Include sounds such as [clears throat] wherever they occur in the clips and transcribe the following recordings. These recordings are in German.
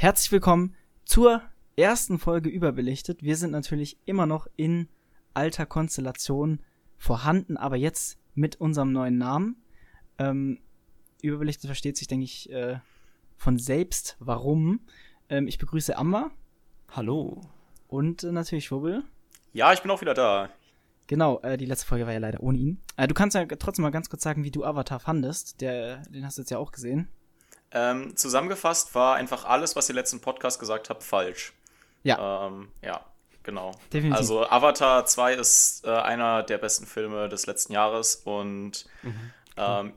Herzlich willkommen zur ersten Folge Überbelichtet. Wir sind natürlich immer noch in alter Konstellation vorhanden, aber jetzt mit unserem neuen Namen. Ähm, Überbelichtet versteht sich, denke ich, äh, von selbst. Warum? Ähm, ich begrüße Amber. Hallo. Und äh, natürlich Schwubbel. Ja, ich bin auch wieder da. Genau, äh, die letzte Folge war ja leider ohne ihn. Äh, du kannst ja trotzdem mal ganz kurz sagen, wie du Avatar fandest. Der, den hast du jetzt ja auch gesehen. Ähm, zusammengefasst war einfach alles, was ihr letzten Podcast gesagt habt, falsch. Ja. Ähm, ja, genau. Definitiv. Also Avatar 2 ist äh, einer der besten Filme des letzten Jahres und Mhm. ähm,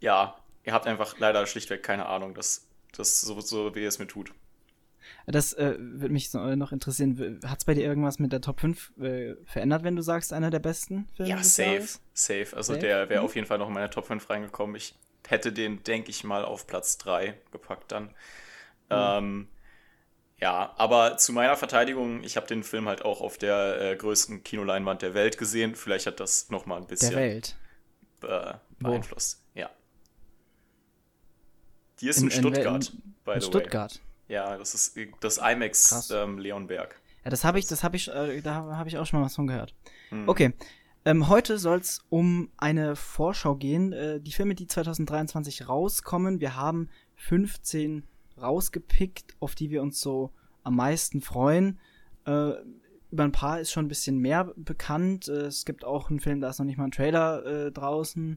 ja, ihr habt einfach leider schlichtweg keine Ahnung, dass das so, so wie es mir tut. Das äh, würde mich so, äh, noch interessieren. Hat es bei dir irgendwas mit der Top 5 äh, verändert, wenn du sagst, einer der besten Filme? Ja, safe, Jahres? safe. Also Safe? der wäre Mhm. auf jeden Fall noch in meine Top 5 reingekommen. Ich hätte den, denke ich mal, auf Platz 3 gepackt dann. Ähm, ja, aber zu meiner Verteidigung, ich habe den Film halt auch auf der äh, größten Kinoleinwand der Welt gesehen. Vielleicht hat das noch mal ein Der bisschen Welt. äh, Wo? beeinflusst. Ja. Die ist In- in, in Stuttgart, by In the Stuttgart. way. Ja, das ist das IMAX ähm, Leonberg. Ja, das habe ich, das habe ich, äh, da habe ich auch schon mal was von gehört. Hm. Okay. Ähm, heute soll es um eine Vorschau gehen. Äh, die Filme, die 2023 rauskommen. Wir haben 15 rausgepickt, auf die wir uns so am meisten freuen. Äh, über ein paar ist schon ein bisschen mehr bekannt. Äh, es gibt auch einen Film, da ist noch nicht mal ein Trailer äh, draußen.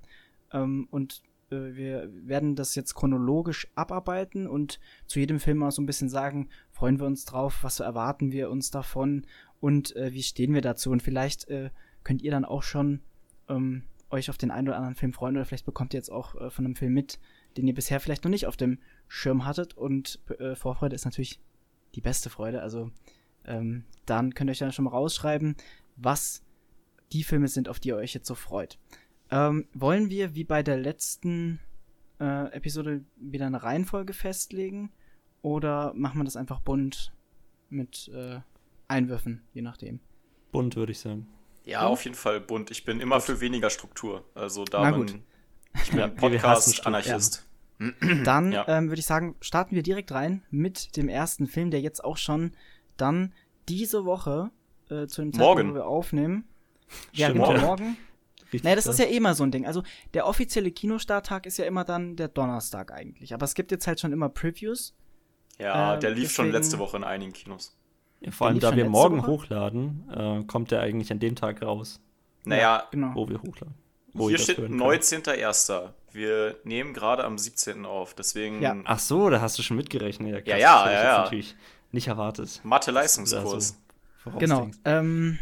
Ähm, und äh, wir werden das jetzt chronologisch abarbeiten und zu jedem Film mal so ein bisschen sagen, freuen wir uns drauf, was erwarten wir uns davon und äh, wie stehen wir dazu. Und vielleicht äh, könnt ihr dann auch schon ähm, euch auf den einen oder anderen Film freuen oder vielleicht bekommt ihr jetzt auch äh, von einem Film mit, den ihr bisher vielleicht noch nicht auf dem Schirm hattet. Und äh, Vorfreude ist natürlich die beste Freude. Also ähm, dann könnt ihr euch dann schon mal rausschreiben, was die Filme sind, auf die ihr euch jetzt so freut. Ähm, wollen wir wie bei der letzten äh, Episode wieder eine Reihenfolge festlegen oder machen wir das einfach bunt mit äh, Einwürfen, je nachdem? Bunt, würde ich sagen. Ja, auf jeden Fall bunt. Ich bin immer für weniger Struktur. Also da Na bin gut. ich bin [laughs] ein. Podcast-Anarchist. Dann Ja. ähm, würde ich sagen, starten wir direkt rein mit dem ersten Film, der jetzt auch schon dann diese Woche äh, zu dem Zeitpunkt, Morgen. wo wir aufnehmen. Ja, Stimmt, genau, ja. morgen. [laughs] Richtig Naja, das ist ja immer so ein Ding. Also der offizielle Kinostarttag ist ja immer dann der Donnerstag eigentlich. Aber es gibt jetzt halt schon immer Previews. Ja, Äh, der lief schon deswegen- letzte Woche in einigen Kinos. Ja, vor allem, da wir morgen Woche? hochladen, äh, kommt der eigentlich an dem Tag raus, Naja, Genau. wo wir hochladen. Wo hier steht hören könnt. 19.01. Wir nehmen gerade am 17. auf, deswegen Ja. Ach so, da hast du schon mitgerechnet. Ja, krass, Ja, ja, das ja, natürlich nicht erwartet. Mathe-Leistungskurs. Genau. Ähm,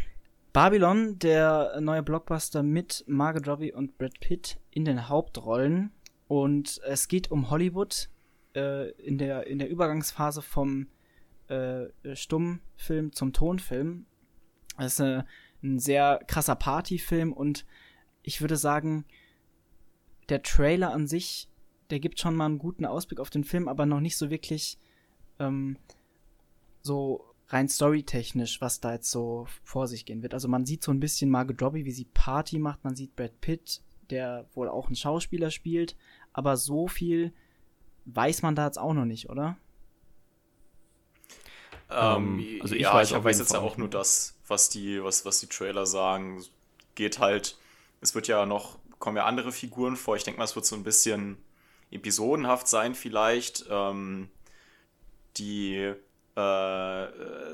Babylon, der neue Blockbuster mit Margot Robbie und Brad Pitt in den Hauptrollen. Und es geht um Hollywood äh, in, der, in der Übergangsphase vom äh, Stummfilm zum Tonfilm. Es ist äh, ein sehr krasser Partyfilm und ich würde sagen, der Trailer an sich, der gibt schon mal einen guten Ausblick auf den Film, aber noch nicht so wirklich ähm, so rein storytechnisch, was da jetzt so vor sich gehen wird. Also man sieht so ein bisschen Margot Robbie, wie sie Party macht, man sieht Brad Pitt, der wohl auch einen Schauspieler spielt, aber so viel weiß man da jetzt auch noch nicht, oder? Ähm, Ähm, also ich ja, weiß ich weiß jetzt Fall auch nur das, was die, was, was die Trailer sagen. Geht halt, es wird ja noch, kommen ja andere Figuren vor. Ich denke mal, es wird so ein bisschen episodenhaft sein, vielleicht. Ähm, die, äh,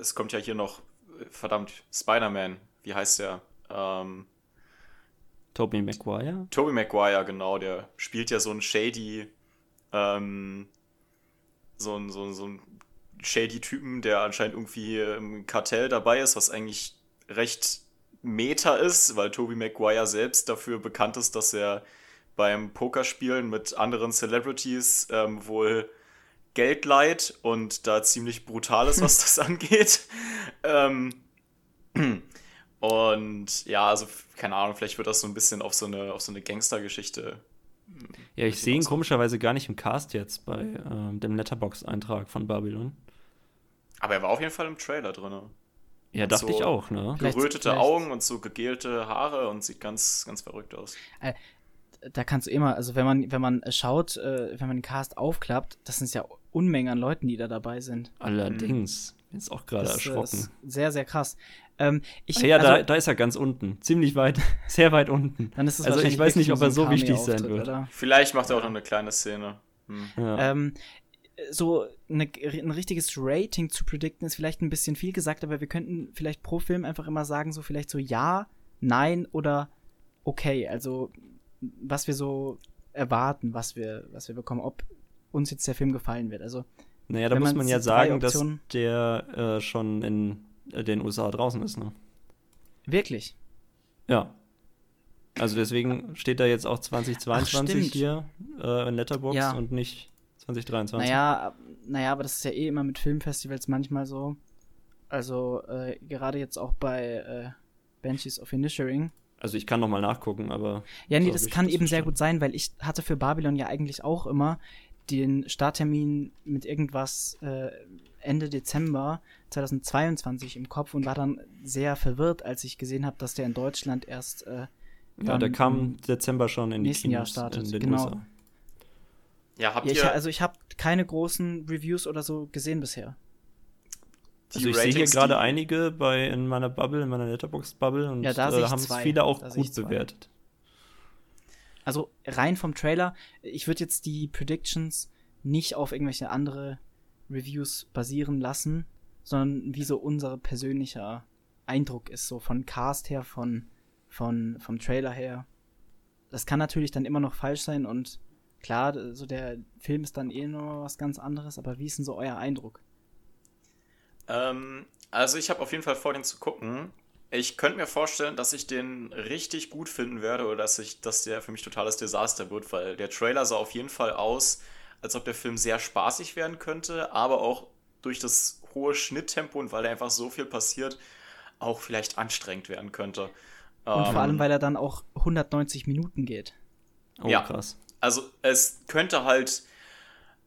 es kommt ja hier noch, verdammt, Spider-Man, wie heißt der? Ähm, Tobey Maguire? Tobey Maguire, genau, der spielt ja so einen shady, ähm, so ein, so, ein- so ein shady Typen, der anscheinend irgendwie im Kartell dabei ist, was eigentlich recht meta ist, weil Tobey Maguire selbst dafür bekannt ist, dass er beim Pokerspielen mit anderen Celebrities ähm, wohl Geld leiht und da ziemlich brutal ist, was [laughs] das angeht. Ähm, und ja, also keine Ahnung, vielleicht wird das so ein bisschen auf so eine, auf so eine Gangstergeschichte. Ja, ich sehe ihn komischerweise gar nicht im Cast jetzt bei ähm, dem Letterbox-Eintrag von Babylon. Aber er war auf jeden Fall im Trailer drin. Ja, dachte So. ich auch, ne? Gerötete vielleicht- Augen und so gegelte Haare und sieht ganz, ganz verrückt aus. Da kannst du immer, also wenn man, wenn man schaut, äh, wenn man den Cast aufklappt, das sind ja Unmenge an Leuten, die da dabei sind. Allerdings. Bin jetzt auch gerade Das, äh, erschrocken. ist sehr, sehr krass. Ähm, ich, Ah ja, also, da, da ist er ganz unten. Ziemlich weit, [laughs] sehr weit unten. dann ist es also ich weiß nicht, ob er so wichtig sein wird. oder? Vielleicht macht er auch noch eine kleine Szene. Hm. Ja. Ähm, so eine, ein richtiges Rating zu predikten ist vielleicht ein bisschen viel gesagt, aber wir könnten vielleicht pro Film einfach immer sagen, so vielleicht so ja, nein oder okay. Also was wir so erwarten, was wir, was wir bekommen, ob uns jetzt der Film gefallen wird. Also naja, da muss man ja sagen, dass der äh, schon in den USA draußen ist, ne? wirklich. Ja. Also deswegen steht da jetzt auch 2022 stimmt. hier äh, in Letterbox Ja. und nicht 2023. Naja, naja, aber das ist ja eh immer mit Filmfestivals manchmal so. Also äh, gerade jetzt auch bei äh, Banshees of Inisherin. Also ich kann noch mal nachgucken, aber Ja, nee, das kann eben sehr verstanden. gut sein, weil ich hatte für Babylon ja eigentlich auch immer den Starttermin mit irgendwas äh, Ende Dezember 2022 im Kopf und war dann sehr verwirrt, als ich gesehen habe, dass der in Deutschland erst äh, ja, der kam Dezember schon in die nächsten Jahr Kinos startet, in den genau. USA. Ja, habt ja, ich, ihr also ich habe keine großen Reviews oder so gesehen bisher. die Also ich sehe hier gerade einige bei in meiner Bubble, in meiner Letterbox-Bubble und Ja, da äh, haben es viele auch Da gut zwei. bewertet. Also rein vom Trailer, ich würde jetzt die Predictions nicht auf irgendwelche andere Reviews basieren lassen, sondern wie so unser persönlicher Eindruck ist, so von Cast her, von, von vom Trailer her. Das kann natürlich dann immer noch falsch sein und klar, so der Film ist dann eh nur was ganz anderes, aber wie ist denn so euer Eindruck? Ähm, also ich habe auf jeden Fall vor, den zu gucken. Ich könnte mir vorstellen, dass ich den richtig gut finden werde oder dass ich, dass der für mich totales Desaster wird, weil der Trailer sah auf jeden Fall aus, als ob der Film sehr spaßig werden könnte, aber auch durch das hohe Schnitttempo und weil da einfach so viel passiert, auch vielleicht anstrengend werden könnte. Und Ähm, vor allem, weil er dann auch 190 Minuten geht. Oh, Ja. krass. Also es könnte halt,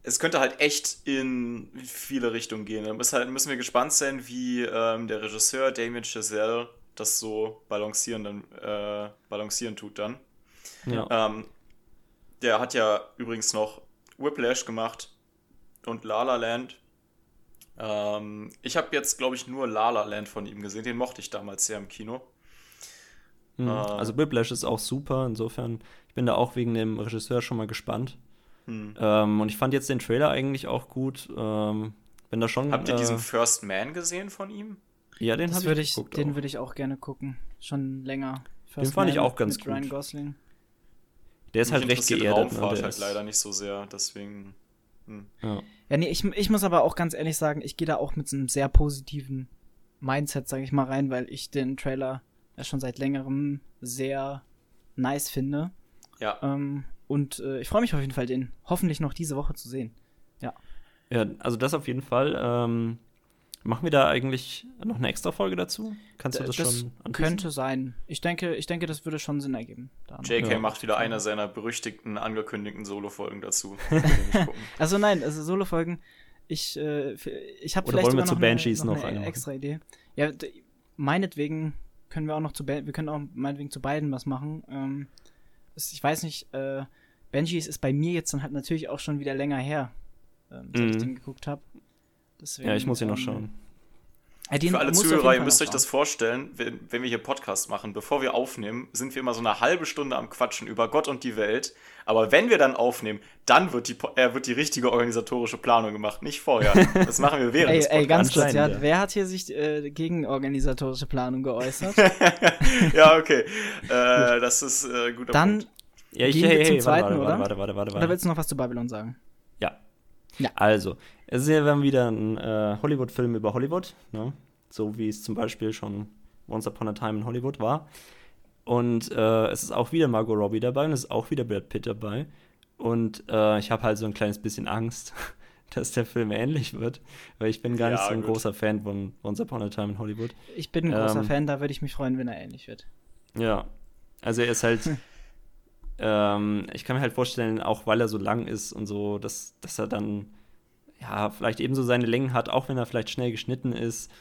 es könnte halt echt in viele Richtungen gehen. Da müssen, halt, müssen wir gespannt sein, wie ähm, der Regisseur Damien Chazelle das so balancieren, dann, äh, balancieren tut dann. Ja. Ähm, der hat ja übrigens noch Whiplash gemacht und La La Land. Ähm, ich habe jetzt, glaube ich, nur La La Land von ihm gesehen. Den mochte ich damals sehr im Kino. Mhm. äh, Also Whiplash ist auch super, insofern, ich bin da auch wegen dem Regisseur schon mal gespannt. Hm. Ähm, und ich fand jetzt den Trailer eigentlich auch gut. Ähm, bin da schon. Habt ihr äh, diesen First Man gesehen von ihm? Ja, den Das habe würde ich ich, geguckt. den auch. würde ich auch gerne gucken. Schon länger. Den fand ich Man auch ganz mit Ryan gut. Gosling. Der ist Mich halt recht geerdet. Ne? Raumfahrt Der halt ist, leider nicht so sehr, deswegen. Hm. ja. Ja, nee, ich, ich muss aber auch ganz ehrlich sagen, ich gehe da auch mit so einem sehr positiven Mindset, sage ich mal, rein, weil ich den Trailer ja schon seit längerem sehr nice finde. Ja. Ähm, und äh, ich freue mich auf jeden Fall, den hoffentlich noch diese Woche zu sehen. ja, also das auf jeden Fall. Ähm, machen wir da eigentlich noch eine extra Folge dazu? Kannst du das, schon anteasen? könnte sein. Ich denke, ich denke, das würde schon Sinn ergeben. da noch. JK Ja. macht wieder eine seiner berüchtigten, angekündigten Solo-Folgen dazu. [laughs] Also nein, also Solo-Folgen, ich, äh, ich habe Oder vielleicht wollen wir sogar zu noch Banshees eine, noch noch eine extra Idee. Ja, meinetwegen können wir auch noch zu Ban wir können auch meinetwegen zu beiden was machen. Ähm, ich weiß nicht, äh, Banshees ist bei mir jetzt dann halt natürlich auch schon wieder länger her, ähm, seit ich Mhm. den geguckt habe. Ja, ich muss hier noch schauen. Äh, den Für alle Zuhörer, ihr müsst euch das schauen. vorstellen, wenn, wenn wir hier Podcast machen, bevor wir aufnehmen, sind wir immer so eine halbe Stunde am Quatschen über Gott und die Welt. Aber wenn wir dann aufnehmen, dann wird die, äh, wird die richtige organisatorische Planung gemacht, nicht vorher. [laughs] Das machen wir während Ey, des ey, ganz kurz, ja, wer hat hier sich äh, gegen organisatorische Planung geäußert? [laughs] ja, okay. Äh, das ist äh, guter Dann, Punkt. Ja, ich, Gehen wir hey, zum hey, zweiten, warte, oder? warte, warte, warte, warte, oder warte. willst du noch was zu Babylon sagen? Ja. Ja. Also, es ist ja wir haben wieder ein äh, Hollywood-Film über Hollywood, ne? so wie es zum Beispiel schon Once Upon a Time in Hollywood war. Und äh, es ist auch wieder Margot Robbie dabei und es ist auch wieder Brad Pitt dabei. Und äh, ich habe halt so ein kleines bisschen Angst, [laughs] dass der Film ähnlich wird, weil ich bin gar nicht Ja, so ein gut. großer Fan von Once Upon a Time in Hollywood. Ich bin ein großer Ähm, Fan, da würde ich mich freuen, wenn er ähnlich wird. Ja, also er ist halt, Hm. [laughs] ähm, ich kann mir halt vorstellen, auch weil er so lang ist und so, dass, dass er dann, ja, vielleicht ebenso seine Längen hat, auch wenn er vielleicht schnell geschnitten ist,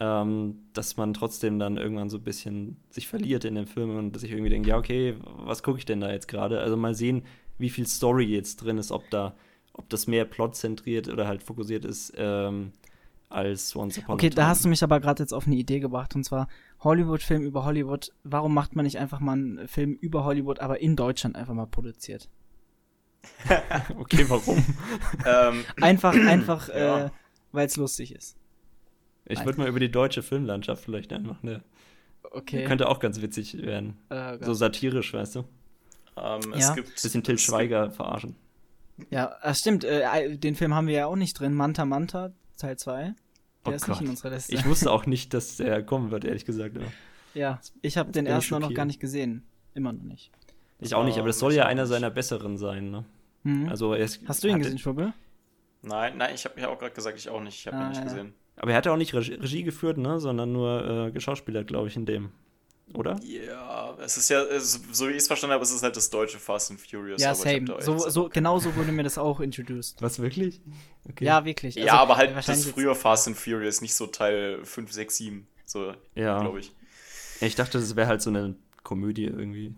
ähm, dass man trotzdem dann irgendwann so ein bisschen sich verliert in dem Film und dass ich irgendwie denke, ja, okay, was gucke ich denn da jetzt gerade? Also mal sehen, wie viel Story jetzt drin ist, ob da, ob das mehr plotzentriert oder halt fokussiert ist ähm, als Once Upon Okay, a Time. da hast du mich aber gerade jetzt auf eine Idee gebracht und zwar Hollywood-Film über Hollywood. Warum macht man nicht einfach mal einen Film über Hollywood, aber in Deutschland einfach mal produziert? [laughs] Okay, warum? ähm, Einfach, [clears throat] einfach, Ja. äh, weil es lustig ist. Ich würde mal über die deutsche Filmlandschaft vielleicht einfach, ne? Okay. Könnte auch ganz witzig werden. äh, So satirisch, weißt du? ähm, Ja. es gibt. Bisschen Till Schweiger verarschen. ja, das stimmt. Äh, den Film haben wir ja auch nicht drin. Manta Manta, Teil 2. Der Oh ist nicht in Gott. unserer Liste. Ich wusste auch nicht, dass der kommen wird, ehrlich gesagt. Aber ja, ich habe den ersten noch gar nicht gesehen. Immer noch nicht. Ich auch nicht, aber das soll ja einer seiner besseren sein, ne? Mhm. Also er ist, Hast du ihn gesehen, Schwubbel? Nein, nein, ich habe ja auch gerade gesagt, ich auch nicht. Ich habe Ah, ihn nicht ja. gesehen. Aber er hat ja auch nicht Regie, Regie geführt, ne? Sondern nur äh, geschauspielert, glaube ich, in dem. Oder? Ja, es ist ja, es, so wie ich es verstanden habe, es ist halt das deutsche Fast and Furious. Ja, same. So, so, genau so wurde [laughs] mir das auch introduced. Was, wirklich? Okay. Ja, wirklich. ja, Also, aber halt wahrscheinlich das früher Fast and Furious, nicht so Teil 5, 6, 7. So, Ja. glaube ich. Ich dachte, das wäre halt so eine Komödie irgendwie.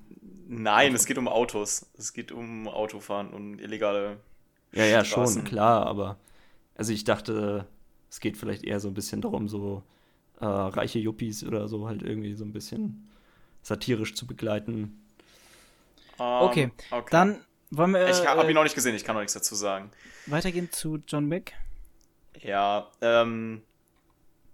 Nein, es geht um Autos. Es geht um Autofahren und illegale. Ja, ja, schon, Straßen. klar, aber also ich dachte, es geht vielleicht eher so ein bisschen darum, so äh, reiche Yuppies oder so halt irgendwie so ein bisschen satirisch zu begleiten. Ähm, Okay, Dann wollen wir Ich habe äh, ihn noch nicht gesehen, ich kann noch nichts dazu sagen. weitergehen zu John Wick. Ja, ähm.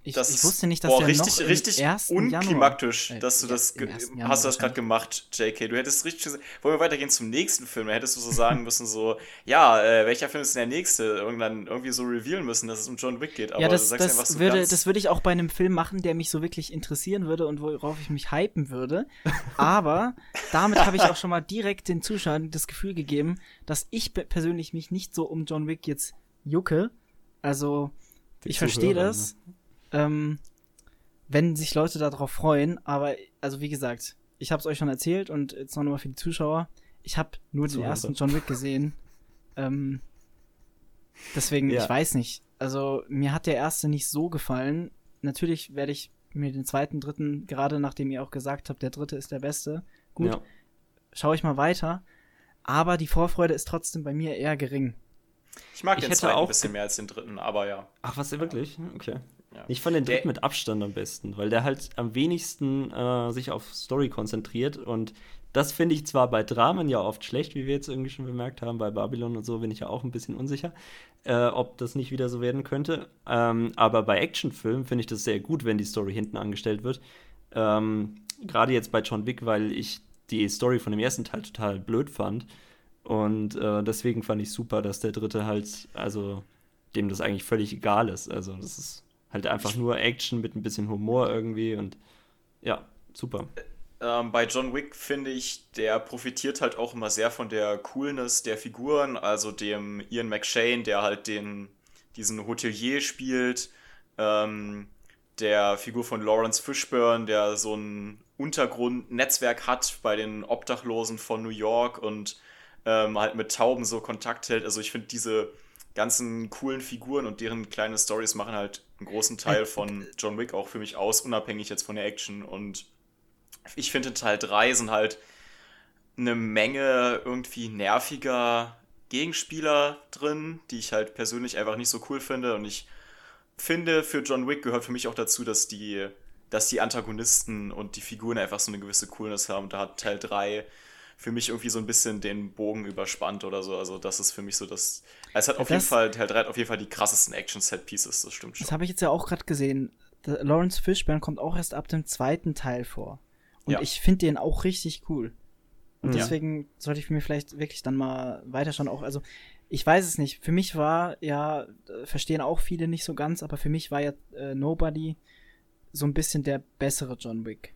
Ich, Das ich wusste nicht, dass boah, der richtig, noch richtig im 1. Januar... unklimaktisch, Äh, dass du ja, das im ge- 1. Januar hast du das gerade gemacht, JK. Du hättest richtig gesagt, wollen wir weitergehen zum nächsten Film? Da hättest du so sagen müssen, so, ja, äh, welcher Film ist denn der nächste? Irgendwann irgendwie so revealen müssen, dass es um John Wick geht. Aber ja, das, du sagst das, einfach so würde, ganz, das würde ich auch bei einem Film machen, der mich so wirklich interessieren würde und worauf ich mich hypen würde. [laughs] Aber damit habe ich auch schon mal direkt den Zuschauern das Gefühl gegeben, dass ich pe- persönlich mich nicht so um John Wick jetzt jucke. Also, Die ich verstehe das, ähm, wenn sich Leute darauf freuen. Aber, also wie gesagt, ich habe es euch schon erzählt und jetzt noch mal für die Zuschauer. Ich habe nur den Zuhörer. ersten John Wick gesehen. Ähm, deswegen, Ja. ich weiß nicht. Also, mir hat der erste nicht so gefallen. Natürlich werde ich mir den zweiten, dritten, gerade nachdem ihr auch gesagt habt, der dritte ist der beste. Gut, Ja. schaue ich mal weiter. Aber die Vorfreude ist trotzdem bei mir eher gering. ich mag Ich den hätte zweiten auch ein bisschen mehr als den dritten, aber ja. Ach, was, wirklich? Okay. Ja. Ich fand den Der- dritten mit Abstand am besten, weil der halt am wenigsten äh, sich auf Story konzentriert und das finde ich zwar bei Dramen ja oft schlecht, wie wir jetzt irgendwie schon bemerkt haben, bei Babylon und so bin ich ja auch ein bisschen unsicher, äh, ob das nicht wieder so werden könnte. Ähm, aber bei Actionfilmen finde ich das sehr gut, wenn die Story hinten angestellt wird. Ähm, Gerade jetzt bei John Wick, weil ich die Story von dem ersten Teil total blöd fand. Und äh, deswegen fand ich super, dass der dritte halt, also dem das eigentlich völlig egal ist. Also das ist halt einfach nur Action mit ein bisschen Humor irgendwie und ja, super. Ähm, bei John Wick finde ich, der profitiert halt auch immer sehr von der Coolness der Figuren, also dem Ian McShane, der halt den, diesen Hotelier spielt, ähm, der Figur von Lawrence Fishburne, der so ein Untergrundnetzwerk hat bei den Obdachlosen von New York und ähm, halt mit Tauben so Kontakt hält. Also ich finde diese ganzen coolen Figuren und deren kleine Stories machen halt einen großen Teil [laughs] von John Wick auch für mich aus, unabhängig jetzt von der Action und ich finde in Teil 3 sind halt eine Menge irgendwie nerviger Gegenspieler drin, die ich halt persönlich einfach nicht so cool finde. Und ich finde, für John Wick gehört für mich auch dazu, dass die, dass die Antagonisten und die Figuren einfach so eine gewisse Coolness haben. Und da hat Teil 3 für mich irgendwie so ein bisschen den Bogen überspannt oder so. Also das ist für mich so das. Es hat auf jeden das- Fall, Teil 3 hat auf jeden Fall die krassesten Action-Set-Pieces, das stimmt schon. Das habe ich jetzt ja auch gerade gesehen. Der Lawrence Fishburne kommt auch erst ab dem zweiten Teil vor. Und Ja. ich finde den auch richtig cool. Und Ja. deswegen sollte ich mir vielleicht wirklich dann mal weiterschauen. Auch, also, ich weiß es nicht. Für mich war, ja, verstehen auch viele nicht so ganz, aber für mich war ja äh, Nobody so ein bisschen der bessere John Wick.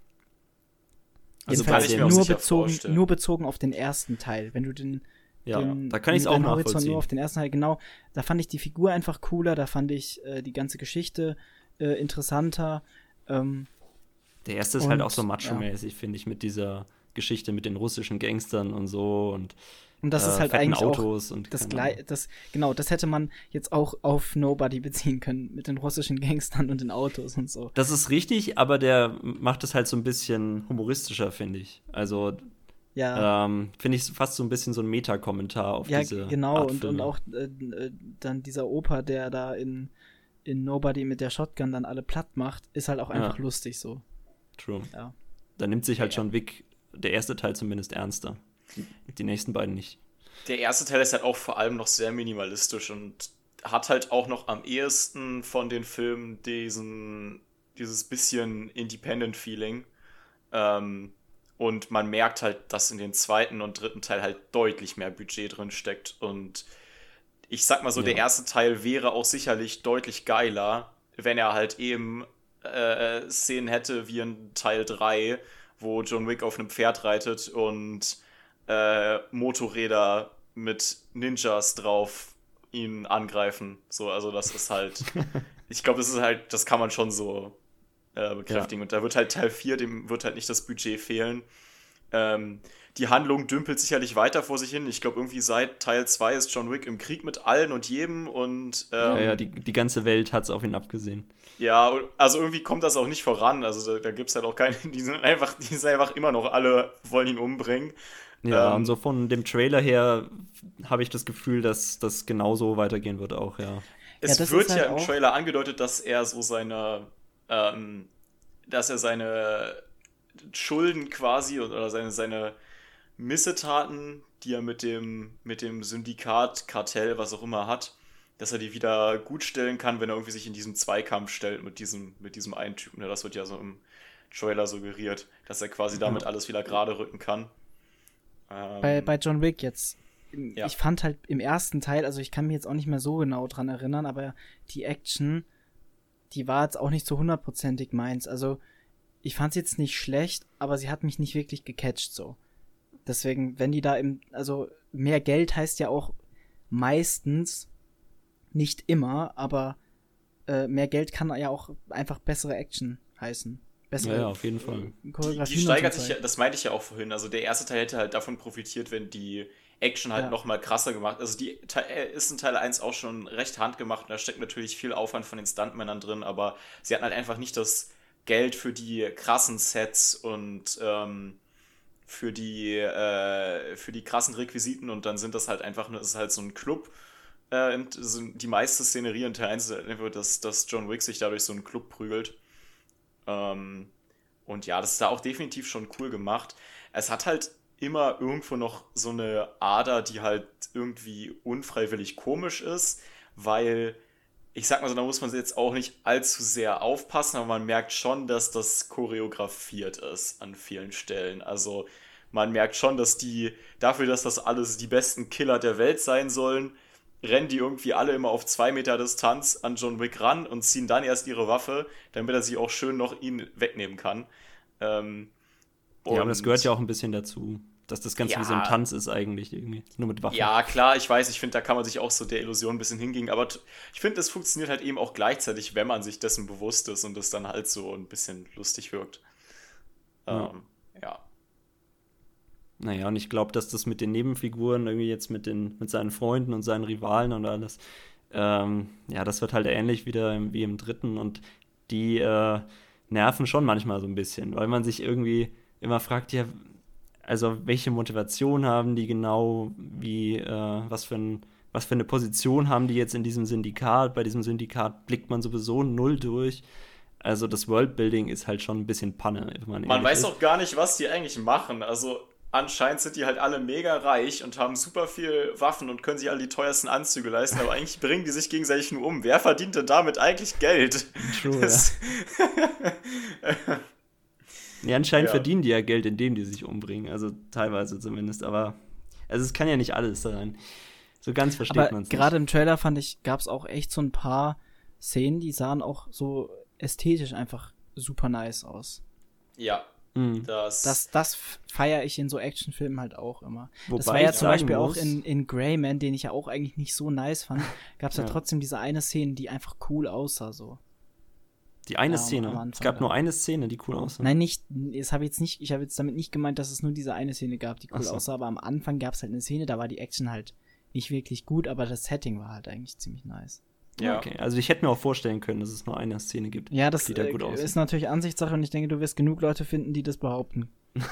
Also Jedenfalls kann ich mir auch nur bezogen, vorstellen. nur bezogen auf den ersten Teil. Wenn du den, Ja, den da kann ich es auch Horizont nachvollziehen. nur auf den ersten Teil, genau, da fand ich die Figur einfach cooler, da fand ich äh, die ganze Geschichte äh, interessanter. Ähm, Der erste ist halt Und, auch so macho-mäßig, finde ich, mit dieser Geschichte mit den russischen Gangstern und so und und das äh, ist halt eigentlich auch Autos und das das genau, das hätte man jetzt auch auf Nobody beziehen können mit den russischen Gangstern und den Autos und so. Das ist richtig, aber der macht es halt so ein bisschen humoristischer, finde ich. Also Ja. Ähm, Finde ich fast so ein bisschen so ein Meta-Kommentar auf ja, diese genau. Art Und, und auch äh, äh, dann dieser Opa, der da in, in Nobody mit der Shotgun dann alle platt macht, ist halt auch einfach Ja. lustig so. True. Ja. Da nimmt sich halt Ja. schon Wick, der erste Teil zumindest, ernster. Die nächsten beiden nicht. Der erste Teil ist halt auch vor allem noch sehr minimalistisch und hat halt auch noch am ehesten von den Filmen diesen, dieses bisschen Independent-Feeling. Ähm, und man merkt halt, dass in den zweiten und dritten Teil halt deutlich mehr Budget drin steckt. Und ich sag mal so, Ja. der erste Teil wäre auch sicherlich deutlich geiler, wenn er halt eben äh, Szenen hätte wie in Teil 3, wo John Wick auf einem Pferd reitet und äh, Motorräder mit Ninjas drauf ihn angreifen. So, also das ist halt, [laughs] ich glaube, das ist halt, das kann man schon so äh, bekräftigen. Und da wird halt Teil 4, dem wird halt nicht das Budget fehlen. Ähm, die Handlung dümpelt sicherlich weiter vor sich hin. Ich glaube, irgendwie seit Teil 2 ist John Wick im Krieg mit allen und jedem und ähm, ja, ja, die, die ganze Welt hat es auf ihn abgesehen. ja, also irgendwie kommt das auch nicht voran. Also da, da gibt es halt auch keine, [laughs] die sind einfach, die sind einfach immer noch alle, wollen ihn umbringen. Ja, Ähm, und so von dem Trailer her habe ich das Gefühl, dass das genauso weitergehen wird auch, ja. Es das wird halt ja im Trailer angedeutet, dass er so seine, ähm, dass er seine Schulden quasi oder seine, seine Missetaten, die er mit dem, mit dem Syndikat, Kartell, was auch immer hat, dass er die wieder gut stellen kann, wenn er irgendwie sich in diesem Zweikampf stellt mit diesem, mit diesem einen Typen. Das wird ja so im Trailer suggeriert, dass er quasi damit alles wieder gerade rücken kann. Ähm, Bei, bei John Wick jetzt. Ja. Ich fand halt im ersten Teil, also ich kann mich jetzt auch nicht mehr so genau dran erinnern, aber die Action, die war jetzt auch nicht so hundertprozentig meins. Also ich fand sie jetzt nicht schlecht, aber sie hat mich nicht wirklich gecatcht so. Deswegen, wenn die da im, also mehr Geld heißt ja auch meistens, nicht immer, aber äh, mehr Geld kann ja auch einfach bessere Action heißen. Bessere Ja, ja, auf jeden Fall. die, die steigert so sich ja, das meinte ich ja auch vorhin. Also der erste Teil hätte halt davon profitiert, wenn die Action halt Ja. noch mal krasser gemacht. Also die äh, ist in Teil 1 auch schon recht handgemacht und da steckt natürlich viel Aufwand von den Stuntmännern drin, aber sie hatten halt einfach nicht das Geld für die krassen Sets und ähm, für die äh, für die krassen Requisiten und dann sind das halt einfach nur, es ist halt so ein Club. Äh, die meiste Szenerie in Teil 1 ist halt einfach, dass, dass John Wick sich dadurch so einen Club prügelt. Ähm, und ja, das ist da auch definitiv schon cool gemacht. Es hat halt immer irgendwo noch so eine Ader, die halt irgendwie unfreiwillig komisch ist, weil ich sag mal so, da muss man jetzt auch nicht allzu sehr aufpassen, aber man merkt schon, dass das choreografiert ist an vielen Stellen. Also man merkt schon, dass die, dafür, dass das alles die besten Killer der Welt sein sollen, rennen die irgendwie alle immer auf zwei Meter Distanz an John Wick ran und ziehen dann erst ihre Waffe, damit er sie auch schön noch ihn wegnehmen kann. Ähm, Ja, aber das gehört ja auch ein bisschen dazu, dass das Ganze wie so ein Ja. Tanz ist eigentlich irgendwie. Nur mit Waffen. Ja, klar, ich weiß, ich finde, da kann man sich auch so der Illusion ein bisschen hingehen, aber ich finde, es funktioniert halt eben auch gleichzeitig, wenn man sich dessen bewusst ist und es dann halt so ein bisschen lustig wirkt. Ja. Ähm, ja. Naja, und ich glaube, dass das mit den Nebenfiguren, irgendwie jetzt mit, den, mit seinen Freunden und seinen Rivalen und alles, ähm, ja, das wird halt ähnlich wieder im, wie im dritten und die äh, nerven schon manchmal so ein bisschen, weil man sich irgendwie immer fragt, ja, also welche Motivation haben die genau, wie, äh, was für ein, was für eine Position haben die jetzt in diesem Syndikat? Bei diesem Syndikat blickt man sowieso null durch. Also das Worldbuilding ist halt schon ein bisschen Panne, wenn man Man weiß ist. auch gar nicht, was die eigentlich machen. Also anscheinend sind die halt alle mega reich und haben super viel Waffen und können sich alle die teuersten Anzüge leisten, aber eigentlich [laughs] bringen die sich gegenseitig nur um. Wer verdient denn damit eigentlich Geld? True, Das- [laughs] Ja, anscheinend Ja. verdienen die ja Geld, indem die sich umbringen. Also teilweise zumindest. Aber also es kann ja nicht alles sein. So ganz versteht man es gerade im Trailer fand ich, gab es auch echt so ein paar Szenen, die sahen auch so ästhetisch einfach super nice aus. ja. Mhm. das, Das, das feiere ich in so Actionfilmen halt auch immer. das Wobei war ja zum Beispiel muss- auch in, in Greyman, den ich ja auch eigentlich nicht so nice fand, [laughs] gab es ja. Ja. trotzdem diese eine Szene, die einfach cool aussah so. Die eine Ja, Szene. Anfang es gab da. nur eine Szene, die cool aussah. Nein, nicht, das habe ich jetzt nicht, ich habe jetzt damit nicht gemeint, dass es nur diese eine Szene gab, die cool so. aussah, aber am Anfang gab es halt eine Szene, da war die Action halt nicht wirklich gut, aber das Setting war halt eigentlich ziemlich nice. Ja. Okay, also ich hätte mir auch vorstellen können, dass es nur eine Szene gibt. Ja, das die da äh, gut aussieht. ist natürlich Ansichtssache und ich denke, du wirst genug Leute finden, die das behaupten. [laughs]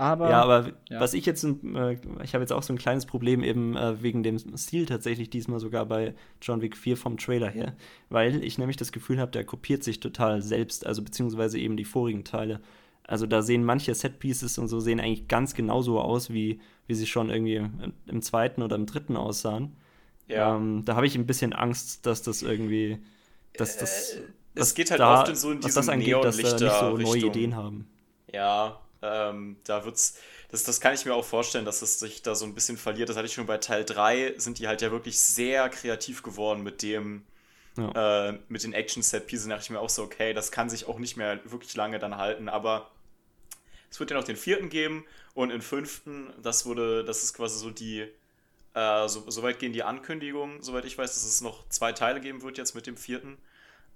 Aber, ja, aber ja. was ich jetzt, äh, ich habe jetzt auch so ein kleines Problem eben äh, wegen dem Stil tatsächlich diesmal sogar bei John Wick 4 vom Trailer her, weil ich nämlich das Gefühl habe, der kopiert sich total selbst, also beziehungsweise eben die vorigen Teile. Also da sehen manche Setpieces und so sehen eigentlich ganz genauso aus, wie, wie sie schon irgendwie im zweiten oder im dritten aussahen. Ja. Ähm, da habe ich ein bisschen Angst, dass das irgendwie, dass das, Äh, es geht halt da, oft in so in was das angeht, dass da nicht so neue. Ideen haben. Ja, ähm, da wird's. Das, das kann ich mir auch vorstellen, dass es sich da so ein bisschen verliert. Das hatte ich schon bei Teil 3, sind die halt ja wirklich sehr kreativ geworden mit dem, äh, mit den Action-Set-Pieces. Da dachte ich mir auch so, okay, das kann sich auch nicht mehr wirklich lange dann halten, aber es wird ja noch den vierten geben und den fünften, das wurde, das ist quasi so die, äh, so, soweit gehen die Ankündigungen, soweit ich weiß, dass es noch zwei Teile geben wird jetzt mit dem vierten.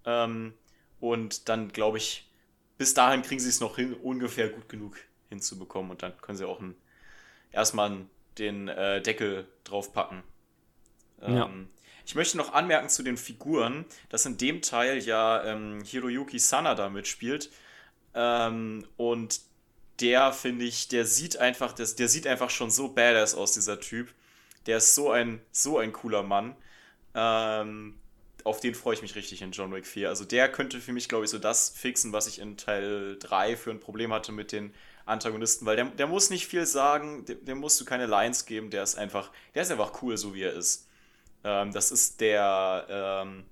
Ähm, und dann glaube ich, bis dahin kriegen sie es noch hin, ungefähr gut genug hinzubekommen und dann können sie auch ein, erstmal den äh, Deckel draufpacken. Ähm, Ja. Ich möchte noch anmerken zu den Figuren, dass in dem Teil ja ähm, Hiroyuki Sanada mitspielt. Ähm, und der, finde ich, der sieht einfach, der, der sieht einfach schon so badass aus, dieser Typ. Der ist so ein, so ein cooler Mann. Ähm, auf den freue ich mich richtig in John Wick 4. Also der könnte für mich, glaube ich, so das fixen, was ich in Teil 3 für ein Problem hatte mit den Antagonisten, weil der, der muss nicht viel sagen, dem, dem musst du keine Lines geben, der ist einfach, der ist einfach cool, so wie er ist. Ähm, das ist der, ähm,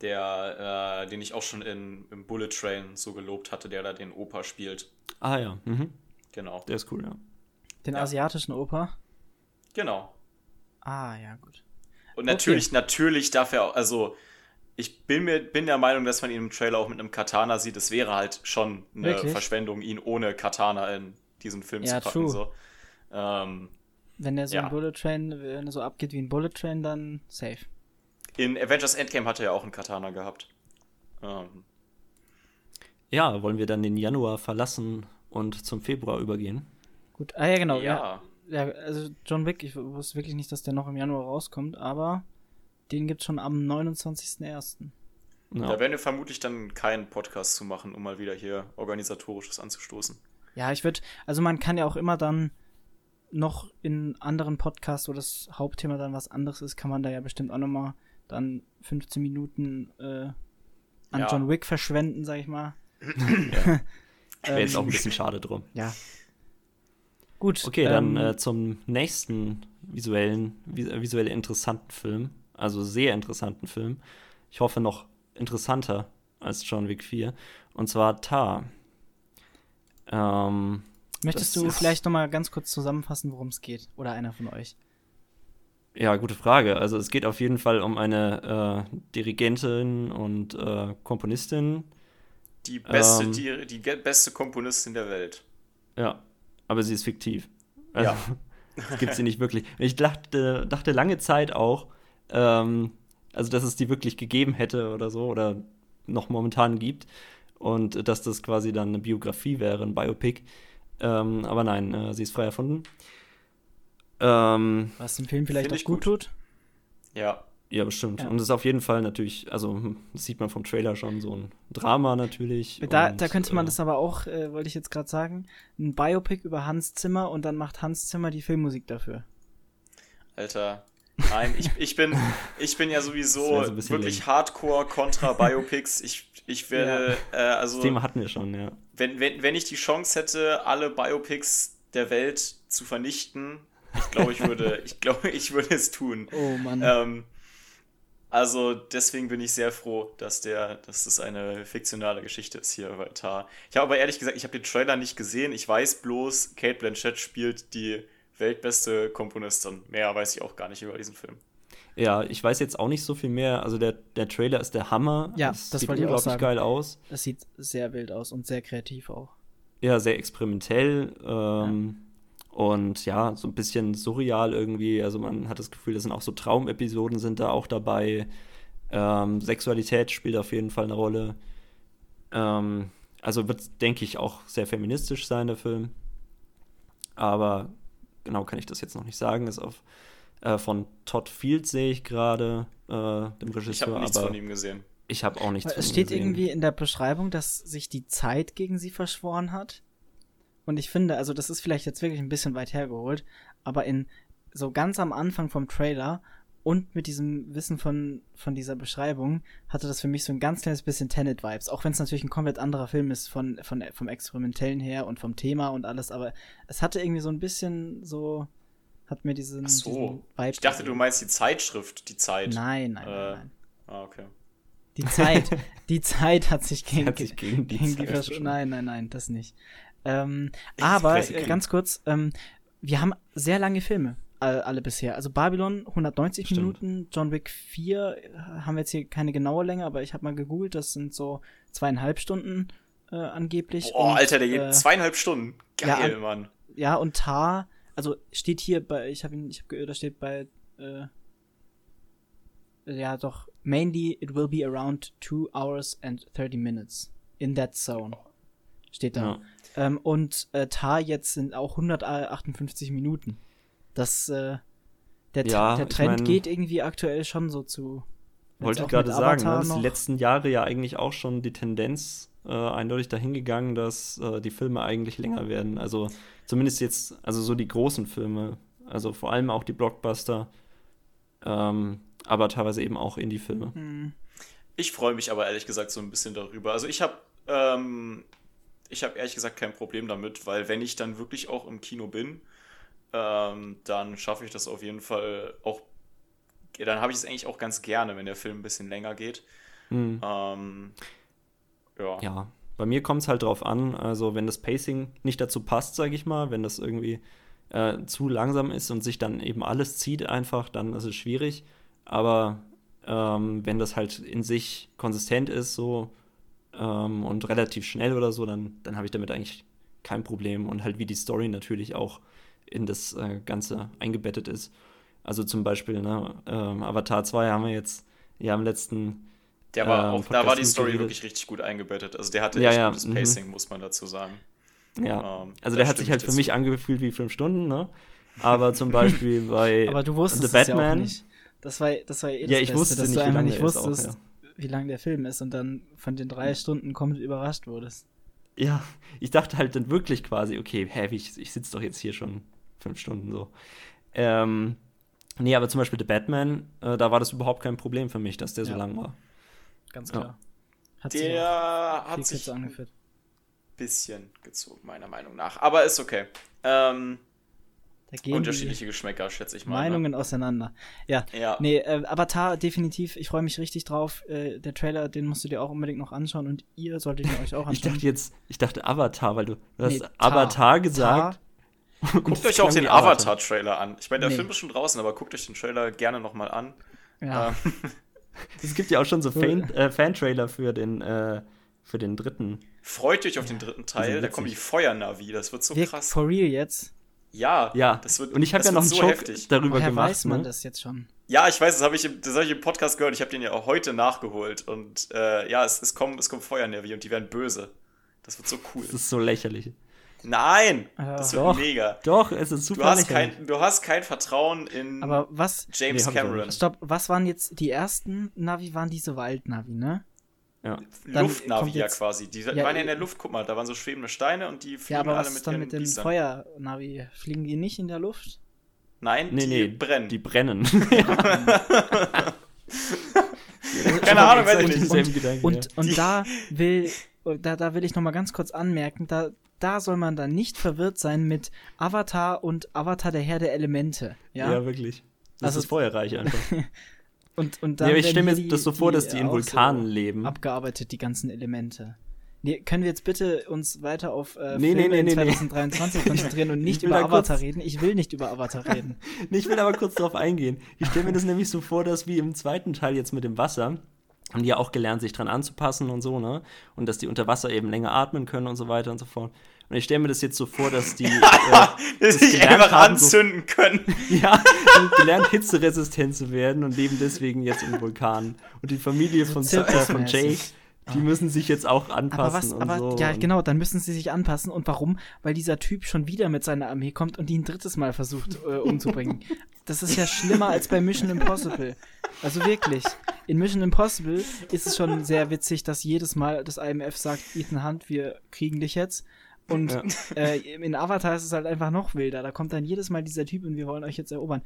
der, äh, den ich auch schon in, im Bullet Train so gelobt hatte, der da den Opa spielt. Ah ja, mhm. Genau. der ist cool, ja. Den Ja. asiatischen Oper. Genau. Ah, ja, gut. Und natürlich, natürlich darf er auch, also ich bin mir bin der Meinung, dass man ihn im Trailer auch mit einem Katana sieht. Es wäre halt schon eine Wirklich? Verschwendung, ihn ohne Katana in diesen Film Ja, zu packen. true. So. Ähm, Wenn der so Ja. ein Bullet Train, wenn er so abgeht wie ein Bullet Train, dann safe. in Avengers Endgame hat er ja auch einen Katana gehabt. Ähm, Ja, wollen wir dann den Januar verlassen und zum Februar übergehen? Gut. Ah, ja, genau. Ja. ja. Ja, also John Wick, ich wusste wirklich nicht, dass der noch im Januar rauskommt, aber den gibt's schon am 29.01. Ja. Da werden wir vermutlich dann keinen Podcast zu machen, um mal wieder hier organisatorisches anzustoßen. Ja, ich würde, also man kann ja auch immer dann noch in anderen Podcasts, wo das Hauptthema dann was anderes ist, kann man da ja bestimmt auch nochmal dann 15 Minuten äh, an Ja. John Wick verschwenden, sag ich mal. Wäre [laughs] jetzt auch ein Ähm, bisschen schade drum. Ja. Gut. Okay, dann ähm, äh, zum nächsten visuellen, vis visuell interessanten Film. Also sehr interessanten Film. Ich hoffe noch interessanter als John Wick 4. Und zwar Tar. Ähm, möchtest du vielleicht nochmal ganz kurz zusammenfassen, worum es geht? Oder einer von euch? ja, gute Frage. Also es geht auf jeden Fall um eine äh, Dirigentin und äh, Komponistin. Die beste, Ähm. die, die beste Komponistin der Welt. Ja, aber sie ist fiktiv. Also, [laughs] Ja. es gibt sie nicht wirklich. Ich dachte, dachte lange Zeit auch, ähm, also dass es die wirklich gegeben hätte oder so, oder noch momentan gibt. Und dass das quasi dann eine Biografie wäre, ein Biopic. Ähm, aber nein, äh, sie ist frei erfunden. Ähm, Was dem Film vielleicht auch gut, gut. tut? Ja. Ja, bestimmt. Ja. Und es ist auf jeden Fall natürlich, also hm, das sieht man vom Trailer schon, so ein Drama natürlich. Da, und, da könnte man äh, das aber auch, äh, wollte ich jetzt gerade sagen, ein Biopic über Hans Zimmer und dann macht Hans Zimmer die Filmmusik dafür. Alter. Nein, ich, ich, bin, ich bin ja sowieso so wirklich lame. hardcore kontra Biopics. Ich, ich werde, äh, also, Das Thema hatten wir schon, ja. wenn, wenn, wenn ich die Chance hätte, alle Biopics der Welt zu vernichten, ich glaube, ich würde, ich glaube, ich würde es tun. Oh Mann. Ähm, also deswegen bin ich sehr froh, dass der, dass das eine fiktionale Geschichte ist hier bei Tar. Ich habe aber ehrlich gesagt, ich habe den Trailer nicht gesehen. Ich weiß bloß, Kate Blanchett spielt die weltbeste Komponistin. Mehr weiß ich auch gar nicht über diesen Film. Ja, ich weiß jetzt auch nicht so viel mehr. Also der, der Trailer ist der Hammer. Ja, Es das sieht wollte ich auch unglaublich sagen. geil aus. Das sieht sehr wild aus und sehr kreativ auch. Ja, sehr experimentell. Ähm, Und ja, so ein bisschen surreal irgendwie. Also man hat das Gefühl, das sind auch so Traumepisoden sind da auch dabei. Ähm, Sexualität spielt auf jeden Fall eine Rolle. Ähm, also wird, denke ich, auch sehr feministisch sein, der Film. Aber genau kann ich das jetzt noch nicht sagen. Ist auf äh, von Todd Field sehe ich gerade, äh, dem Ich Regisseur, habe nichts aber von ihm gesehen. ich habe auch nichts Weil von es ihm steht gesehen. irgendwie in der Beschreibung, dass sich die Zeit gegen sie verschworen hat. Und ich finde, also das ist vielleicht jetzt wirklich ein bisschen weit hergeholt, aber in so ganz am Anfang vom Trailer und mit diesem Wissen von, von dieser Beschreibung hatte das für mich so ein ganz kleines bisschen Tenet-Vibes. Auch wenn es natürlich ein komplett anderer Film ist von, von, vom Experimentellen her und vom Thema und alles, aber es hatte irgendwie so ein bisschen so, hat mir diesen, Ach so. diesen Vibe. Ich dachte, du gegeben. meinst die Zeitschrift, die Zeit. Nein, nein, Äh, nein, nein. Ah, okay. Die Zeit, die Zeit hat sich [laughs] gegen, Hat sich gegen die Zeit Versch- verschoben. Nein, nein, nein, das nicht. Ähm, aber äh, ganz kurz, ähm, wir haben sehr lange Filme, all, alle bisher. Also Babylon 190 Stimmt. Minuten, John Wick 4 äh, haben wir jetzt hier keine genaue Länge, aber ich habe mal gegoogelt, das sind so zweieinhalb Stunden äh, angeblich. Und, Alter, der geht äh, zweieinhalb Stunden. ja, Geil, an- Mann. Ja, und Tar, also steht hier bei, ich habe ihn, ich habe gehört, da steht bei, äh, ja doch, mainly it will be around two hours and 30 minutes in that zone. Steht da. Ja. Ähm, und äh, Tar jetzt sind auch 158 Minuten. Das, äh, der, Ja, der ich Trend mein- geht irgendwie aktuell schon so zu. Wollte ich gerade sagen, ne? Avatar das ist die letzten Jahre ja eigentlich auch schon die Tendenz äh, eindeutig dahingegangen, dass äh, die Filme eigentlich länger werden. Also zumindest jetzt, also so die großen Filme, also vor allem auch die Blockbuster, ähm, aber teilweise eben auch Indie-Filme. Hm, Ich freue mich aber ehrlich gesagt so ein bisschen darüber. Also ich habe ähm, ich habe ehrlich gesagt kein Problem damit, weil wenn ich dann wirklich auch im Kino bin, ähm, dann schaffe ich das auf jeden Fall auch. Dann habe ich es eigentlich auch ganz gerne, wenn der Film ein bisschen länger geht. Hm. Ähm, ja. Ja, bei mir kommt es halt drauf an, also wenn das Pacing nicht dazu passt, sage ich mal, wenn das irgendwie äh, zu langsam ist und sich dann eben alles zieht einfach, dann ist es schwierig. Aber ähm, wenn das halt in sich konsistent ist so ähm, und relativ schnell oder so, dann, dann habe ich damit eigentlich kein Problem und halt wie die Story natürlich auch in das äh, Ganze eingebettet ist. Also zum Beispiel, ne, ähm, Avatar 2 haben wir jetzt ja im letzten Der war ähm, auch, da war die Story mitgeredet. wirklich richtig gut eingebettet. Also der hatte Ja, echt ja, gutes mhm. Pacing, muss man dazu sagen. Ja, Ähm, also der hat sich halt für mich angefühlt wie fünf Stunden, ne? Aber zum [laughs] Beispiel bei Aber du wusstest The es ja auch Batman. nicht. Das war, das war eh das Ja, ich Beste, wusste dass nicht, du wie einfach nicht ist auch, wusstest, wie lang der Film ist und dann von den drei Stunden komplett überrascht wurdest. Ja, ich dachte halt dann wirklich quasi, okay, hä, ich, ich sitze doch jetzt hier schon fünf Stunden so. Ähm, nee, aber zum Beispiel The Batman, äh, da war das überhaupt kein Problem für mich, dass der so Ja. lang war. Ganz Ja. klar. Hat sich Der hat sich kürzer ein angeführt. bisschen gezogen, meiner Meinung nach. Aber ist okay. Ähm, unterschiedliche Geschmäcker, schätze ich mal. Meinungen auseinander. Ja, Ne? Ja. nee, äh, Avatar definitiv. Ich freue mich richtig drauf. Äh, der Trailer, den musst du dir auch unbedingt noch anschauen und ihr solltet ihn euch auch [laughs] Ich anschauen. dachte jetzt, ich dachte Avatar, weil du, du hast Nee, Tar. Avatar gesagt. und Guckt euch auch den Avatar-Trailer an. Ich meine, der Nee. Film ist schon draußen, aber guckt euch den Trailer gerne nochmal an. Ja, Ähm, [laughs] Es gibt ja auch schon so [laughs] Fan, äh, Fan-Trailer für den, äh, für den dritten. freut euch auf den dritten Teil. Da kommen die Feuernavi. Das wird so wir, krass. for real jetzt. Ja, Ja, das wird und ich habe ja noch einen so Joke heftig. darüber Woher gemacht. weiß man ne? das jetzt schon? Ja, ich weiß, das habe ich, im- das hab ich im Podcast gehört. Ich habe den ja auch heute nachgeholt. Und äh, ja, es, es, kommen, es kommen Feuernavi und die werden böse. Das wird so cool. Das ist so lächerlich. Nein! Ja. das wird Doch. mega. Doch, es ist super Du hast, lächerlich. kein, du hast kein Vertrauen in Aber was, James Nee, Cameron. stopp, was waren jetzt die ersten Navi? Waren diese Waldnavi, ne? Ja. Dann Luftnavi kommt ja jetzt- quasi. Die Ja, waren ja in der Luft, guck mal, da waren so schwebende Steine und die fliegen Ja, aber alle was mit ist dann mit dem. Feuernavi? Fliegen die nicht in der Luft? Nein, Nee, die nee, brennen. Die brennen. [laughs] Keine Ahnung, weiß ich nicht. denselben Gedanken, Und, ja. und da will, da, da will ich noch mal ganz kurz anmerken, da, da soll man dann nicht verwirrt sein mit Avatar und Avatar der Herr der Elemente. Ja. Ja, wirklich. Das Also- ist feuerreich einfach. [laughs] und, und dann aber ich stelle mir hier das so vor, dass die in auch Vulkanen so leben. Abgearbeitet, die ganzen Elemente. Nee, können wir jetzt bitte uns weiter auf äh, Nee, nee, Filme nee, nee, nee. 2023 [laughs] konzentrieren und nicht über Avatar reden? Ich will nicht über Avatar reden. [laughs] Nee, ich will aber kurz darauf eingehen. Ich stelle mir das nämlich so vor, dass wie im zweiten Teil jetzt mit dem Wasser, haben die ja auch gelernt, sich dran anzupassen und so, ne? Und dass die unter Wasser eben länger atmen können und so weiter und so fort. Und ich stelle mir das jetzt so vor, dass die [laughs] äh, [laughs] dass das sich gelernt einfach haben, so- anzünden können. [laughs] ja, und gelernt, hitzeresistent zu werden und leben deswegen jetzt im Vulkan. Und die Familie von, äh, von. Jake, die müssen sich jetzt auch Aber anpassen was, und aber so. ja, und genau, dann müssen sie sich anpassen. Und warum? Weil dieser Typ schon wieder mit seiner Armee kommt und die ein drittes Mal versucht äh, umzubringen. Das ist ja schlimmer als bei Mission Impossible. Also wirklich. In Mission Impossible ist es schon sehr witzig, dass jedes Mal das IMF sagt, Ethan Hunt, wir kriegen dich jetzt. Und äh, in Avatar ist es halt einfach noch wilder. Da kommt dann jedes Mal dieser Typ und wir wollen euch jetzt erobern.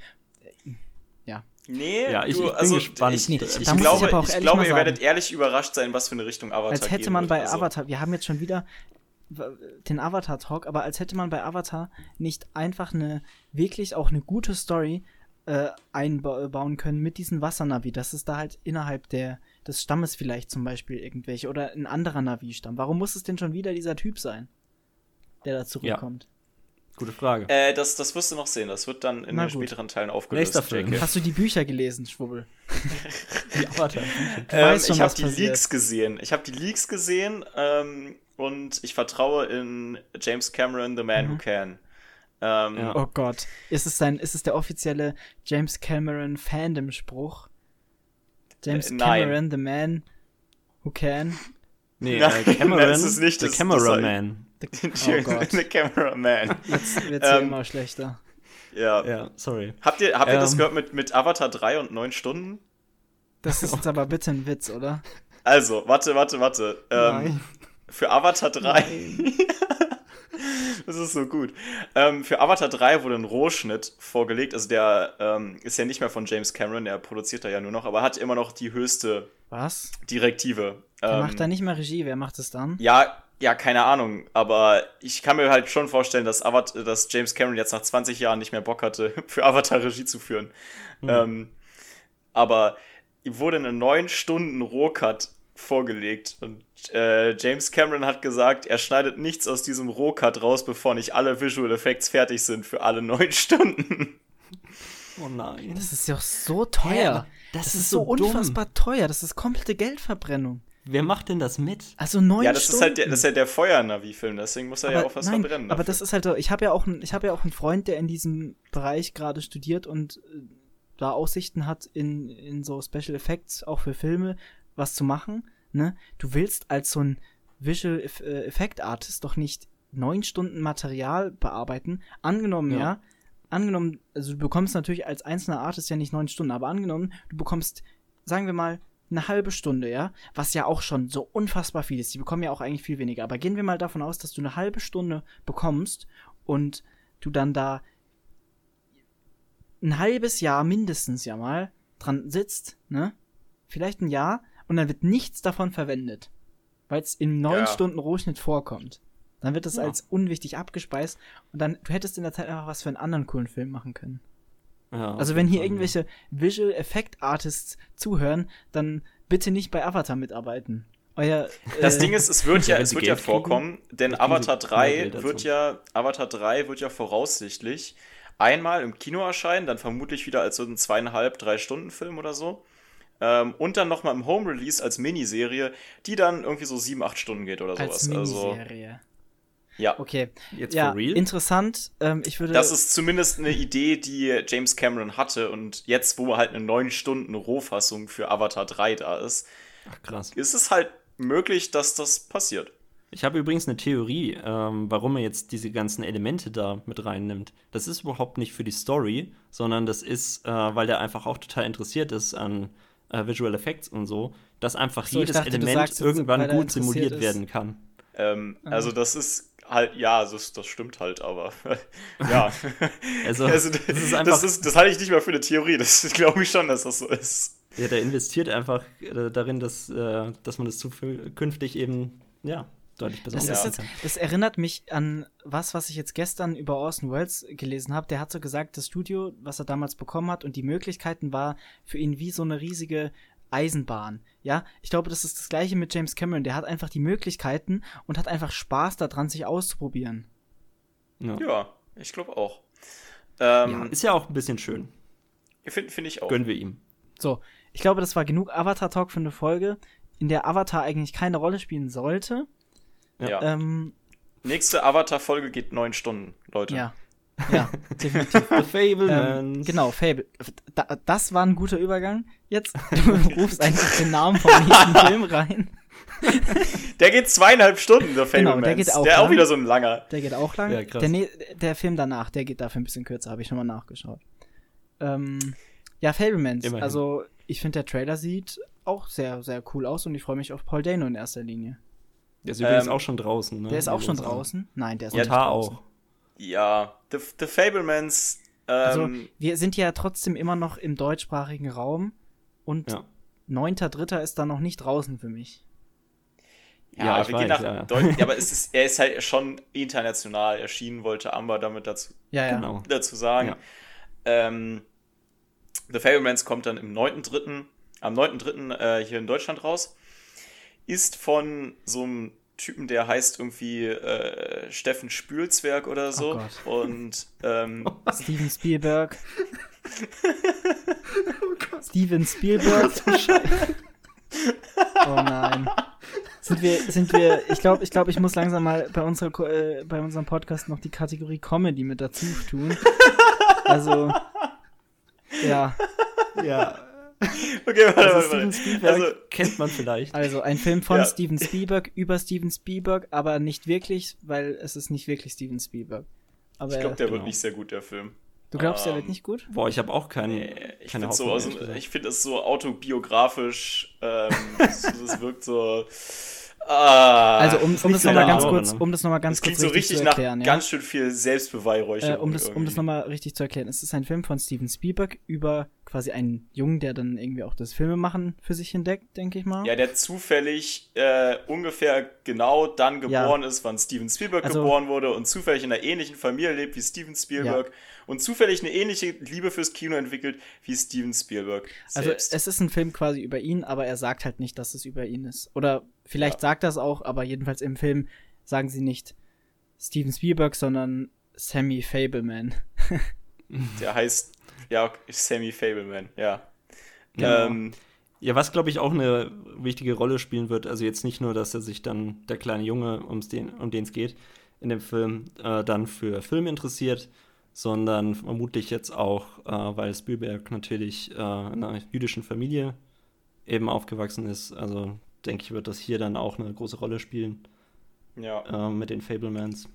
Ja. Nee, Ja, ich- du, ich bin also gespannt. ich, Nee, ich, ich glaube, ich glaube ihr werdet ehrlich überrascht sein, was für eine Richtung Avatar Als hätte gehen man bei Also, Avatar, wir haben jetzt schon wieder den Avatar-Talk, aber als hätte man bei Avatar nicht einfach eine, wirklich auch eine gute Story äh, einbauen können mit diesen Wassernavi, dass es da halt innerhalb der, des Stammes vielleicht zum Beispiel irgendwelche oder ein anderer Navi-Stamm. Warum muss es denn schon wieder dieser Typ sein, der da zurückkommt? Gute Frage. Äh, das, das wirst du noch sehen. Das wird dann in Na den gut. späteren Teilen aufgelöst. Nächster Film. Hast du die Bücher gelesen, Schwubbel? [laughs] Die Avatar. Du Ähm, schon, ich habe die passiert. Leaks gesehen. Ich habe die Leaks gesehen ähm, und ich vertraue in James Cameron, The Man Mhm. Who Can. Ähm, Ja. Oh Gott. Ist es, dein, ist es der offizielle James Cameron Fandom-Spruch? James Äh, nein. Cameron, the man who can. Nee, [laughs] Nein, äh, Cameron, das ist nicht der das- [laughs] Cameraman. Oh Gott. [laughs] The Cameraman. [laughs] Jetzt wird's hier Ähm, immer schlechter. Ja. Ja, sorry. Habt ihr, habt ihr das Ähm. gehört mit, mit Avatar 3 und 9 Stunden? Das ist jetzt aber bitte ein Witz, oder? Also, warte, warte, warte. Ähm, Nein. für Avatar 3. das ist so gut. Ähm, für Avatar 3 wurde ein Rohschnitt vorgelegt. Also der ähm, ist ja nicht mehr von James Cameron, der produziert da ja nur noch, aber hat immer noch die höchste Was? Direktive. Der Ähm, macht da nicht mal Regie, wer macht es dann? ja, ja, keine Ahnung, aber ich kann mir halt schon vorstellen, dass, Avat dass James Cameron jetzt nach 20 Jahren nicht mehr Bock hatte, [laughs] für Avatar Regie zu führen. Ähm, aber ihm wurde eine 9 Stunden Rohcut vorgelegt und äh, James Cameron hat gesagt, er schneidet nichts aus diesem Rohcut raus, bevor nicht alle Visual Effects fertig sind für alle 9 [laughs] Stunden. Oh nein. Das ist ja auch so teuer. das das, ist ist so so unfassbar teuer. Das ist komplette Geldverbrennung. Wer macht denn das mit? Also neun ja, das Stunden. ist halt der, das ist ja der Feuernavi-Film, deswegen muss er ja auch was nein, verbrennen. Aber dafür. das ist halt so, ich habe ja auch ein, ich habe ja auch einen Freund, der in diesem Bereich gerade studiert und äh, da Aussichten hat, in, in so Special Effects, auch für Filme, was zu machen. Ne? Du willst als so ein Visual Eff- äh, Effect Artist doch nicht neun Stunden Material bearbeiten. Angenommen, ja. Ja. angenommen, also du bekommst natürlich als einzelner Artist ja nicht neun Stunden, aber angenommen, du bekommst, sagen wir mal, eine halbe Stunde, ja, was ja auch schon so unfassbar viel ist. Die bekommen ja auch eigentlich viel weniger. Aber gehen wir mal davon aus, dass du eine halbe Stunde bekommst und du dann da ein halbes Jahr mindestens ja mal dran sitzt, ne? Vielleicht ein Jahr und dann wird nichts davon verwendet, weil es in neun Ja. Stunden Rohschnitt vorkommt. Dann wird es Ja. als unwichtig abgespeist und dann du hättest in der Zeit einfach was für einen anderen coolen Film machen können. Ja, Also wenn hier Fall. irgendwelche Visual Effect Artists zuhören, dann bitte nicht bei Avatar mitarbeiten. Euer Das äh, Ding ist, es wird Ja, es wird ja Geld vorkommen, denn kriegen sie Avatar mehr 3 Geld dazu. wird ja, Avatar 3 wird ja voraussichtlich einmal im Kino erscheinen, dann vermutlich wieder als so ein zweieinhalb, drei Stunden Film oder so. Ähm, und dann nochmal im Home Release als Miniserie, die dann irgendwie so sieben, acht Stunden geht oder als sowas. Also, Miniserie. Ja. Okay. Jetzt ja, for real? interessant. Ähm, ich würde Das ist zumindest eine Idee, die James Cameron hatte und jetzt, wo halt eine neun Stunden Rohfassung für Avatar 3 da ist, Ach, krass. ist es halt möglich, dass das passiert. Ich habe übrigens eine Theorie, ähm, warum er jetzt diese ganzen Elemente da mit reinnimmt. Das ist überhaupt nicht für die Story, sondern das ist, äh, weil er einfach auch total interessiert ist an äh, Visual Effects und so, dass einfach So, jedes dachte, Element sagst irgendwann gut simuliert ist. werden kann. Ähm, Ah. Also das ist halt, ja, das, das stimmt halt, aber [laughs] ja. [laughs] Also, Also, das das, ist einfach, ist, das halte ich nicht mal für eine Theorie, das [laughs] glaube ich schon, dass das so ist. ja, der investiert einfach äh, darin, dass, äh, dass man das zukünftig eben, ja, deutlich besser Das, ist jetzt, das erinnert mich an was, was ich jetzt gestern über Orson Welles gelesen habe. Der hat so gesagt, das Studio, was er damals bekommen hat und die Möglichkeiten war für ihn wie so eine riesige Eisenbahn. Ja, ich glaube, das ist das gleiche mit James Cameron. Der hat einfach die Möglichkeiten und hat einfach Spaß daran, sich auszuprobieren. Ja. Ja, ich glaube auch. Ähm, Ja, ist ja auch ein bisschen schön. Finde find ich auch. Gönnen wir ihm. So, ich glaube, das war genug Avatar-Talk für eine Folge, in der Avatar eigentlich keine Rolle spielen sollte. Ja. Ähm, Nächste Avatar-Folge geht neun Stunden, Leute. ja. Ja, [laughs] definitiv. The Fablemans. Ähm, genau, Fable. Da, das war ein guter Übergang. Jetzt du [laughs] rufst einfach den Namen vom nächsten [laughs] Film rein. Der geht zweieinhalb Stunden, der Genau, Fablemans. der geht auch Der auch lang. wieder so ein langer. Der geht auch lang. Ja, krass. Der, der Film danach, der geht dafür ein bisschen kürzer, habe ich schon mal nachgeschaut. Ähm, ja, Fablemans. Immerhin. Also, ich finde, der Trailer sieht auch sehr, sehr cool aus und ich freue mich auf Paul Dano in erster Linie. Der ist übrigens Ähm, auch schon draußen. Ne? Der ist auch schon draußen? Nein, der ist noch nicht Tar draußen. auch. Ja, The, The Fablemans. Ähm, Also, wir sind ja trotzdem immer noch im deutschsprachigen Raum und Ja. 9.3. ist da noch nicht draußen für mich. ja, ja, ich wir gehen weiß, nach ja, ja. Deut- ja, aber [laughs] es ist, er ist halt schon international erschienen, wollte Amber damit dazu, Ja, ja. Genau. dazu sagen. Ja. Ähm, The Fablemans kommt dann im 9.3., am 9.3. Äh, hier in Deutschland raus. Ist von so einem Typen, der heißt irgendwie äh, Steffen Spülzwerg oder so. Oh Und ähm, [laughs] Steven Spielberg. Steven Spielberg. [laughs] oh nein. Sind wir, sind wir, ich glaube, ich glaube, ich muss langsam mal bei, unserer, äh, bei unserem Podcast noch die Kategorie Comedy mit dazu tun. Also, ja, Ja. [laughs] okay, warte, Also warte, Steven warte. Spielberg Also, kennt man vielleicht. also ein Film von [laughs] Ja. Steven Spielberg über Steven Spielberg, aber nicht wirklich, weil es ist nicht wirklich Steven Spielberg. Aber ich glaube, der genau. wird nicht sehr gut, der Film. du glaubst, der ähm, wird nicht gut? Boah, ich habe auch keinen, Nee, ich keine finde so, also, ich finde es so autobiografisch. Ähm, [laughs] das, das wirkt so. Ah, Also um, um das nochmal ganz kurz, ne? um das noch mal ganz das klingt kurz so richtig richtig zu nach erklären, ja. ganz schön viel Selbstbeweihräucherung. Äh, um das, um das nochmal richtig zu erklären, es ist ein Film von Steven Spielberg über quasi einen Jungen, der dann irgendwie auch das Filmemachen für sich entdeckt, denke ich mal. Ja, der zufällig äh, ungefähr genau dann geboren ist, wann Steven Spielberg Also- geboren wurde und zufällig in einer ähnlichen Familie lebt wie Steven Spielberg und zufällig eine ähnliche Liebe fürs Kino entwickelt wie Steven Spielberg. also Selbst. es ist ein Film quasi über ihn, aber er sagt halt nicht, dass es über ihn ist. Oder vielleicht Ja. sagt er es auch, aber jedenfalls im Film sagen sie nicht Steven Spielberg, sondern Sammy Fableman. der heißt ja Sammy Fableman, ja. Ja. Ähm, Ja, was glaube ich auch eine wichtige Rolle spielen wird, also jetzt nicht nur, dass er sich dann, der kleine Junge, um's den, um den es geht, in dem Film, äh, dann für Film interessiert, sondern vermutlich jetzt auch, äh, weil Spielberg natürlich äh, in einer jüdischen Familie eben aufgewachsen ist. Also denke ich, wird das hier dann auch eine große Rolle spielen ja. äh, mit den Fablemans.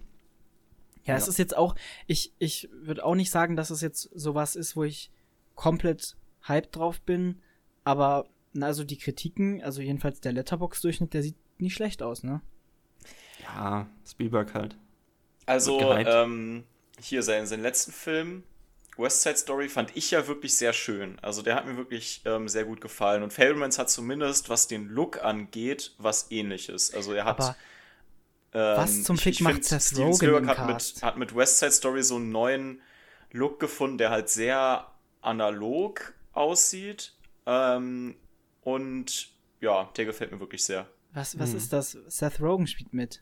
Ja, es Ja. ist jetzt auch, ich, ich würde auch nicht sagen, dass es jetzt sowas ist, wo ich komplett hyped drauf bin, aber na, also die Kritiken, also jedenfalls der Letterbox-Durchschnitt, der sieht nicht schlecht aus, ne? Ja, Spielberg halt. Also, ähm, hier seinen, seinen letzten Film, West Side Story, fand ich ja wirklich sehr schön. Also, der hat mir wirklich ähm, sehr gut gefallen. Und Fablemans hat zumindest, was den Look angeht, was ähnliches. Also, er hat. Aber was zum ich- Fick ich macht find, Seth Steven Rogen Spielberg hat mit, hat mit West Side Story so einen neuen Look gefunden, der halt sehr analog aussieht. Ähm, und ja, der gefällt mir wirklich sehr. was, was Hm. ist das? Seth Rogen spielt mit.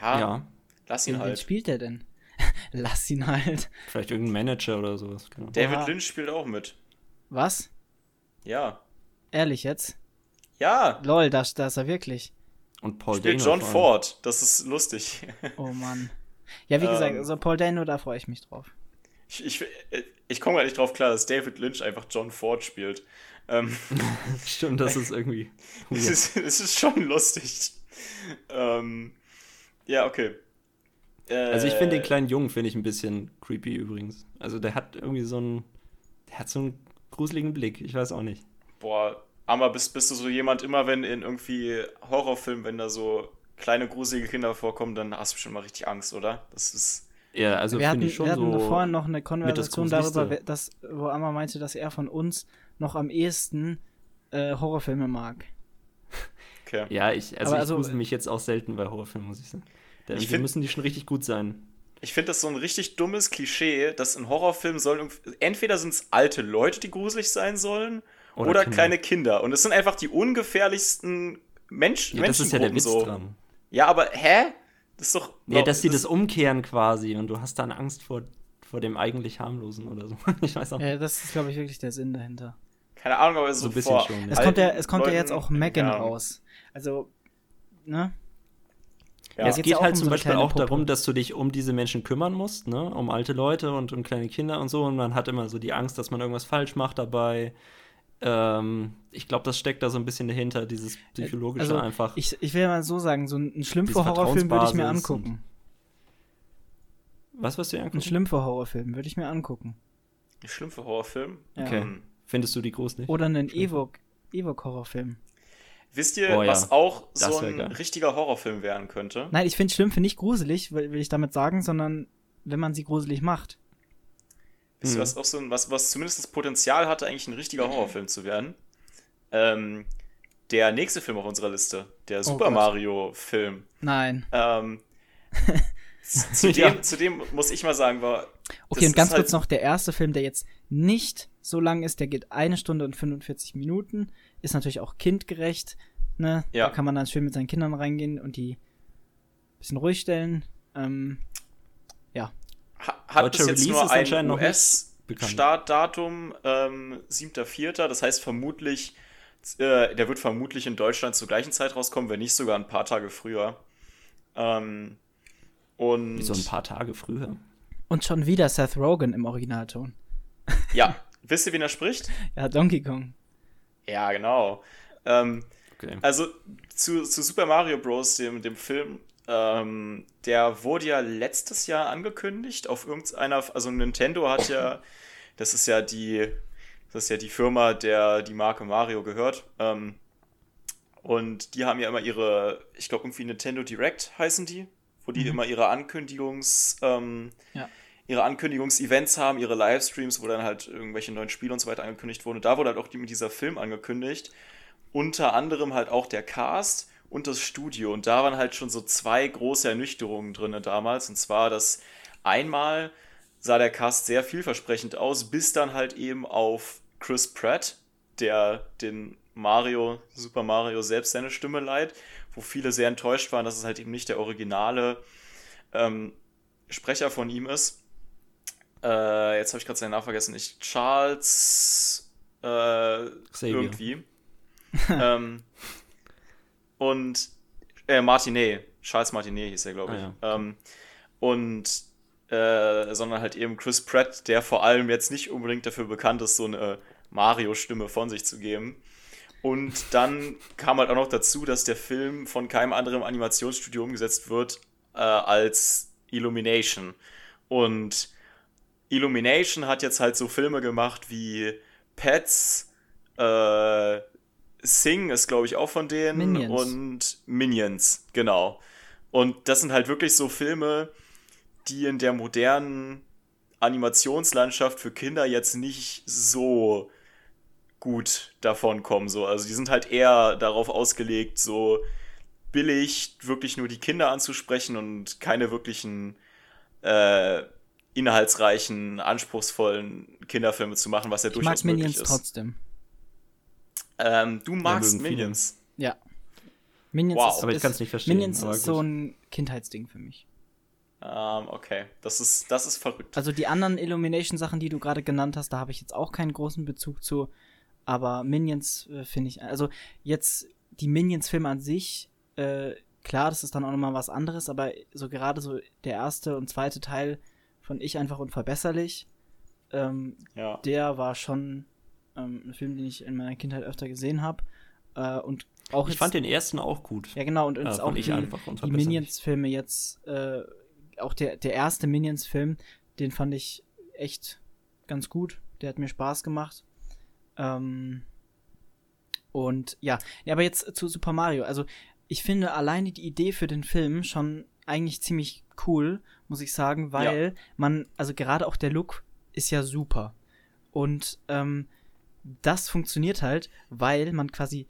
Ja, ja, lass ihn Wen, wen halt. spielt der denn? [laughs] Lass ihn halt. vielleicht irgendein Manager oder sowas. Genau. David Oha. Lynch spielt auch mit. Was? Ja. Ehrlich jetzt? Ja, Lol, da, da ist er wirklich. Und Paul spielt Dano John. Ford. Das ist lustig. Oh Mann. [laughs] Ja, wie gesagt, Ähm. also Paul Dano, da freue ich mich drauf. Ich, ich, ich komme gar nicht drauf klar, dass David Lynch einfach John Ford spielt. Ähm, [laughs] Stimmt, das ist irgendwie. [laughs] es, ist, es ist schon lustig. Ähm, ja, okay. Äh, Also ich finde den kleinen Jungen finde ich ein bisschen creepy übrigens. Also der hat irgendwie so einen, der hat so einen gruseligen Blick. Ich weiß auch nicht. Boah, aber bist, bist du so jemand, immer wenn in irgendwie Horrorfilmen, wenn da so kleine gruselige Kinder vorkommen, dann hast du schon mal richtig Angst, oder? Das ist. Ja, also wir hatten, finde ich schon wir hatten so. vorhin noch eine Konversation darüber, dass, wo Amma meinte, dass er von uns noch am ehesten äh, Horrorfilme mag. Okay. Ja, ich, also ich also- grusel mich jetzt auch selten bei Horrorfilmen, muss ich sagen. Da, Ich die find- müssen die schon richtig gut sein. Ich finde das so ein richtig dummes Klischee, dass in Horrorfilmen sollen entweder sind es alte Leute, die gruselig sein sollen, Oder oder, Kinder. kleine Kinder. Und es sind einfach die ungefährlichsten Mensch Ja, das ist ja der Witz so. dran. Ja, aber hä? Das ist doch. Ja, dass die das umkehren quasi und du hast dann Angst vor, vor dem eigentlich harmlosen oder so. [laughs] Ich weiß auch. Ja, das ist, glaube ich, wirklich der Sinn dahinter. Keine Ahnung, aber so, So ein bisschen vor schon, ja. Es kommt ja, es kommt ja jetzt Leuten- auch Megan ja, raus. Also, ne? Ja. es geht halt um zum so Beispiel auch Puppe. darum, dass du dich um diese Menschen kümmern musst, ne? Um alte Leute und um kleine Kinder und so. Und man hat immer so die Angst, dass man irgendwas falsch macht dabei. Ähm, ich glaube, das steckt da so ein bisschen dahinter, dieses psychologische Also, einfach. ich, ich will mal so sagen, so einen Schlümpfe-Horrorfilm würde ich mir angucken. was wirst du dir Einen angucken? Schlümpfe-Horrorfilm würde ich mir angucken. Schlimm für Horrorfilm. Ja. Okay. Findest du die gruselig? Oder einen Evok-Horrorfilm. Wisst ihr, Oh ja, was auch das so ein geil. richtiger Horrorfilm werden könnte? Nein, ich finde Schlümpfe nicht gruselig, will, will ich damit sagen, sondern wenn man sie gruselig macht. Mhm. was auch so ein, was, was zumindest das Potenzial hatte, eigentlich ein richtiger Horrorfilm zu werden? Ähm, der nächste Film auf unserer Liste, der Super Oh Gott. Mario-Film. Nein. Ähm, [laughs] zu, dem, Ja. zu dem muss ich mal sagen, war. Okay, und ganz ist kurz halt- noch, der erste Film, der jetzt nicht so lang ist, der geht eine Stunde und 45 Minuten, ist natürlich auch kindgerecht. Ne? Ja. Da kann man dann schön mit seinen Kindern reingehen und die ein bisschen ruhig stellen. Ähm, Hat Deutscher bis jetzt Release nur ein. US-Startdatum, ähm, 7.4., das heißt vermutlich, äh, der wird vermutlich in Deutschland zur gleichen Zeit rauskommen, wenn nicht sogar ein paar Tage früher. Ähm, und Wie so ein paar Tage früher. und schon wieder Seth Rogen im Originalton. ja, [laughs] wisst ihr, wen er spricht? Ja, Donkey Kong. Ja, genau. Ähm, Okay. Also zu, zu Super Mario Bros., dem, dem Film, ähm, der wurde ja letztes Jahr angekündigt auf irgendeiner, also Nintendo hat ja, [laughs] das ist ja die, das ist ja die Firma, der die Marke Mario gehört. Ähm, und die haben ja immer ihre, ich glaube irgendwie Nintendo Direct heißen die, wo die Mhm. immer ihre Ankündigungs, ähm, Ja. ihre Ankündigungsevents haben, ihre Livestreams, wo dann halt irgendwelche neuen Spiele und so weiter angekündigt wurden. Und da wurde halt auch die, mit dieser Film angekündigt unter anderem halt auch der Cast und das Studio. Und da waren halt schon so zwei große Ernüchterungen drin damals. Und zwar, dass einmal sah der Cast sehr vielversprechend aus, bis dann halt eben auf Chris Pratt, der den Mario, Super Mario selbst seine Stimme leiht, wo viele sehr enttäuscht waren, dass es halt eben nicht der originale ähm, Sprecher von ihm ist. Äh, jetzt habe ich gerade seinen Namen vergessen. Ich, Charles äh, irgendwie. [laughs] ähm, und äh, Martinet, Charles Martinet hieß er, glaube ich. Ah, ähm, und äh, sondern halt eben Chris Pratt, der vor allem jetzt nicht unbedingt dafür bekannt ist, so eine Mario-Stimme von sich zu geben. Und dann kam halt auch noch dazu, dass der Film von keinem anderen Animationsstudio umgesetzt wird äh, als Illumination. Und Illumination hat jetzt halt so Filme gemacht wie Pets, äh, Sing ist, glaube ich, auch von denen Minions. und Minions, genau. Und das sind halt wirklich so Filme, die in der modernen Animationslandschaft für Kinder jetzt nicht so gut davon kommen. So. Also die sind halt eher darauf ausgelegt, so billig wirklich nur die Kinder anzusprechen und keine wirklichen äh, inhaltsreichen, anspruchsvollen Kinderfilme zu machen, was ja Ich durchaus mag Minions möglich ist. trotzdem. Ähm, du magst viele. Minions. Ja. Minions Wow. ist, Aber ich ist- kann's nicht verstehen, Minions ist so ein Kindheitsding für mich. Ähm, okay, das ist, das ist verrückt. Also die anderen Illumination-Sachen, die du gerade genannt hast, da habe ich jetzt auch keinen großen Bezug zu. Aber Minions äh, finde ich, also jetzt die Minions-Filme an sich, äh, klar, das ist dann auch nochmal was anderes, aber so gerade so der erste und zweite Teil von Ich einfach unverbesserlich, ähm, ja. der war schon ähm, ein Film, den ich in meiner Kindheit öfter gesehen habe. Äh, und auch Ich jetzt- fand den ersten auch gut. ja, genau, und Äh, auch fand ich die, einfach die. Minions-Filme jetzt, äh, auch der, der erste Minions-Film, den fand ich echt ganz gut. Der hat mir Spaß gemacht. Ähm, und ja, ja, aber jetzt zu Super Mario. Also, ich finde alleine die Idee für den Film schon eigentlich ziemlich cool, muss ich sagen, weil man, also gerade auch der Look ist ja super. Und ähm, das funktioniert halt, weil man quasi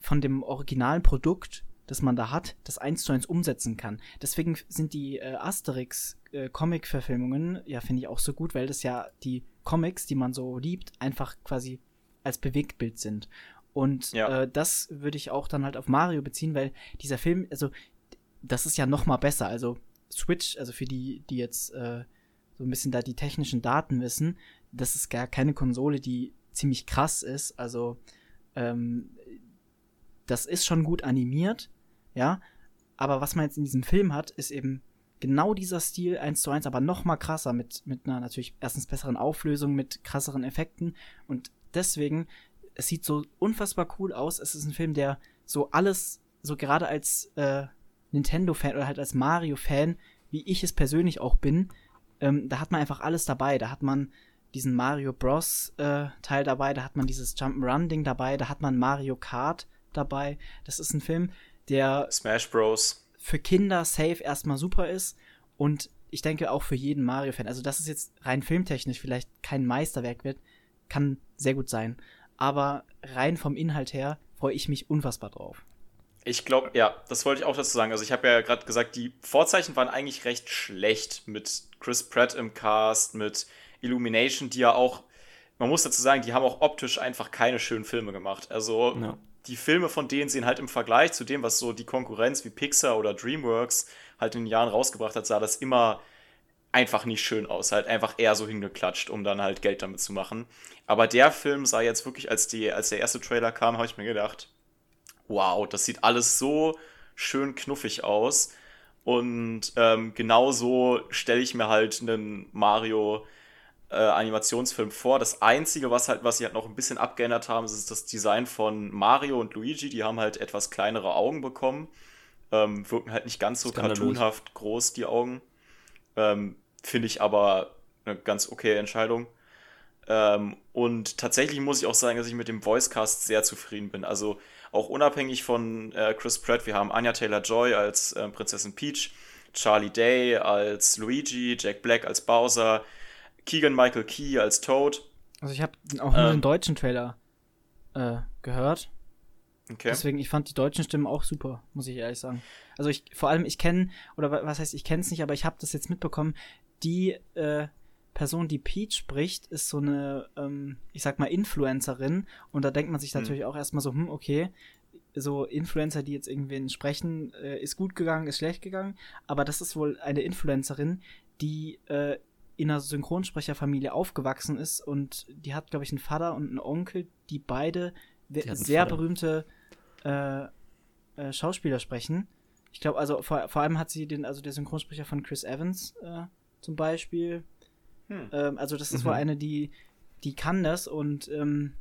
von dem originalen Produkt, das man da hat, das eins zu eins umsetzen kann. Deswegen sind die äh, Asterix-Comic-Verfilmungen, ja, finde ich auch so gut, weil das ja die Comics, die man so liebt, einfach quasi als Bewegtbild sind. Und Ja. äh, das würde ich auch dann halt auf Mario beziehen, weil dieser Film, also das ist ja noch mal besser. Also Switch, also für die, die jetzt äh, so ein bisschen da die technischen Daten wissen, das ist gar keine Konsole, die ziemlich krass ist. Also ähm, das ist schon gut animiert, ja. Aber was man jetzt in diesem Film hat, ist eben genau dieser Stil eins zu eins, aber noch mal krasser mit mit einer natürlich erstens besseren Auflösung, mit krasseren Effekten und deswegen es sieht so unfassbar cool aus. Es ist ein Film, der so alles so gerade als äh, Nintendo-Fan oder halt als Mario-Fan, wie ich es persönlich auch bin, ähm, da hat man einfach alles dabei. Da hat man diesen Mario Bros. Äh, Teil dabei, da hat man dieses Jump'n'Run-Ding dabei, da hat man Mario Kart dabei. Das ist ein Film, der Smash Bros. für Kinder safe erstmal super ist und ich denke auch für jeden Mario-Fan. Also, dass es jetzt rein filmtechnisch vielleicht kein Meisterwerk wird, kann sehr gut sein. Aber rein vom Inhalt her freue ich mich unfassbar drauf. Ich glaube, ja, das wollte ich auch dazu sagen. Also ich habe ja gerade gesagt, die Vorzeichen waren eigentlich recht schlecht mit Chris Pratt im Cast, mit Illumination, die ja auch, man muss dazu sagen, die haben auch optisch einfach keine schönen Filme gemacht. Also Ja. die Filme von denen sehen halt im Vergleich zu dem, was so die Konkurrenz wie Pixar oder DreamWorks halt in den Jahren rausgebracht hat, sah das immer einfach nicht schön aus. Halt einfach eher so hingeklatscht, um dann halt Geld damit zu machen. Aber der Film sah jetzt wirklich, als, die, als der erste Trailer kam, habe ich mir gedacht, wow, das sieht alles so schön knuffig aus. Und ähm, genauso stelle ich mir halt einen Mario äh, Animationsfilm vor. Das Einzige, was halt, was sie halt noch ein bisschen abgeändert haben, ist das Design von Mario und Luigi. Die haben halt etwas kleinere Augen bekommen. Ähm, wirken halt nicht ganz so cartoonhaft groß, die Augen. Ähm, Finde ich aber eine ganz okay Entscheidung. Ähm, und tatsächlich muss ich auch sagen, dass ich mit dem Voicecast sehr zufrieden bin. Also auch unabhängig von äh, Chris Pratt, wir haben Anya Taylor-Joy als äh, Prinzessin Peach, Charlie Day als Luigi, Jack Black als Bowser, Keegan Michael Key als Toad. Also ich habe auch nur Ähm. den deutschen Trailer äh, gehört. Okay. Deswegen, ich fand die deutschen Stimmen auch super, muss ich ehrlich sagen. Also ich, vor allem, ich kenne, oder wa- was heißt, ich kenne es nicht, aber ich habe das jetzt mitbekommen, die äh, Person, die Peach spricht, ist so eine, ähm, ich sag mal, Influencerin. Und da denkt man sich Hm. natürlich auch erstmal so, hm, okay, so Influencer, die jetzt irgendwen sprechen, äh, ist gut gegangen, ist schlecht gegangen. Aber das ist wohl eine Influencerin, die äh, in einer Synchronsprecherfamilie aufgewachsen ist und die hat, glaube ich, einen Vater und einen Onkel, die beide Die sehr Vater. berühmte äh, äh, Schauspieler sprechen. Ich glaube, also vor, vor allem hat sie den, also der Synchronsprecher von Chris Evans äh, zum Beispiel. Hm. Ähm, also das ist Mhm. wohl eine, die, die kann das und ähm,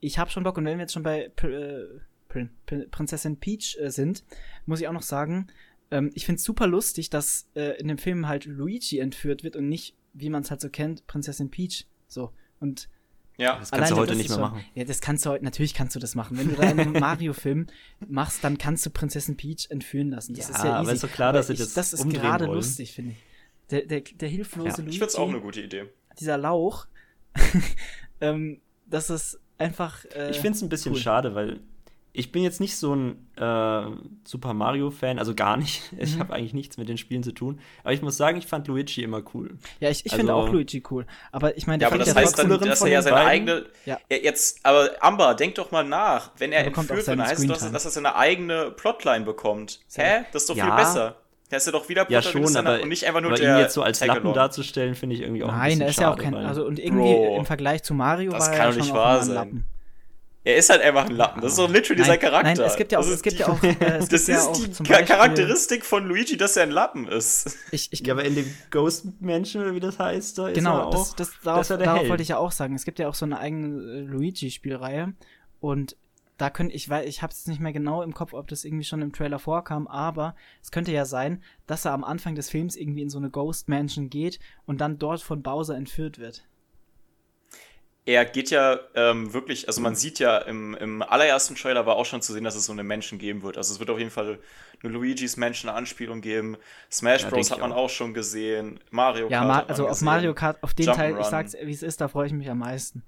ich habe schon Bock und wenn wir jetzt schon bei Pr äh, Prin Prin Prinzessin Peach äh, sind, muss ich auch noch sagen, ähm, ich finde es super lustig, dass äh, in dem Film halt Luigi entführt wird und nicht, wie man es halt so kennt, Prinzessin Peach. So. Und Ja, Das kannst du Alleine heute nicht mehr schon- machen. Ja, das kannst du heute, natürlich kannst du das machen. Wenn du da einen [laughs] Mario-Film machst, dann kannst du Prinzessin Peach entführen lassen. Das Ja, ist ja aber easy. ist doch klar, dass sie ich, das Das ist gerade wollen. lustig, finde ich. Der, der, der hilflose Ja, Luigi, ich finde es auch eine gute Idee. dieser Lauch, [laughs] ähm, das ist einfach. Äh, Ich finde es ein bisschen cool. schade, weil ich bin jetzt nicht so ein äh, Super Mario-Fan, also gar nicht. [laughs] Ich Mhm. habe eigentlich nichts mit den Spielen zu tun. Aber ich muss sagen, ich fand Luigi immer cool. Ja, ich, ich also- finde auch Luigi cool. Aber ich meine, Ja, der aber das ja heißt dann, dass er ja seine beiden. eigene. Ja. Ja. Jetzt, aber Amber, denk doch mal nach. Wenn er Er entführt wird, dann heißt das, dass er seine eigene Plotline bekommt. Hä? Das ist doch Ja. viel besser. Der ist ja doch wieder Ja, Protagonist schon, seiner- aber, und nicht einfach nur aber der ihn jetzt so als Lappen Tagalong. darzustellen, finde ich irgendwie auch ein Nein, bisschen er ist ja auch kein. Also, und irgendwie Bro, im Vergleich zu Mario das war kann er doch schon nicht wahr immer ein sein. Lappen. Er ist halt einfach ein Lappen. Das ist doch literally sein Charakter. Nein, es gibt ja auch, Das es ist gibt die- ja auch, äh, es [laughs] Das gibt ja ist auch die Beispiel, Charakteristik von Luigi, dass er ein Lappen ist. Ich, ich, ja, aber in dem Ghost-Menschen, oder wie das heißt, da ist er genau, auch, das, das, darauf, ist der darauf wollte ich ja auch sagen. Es gibt ja auch so eine eigene äh, Luigi-Spielreihe und da könnte ich, weil ich habe es nicht mehr genau im Kopf, ob das irgendwie schon im Trailer vorkam, aber es könnte ja sein, dass er am Anfang des Films irgendwie in so eine Ghost Mansion geht und dann dort von Bowser entführt wird. Er geht ja ähm, wirklich, also man sieht ja im, im allerersten Trailer war auch schon zu sehen, dass es so eine Menschen geben wird. Also es wird auf jeden Fall eine Luigi's Menschen Anspielung geben. Smash Ja, Bros hat ich man auch. auch schon gesehen. Mario Ja, Kart. Ma hat man also auf gesehen. Mario Kart, auf den Teil, ich Jump'n'Run. sag's, wie es ist, da freue ich mich am meisten.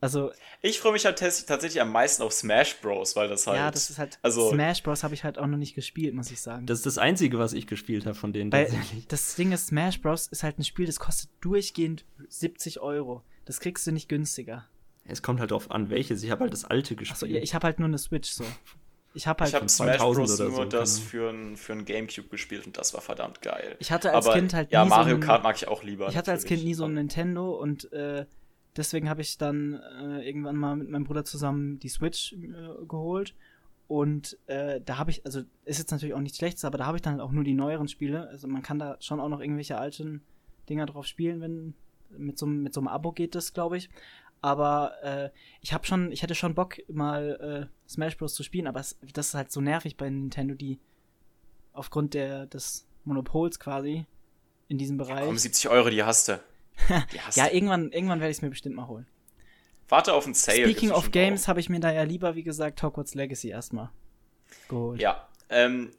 Also, Ich freue mich halt tats- tatsächlich am meisten auf Smash Bros, weil das halt. ja, das ist halt, also- Smash Bros. habe ich halt auch noch nicht gespielt, muss ich sagen. Das ist das Einzige, was ich gespielt habe von denen Weil tatsächlich. das Ding ist, Smash Bros. ist halt ein Spiel, das kostet durchgehend 70 Euro. Das kriegst du nicht günstiger. Es kommt halt drauf an, welches. Ich habe halt das alte gespielt. Achso, ja, ich habe halt nur eine Switch so. Ich habe halt. ich habe von Smash 2000 Bros nur so, das für ein, für ein Gamecube gespielt und das war verdammt geil. Ich hatte als Aber Kind halt ja, nie Mario so ein, Kart mag ich auch lieber. Ich hatte als natürlich. Kind nie so ein Nintendo und äh, deswegen habe ich dann äh, irgendwann mal mit meinem Bruder zusammen die Switch äh, geholt. Und äh, da habe ich, also ist jetzt natürlich auch nichts Schlechtes, aber da habe ich dann halt auch nur die neueren Spiele. Also man kann da schon auch noch irgendwelche alten Dinger drauf spielen, wenn mit so, einem- mit so einem Abo geht das, glaube ich. Aber äh, ich habe schon, ich hätte schon Bock, mal äh, Smash Bros. zu spielen, aber es, das ist halt so nervig bei Nintendo, die aufgrund der, des Monopols quasi in diesem Bereich. Komm, 70 Euro, die hast du. [laughs] Die hast Ja, du. irgendwann, irgendwann werde ich es mir bestimmt mal holen. warte auf ein Sale. Speaking of Games habe ich mir da ja lieber, wie gesagt, Hogwarts Legacy erstmal geholt. Ja, ähm,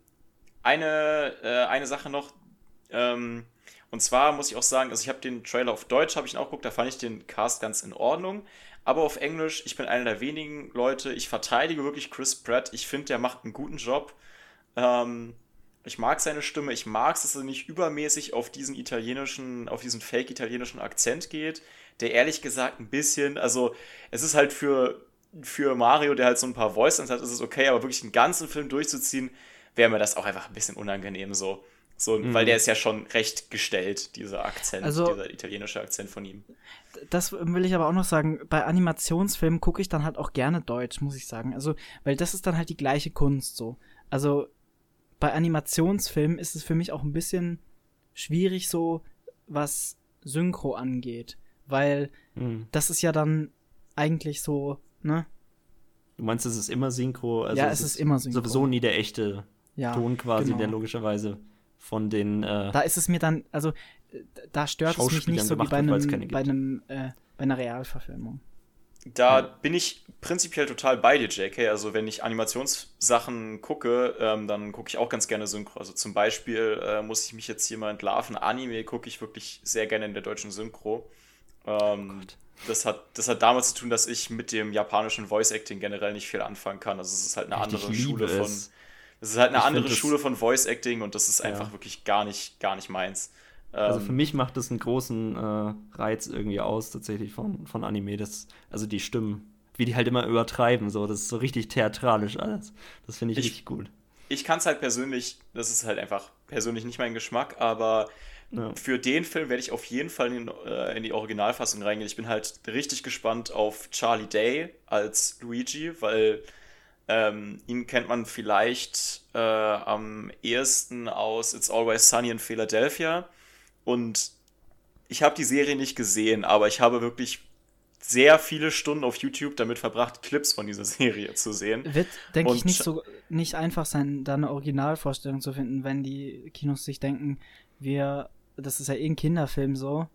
eine, äh, eine Sache noch. Ähm, und zwar muss ich auch sagen, also ich habe den Trailer auf Deutsch, habe ich ihn auch geguckt, da fand ich den Cast ganz in Ordnung. Aber auf Englisch, ich bin einer der wenigen Leute, ich verteidige wirklich Chris Pratt. Ich finde, der macht einen guten Job. Ähm, ich mag seine Stimme, ich mag es, dass er nicht übermäßig auf diesen italienischen, auf diesen fake-italienischen Akzent geht, der ehrlich gesagt ein bisschen, also es ist halt für, für Mario, der halt so ein paar Voice-Lines hat, ist es okay, aber wirklich den ganzen Film durchzuziehen, wäre mir das auch einfach ein bisschen unangenehm so. So, Mhm. weil der ist ja schon recht gestellt, dieser Akzent, Also- dieser italienische Akzent von ihm. Das will ich aber auch noch sagen, bei Animationsfilmen gucke ich dann halt auch gerne Deutsch, muss ich sagen. Also, weil das ist dann halt die gleiche Kunst so. Also, bei Animationsfilmen ist es für mich auch ein bisschen schwierig so, was Synchro angeht. Weil Hm. das ist ja dann eigentlich so, ne? Du meinst, es ist immer Synchro? Also Ja, es ist immer Synchro. Sowieso nie der echte Ja. Ton quasi, genau. der logischerweise von den. Äh, Da ist es mir dann, also äh, da stört es mich nicht so wie bei einem, bei einem, äh, bei einer Realverfilmung. Da Ja. bin ich prinzipiell total bei dir, JK. Also wenn ich Animationssachen gucke, ähm, dann gucke ich auch ganz gerne Synchro. Also zum Beispiel äh, muss ich mich jetzt hier mal entlarven. Anime gucke ich wirklich sehr gerne in der deutschen Synchro. Ähm, Gott. das, hat, das hat damit zu tun, dass ich mit dem japanischen Voice Acting generell nicht viel anfangen kann. Also es ist halt eine ich andere Schule von. es. Es ist halt eine Ich andere das- Schule von Voice Acting und das ist Ja. einfach wirklich gar nicht, gar nicht meins. Also Ähm, für mich macht das einen großen äh, Reiz irgendwie aus, tatsächlich von, von Anime. Das, also die Stimmen, wie die halt immer übertreiben, so, das ist so richtig theatralisch alles. Das finde ich, Ich- richtig gut. ich kann es halt persönlich, das ist halt einfach persönlich nicht mein Geschmack, aber Ja. für den Film werde ich auf jeden Fall in, äh, in die Originalfassung reingehen. Ich bin halt richtig gespannt auf Charlie Day als Luigi, weil ähm, ihn kennt man vielleicht äh, am ehesten aus It's Always Sunny in Philadelphia. Und ich habe die Serie nicht gesehen, aber ich habe wirklich sehr viele Stunden auf YouTube damit verbracht, Clips von dieser [laughs] Serie zu sehen. Wird, denke ich, nicht so nicht einfach sein, da eine Originalvorstellung zu finden, wenn die Kinos sich denken, wir, das ist ja eh ein Kinderfilm so.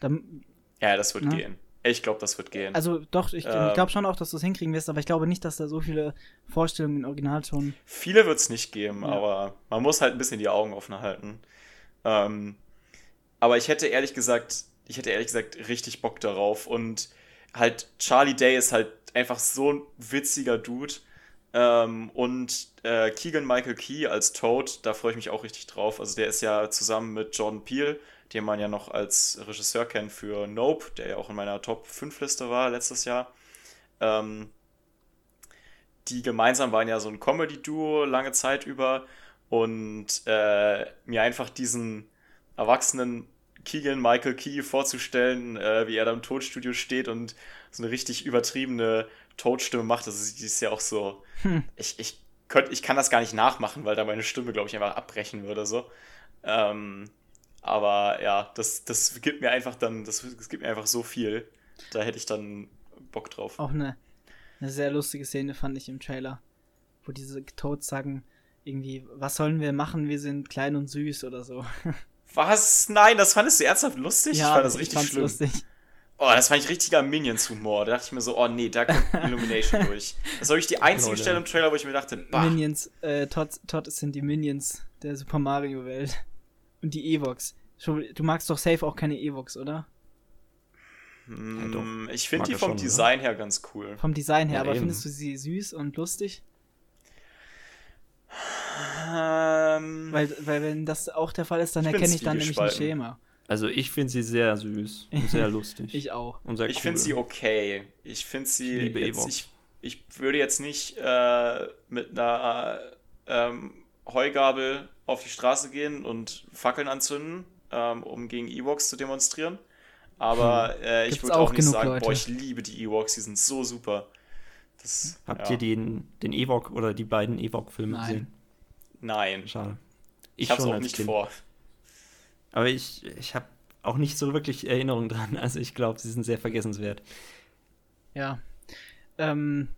Dann, Ja, das wird Ne? gehen. Ich glaube, das wird gehen. also doch, ich, Ähm. ich glaube schon auch, dass du es hinkriegen wirst, aber ich glaube nicht, dass da so viele Vorstellungen in Originalton. Viele wird es nicht geben, Ja. aber man muss halt ein bisschen die Augen offen halten. Ähm, aber ich hätte ehrlich gesagt, ich hätte ehrlich gesagt richtig Bock darauf. Und halt, Charlie Day ist halt einfach so ein witziger Dude. Ähm, und äh, Keegan Michael Key als Toad, da freue ich mich auch richtig drauf. Also der ist ja zusammen mit Jordan Peele, den man ja noch als Regisseur kennt für Nope, der ja auch in meiner Top 5 Liste war letztes Jahr. Ähm, die gemeinsam waren ja so ein Comedy-Duo lange Zeit über und äh, mir einfach diesen erwachsenen Keegan Michael Key vorzustellen, äh, wie er da im Tonstudio steht und so eine richtig übertriebene Tonstimme macht, das ist, ist ja auch so. Hm. Ich, ich, könnt, ich kann das gar nicht nachmachen, weil da meine Stimme, glaube ich, einfach abbrechen würde. So. Ähm, aber ja, das, das gibt mir einfach dann, das, das gibt mir einfach so viel. Da hätte ich dann Bock drauf. Auch eine, eine sehr lustige Szene fand ich im Trailer, wo diese Toads sagen, irgendwie, was sollen wir machen? Wir sind klein und süß oder so. [laughs] Was? Nein, das fandest du ernsthaft lustig? ich fand das richtig fand's schlimm. lustig. Oh, das fand ich richtiger Minions-Humor. Da dachte ich mir so, oh nee, da kommt [laughs] Illumination durch. Das war wirklich die einzige Leute. Stelle im Trailer, wo ich mir dachte, bah, Minions, äh, Todd, Todd sind die Minions der Super Mario Welt. Und die Evox. Du magst doch safe auch keine Evox, oder? hm, doch. ich finde die vom schon, oder? Design her ganz cool. Vom Design her, Ja, aber eben. findest du sie süß und lustig? Ähm, Weil, weil wenn das auch der Fall ist, dann erkenne ich dann nämlich ein. Schema. Also ich finde sie sehr süß und sehr [laughs] lustig. Ich auch. und sehr ich cool. finde sie okay. Ich finde sie. Ich liebe jetzt, Evox. ich, ich würde jetzt nicht äh, mit einer ähm, Heugabel auf die Straße gehen und Fackeln anzünden, ähm, um gegen Ewoks zu demonstrieren. Aber äh, ich würde auch auch nicht genug sagen, Leute. boah, ich liebe die Ewoks, die sind so super. Das, Habt ja. ihr den, den Ewok oder die beiden Ewok-Filme gesehen? Nein, Schade. ich, hab's schon auch nicht Kind. vor. Aber ich, ich habe auch nicht so wirklich Erinnerungen dran. [laughs] Also ich glaube, sie sind sehr vergessenswert. Ja. Ähm,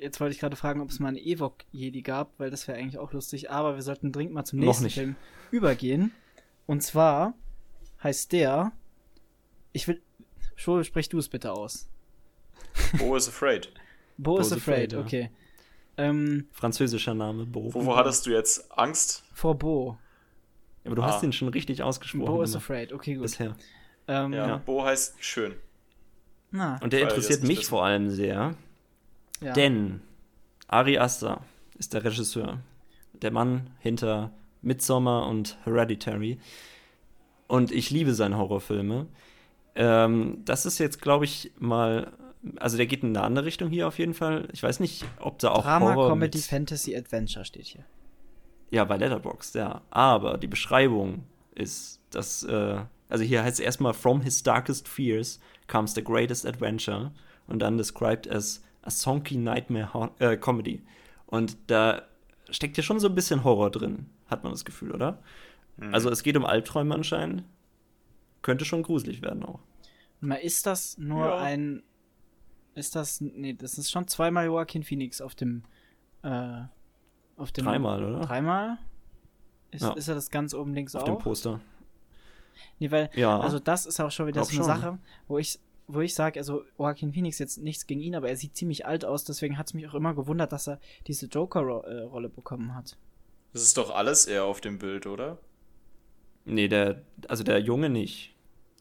jetzt wollte ich gerade fragen, ob es mal eine Evok-Jedi gab, weil das wäre eigentlich auch lustig. Aber wir sollten dringend mal zum nächsten. Film übergehen. Und zwar heißt der. Ich will. Schul, sprich du es bitte aus. Bo is Afraid. Bo, [laughs] Bo is is Afraid, Afraid, ja. okay. Ähm, Französischer Name, Bo. Wovor hattest du jetzt Angst? vor Bo. Aber du Ah. hast ihn schon richtig ausgesprochen. Bo is immer Afraid, okay, gut. bisher. Ähm, Ja, Ja. Bo heißt schön. Na, Und der Weil interessiert mich wissen. vor allem sehr, ja. denn Ari Aster ist der Regisseur. Der Mann hinter Midsommar und Hereditary. Und ich liebe seine Horrorfilme. Ähm, das ist jetzt, glaube ich, mal. Also, der geht in eine andere Richtung hier auf jeden Fall. Ich weiß nicht, ob da auch Drama, Horror Comedy, Fantasy, Adventure steht hier. Ja, bei Letterboxd, ja. Aber die Beschreibung ist, dass, äh, also hier heißt es erstmal, from his darkest fears comes the greatest adventure und dann described as a sonky nightmare ho äh, comedy. Und da steckt ja schon so ein bisschen Horror drin, hat man das Gefühl, oder? Mhm. Also es geht um Albträume anscheinend. Könnte schon gruselig werden auch. Mal ist das nur Ja. ein. Ist das. Nee, das ist schon zweimal Joaquin Phoenix auf dem. Äh, auf dem. Dreimal, oder? Dreimal? Ist, Ja. ist er das ganz oben links Auf auch? dem Poster. Nee, weil, Ja. also das ist auch schon wieder so eine schon. Sache, wo ich, wo ich sage, also Joaquin Phoenix jetzt nichts gegen ihn, aber er sieht ziemlich alt aus, deswegen hat es mich auch immer gewundert, dass er diese Joker-Rolle bekommen hat. Das ist doch alles eher auf dem Bild, oder? Nee, der, also der Junge nicht.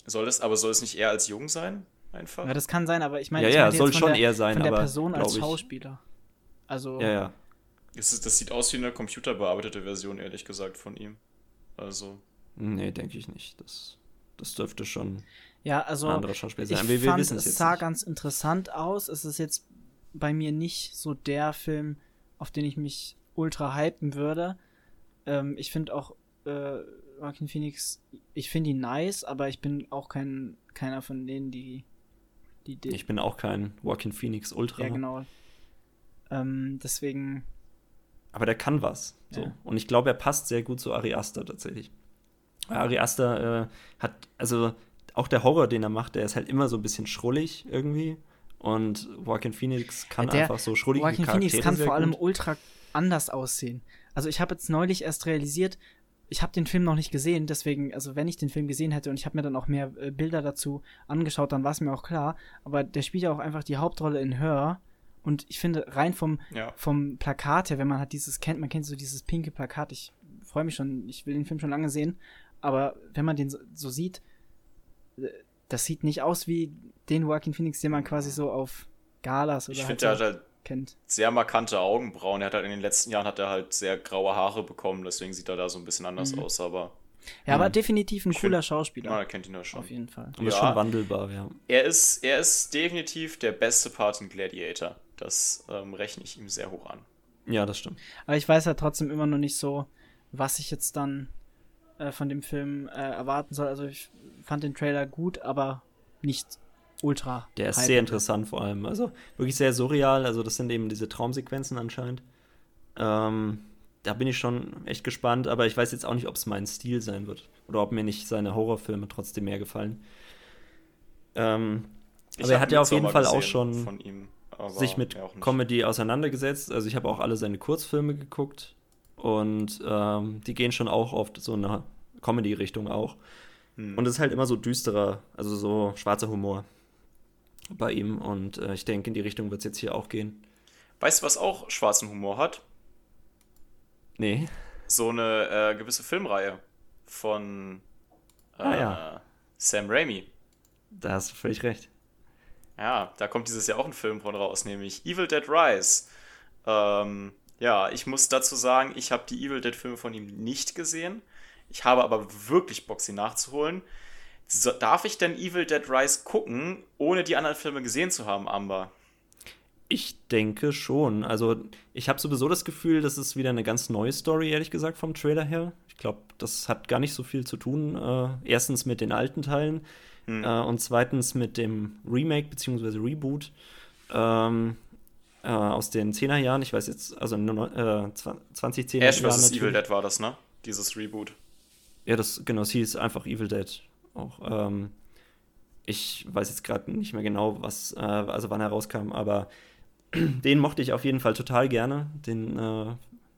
Soll es, aber soll es nicht eher als jung sein? Einfach? Ja, das kann sein, aber ich meine, Ja, ich ja, soll jetzt von schon der, eher sein, von der aber Person als ich- Schauspieler. Also, Ja, ja. Das, ist, das sieht aus wie eine computerbearbeitete Version, ehrlich gesagt, von ihm. Also, Nee, denke ich nicht. Das, das dürfte schon ja, also ein anderer Schauspieler ich sein. Wir, wir fand, es sah nicht. ganz interessant aus. Es ist jetzt bei mir nicht so der Film, auf den ich mich ultra hypen würde. Ähm, ich finde auch äh, Joaquin Phoenix, ich finde ihn nice, aber ich bin auch kein keiner von denen, die die, die Ich bin auch kein Joaquin Phoenix Ultra. ja genau. Ähm, deswegen Aber der kann was. So. Ja. Und ich glaube, er passt sehr gut zu Ari Aster tatsächlich. Ari Aster äh, hat, also auch der Horror, den er macht, der ist halt immer so ein bisschen schrullig irgendwie. Und Joaquin Phoenix kann der- einfach so schrullige Joaquin Charaktere Phoenix kann vor allem gut. ultra anders aussehen. Also ich habe jetzt neulich erst realisiert, ich habe den Film noch nicht gesehen, deswegen, also wenn ich den Film gesehen hätte und ich habe mir dann auch mehr äh, Bilder dazu angeschaut, dann war es mir auch klar. Aber der spielt ja auch einfach die Hauptrolle in Her. Und ich finde, rein vom, ja. vom Plakat her, wenn man hat dieses kennt, man kennt so dieses pinke Plakat, ich freue mich schon, ich will den Film schon lange sehen, aber wenn man den so, so sieht, das sieht nicht aus wie den Joaquin Phoenix, den man quasi so auf Galas oder Ich halt finde, der so hat halt kennt. sehr markante Augenbrauen. Er hat halt in den letzten Jahren hat er halt sehr graue Haare bekommen, deswegen sieht er da so ein bisschen anders Mhm. aus, aber Ja, aber Mhm. definitiv ein cooler find- Schauspieler. man erkennt ihn ja schon. Auf jeden Fall. Und ist Ja. schon wandelbar, ja. Er ist, er ist definitiv der beste Part in Gladiator. Das ähm, rechne ich ihm sehr hoch an. Ja, das stimmt. Aber ich weiß ja trotzdem immer noch nicht so, was ich jetzt dann äh, von dem Film äh, erwarten soll. Also ich fand den Trailer gut, aber nicht ultra. Der ist hype. sehr interessant vor allem. Also wirklich sehr surreal. Also das sind eben diese Traumsequenzen anscheinend. Ähm, da bin ich schon echt gespannt, aber ich weiß jetzt auch nicht, ob es mein Stil sein wird. Oder ob mir nicht seine Horrorfilme trotzdem mehr gefallen. Ähm, aber er hat ja auf jeden Fall auch schon von ihm, aber sich mit. Comedy auseinandergesetzt. Also ich habe auch alle seine Kurzfilme geguckt und ähm, die gehen schon auch auf so eine Comedy-Richtung auch. Hm. Und es ist halt immer so düsterer, also so schwarzer Humor bei ihm. Und äh, ich denke, in die Richtung wird es jetzt hier auch gehen. Weißt du, was auch schwarzen Humor hat? Nee. So eine äh, gewisse Filmreihe von äh, Ah, ja. Sam Raimi. Da hast du völlig recht. Ja, da kommt dieses Jahr auch ein Film von raus, nämlich Evil Dead Rise. Ähm, ja, ich muss dazu sagen, ich habe die Evil Dead Filme von ihm nicht gesehen. Ich habe aber wirklich Bock, sie nachzuholen. So, darf ich denn Evil Dead Rise gucken, ohne die anderen Filme gesehen zu haben, Amber? Ich denke schon. Also, ich habe sowieso das Gefühl, das ist wieder eine ganz neue Story, ehrlich gesagt, vom Trailer her. Ich glaube, das hat gar nicht so viel zu tun. Äh, erstens mit den alten Teilen Hm. äh, und zweitens mit dem Remake bzw. Reboot ähm, äh, aus den 10er Jahren. Ich weiß jetzt, also äh, 2010er Ash Jahren vs. Evil. Dead war das, ne? Dieses Reboot. Ja, das, genau, es hieß einfach Evil Dead auch. Ähm, ich weiß jetzt gerade nicht mehr genau, was, äh, also wann er rauskam, aber [clears throat] den mochte ich auf jeden Fall total gerne. Den, äh,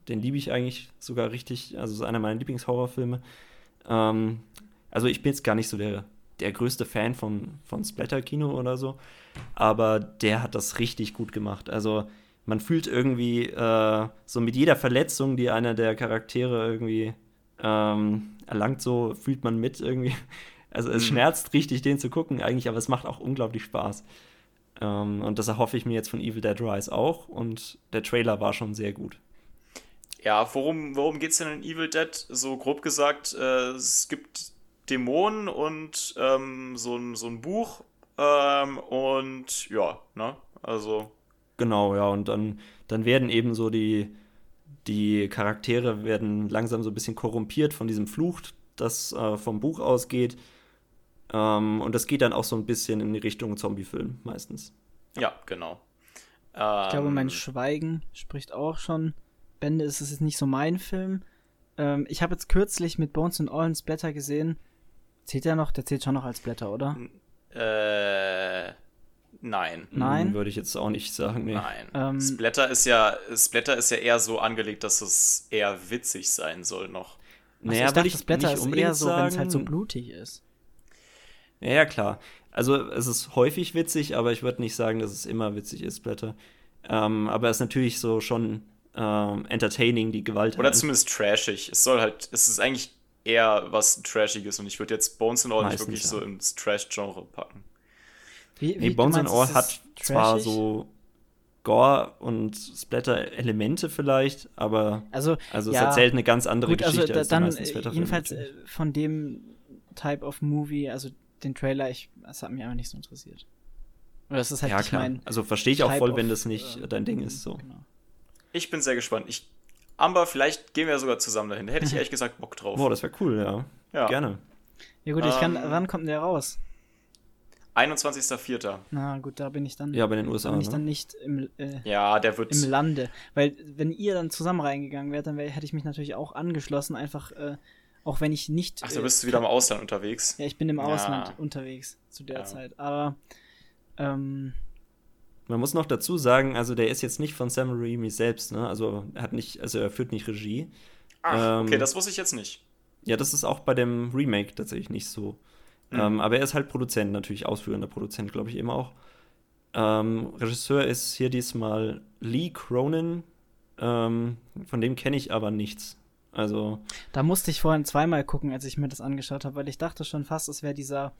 den liebe ich eigentlich sogar richtig. Also ist einer meiner Lieblingshorrorfilme. Ähm, also ich bin jetzt gar nicht so der, der größte Fan von, von Splatter-Kino oder so. Aber der hat das richtig gut gemacht. Also man fühlt irgendwie äh, so mit jeder Verletzung, die einer der Charaktere irgendwie ähm, erlangt, so fühlt man mit irgendwie. [laughs] Also es mhm. schmerzt richtig, den zu gucken eigentlich, aber es macht auch unglaublich Spaß. Ähm, und das erhoffe ich mir jetzt von Evil Dead Rise auch. Und der Trailer war schon sehr gut. Ja, worum, worum geht es denn in Evil Dead? So grob gesagt, äh, es gibt Dämonen und ähm, so, ein, so ein Buch. Ähm, und ja, ne? Also. Genau, ja, und dann, dann werden eben so die, die Charaktere werden langsam so ein bisschen korrumpiert von diesem Fluch, das äh, vom Buch ausgeht. Ähm, und das geht dann auch so ein bisschen in die Richtung Zombie-Film meistens. Ja, genau. Ähm, ich glaube, mein ähm, Schweigen spricht auch schon. Bände ist es jetzt nicht so mein Film. Ähm, ich habe jetzt kürzlich mit Bones and All Splatter gesehen. Zählt der noch? Der zählt schon noch als Blätter, oder? Äh. Nein. Nein. Hm, würde ich jetzt auch nicht sagen. Nee. Nein. Ähm, Splatter ist ja Splatter ist ja eher so angelegt, dass es eher witzig sein soll noch. Also naja, ich dachte, Splatter ist eher so, wenn es halt so blutig ist. Ja, ja, klar. Also es ist häufig witzig, aber ich würde nicht sagen, dass es immer witzig ist, Splatter. Ähm, aber es ist natürlich so schon ähm, entertaining, die Gewalt. Oder zumindest trashig. Es soll halt, es ist eigentlich eher was Trashiges und ich würde jetzt Bones and All nicht wirklich ja. so ins Trash-Genre packen. Wie, wie, nee, Bones and All hat zwar so Gore und Splatter-Elemente vielleicht, aber also, also ja, es erzählt eine ganz andere gut, also Geschichte also, da, als die dann, Jedenfalls äh, von dem Type of Movie, also den Trailer, ich, das hat mich einfach nicht so interessiert. Oder das ist halt ja, klar. mein Also verstehe ich auch voll, wenn das nicht äh, dein Ding ist. So. Genau. Ich bin sehr gespannt. Ich, Amber, vielleicht gehen wir sogar zusammen dahin. Da hätte ich ehrlich gesagt Bock drauf. Boah, das wäre cool, ja. ja. Gerne. Ja gut, ich kann, ähm, wann kommt der raus? 21.04. Na gut, da bin ich dann. Ja, bei den USA. Bin ich ne? dann nicht im, äh, ja, der wird im Lande. Weil, wenn ihr dann zusammen reingegangen wärt, dann wär, hätte ich mich natürlich auch angeschlossen, einfach, äh, auch wenn ich nicht. Ach, du bist äh, wieder im Ausland unterwegs. Ja, ich bin im ja. Ausland unterwegs zu der ja. Zeit. Aber, ähm, man muss noch dazu sagen, also der ist jetzt nicht von Sam Raimi selbst, ne? Also er hat nicht, also er führt nicht Regie. Ach, ähm, okay, das wusste ich jetzt nicht. Ja, das ist auch bei dem Remake tatsächlich nicht so. Mhm. Ähm, aber er ist halt Produzent, natürlich ausführender Produzent, glaube ich, eben auch. Ähm, Regisseur ist hier diesmal Lee Cronin. Ähm, von dem kenne ich aber nichts. Also. Da musste ich vorhin zweimal gucken, als ich mir das angeschaut habe, weil ich dachte schon fast, es wäre dieser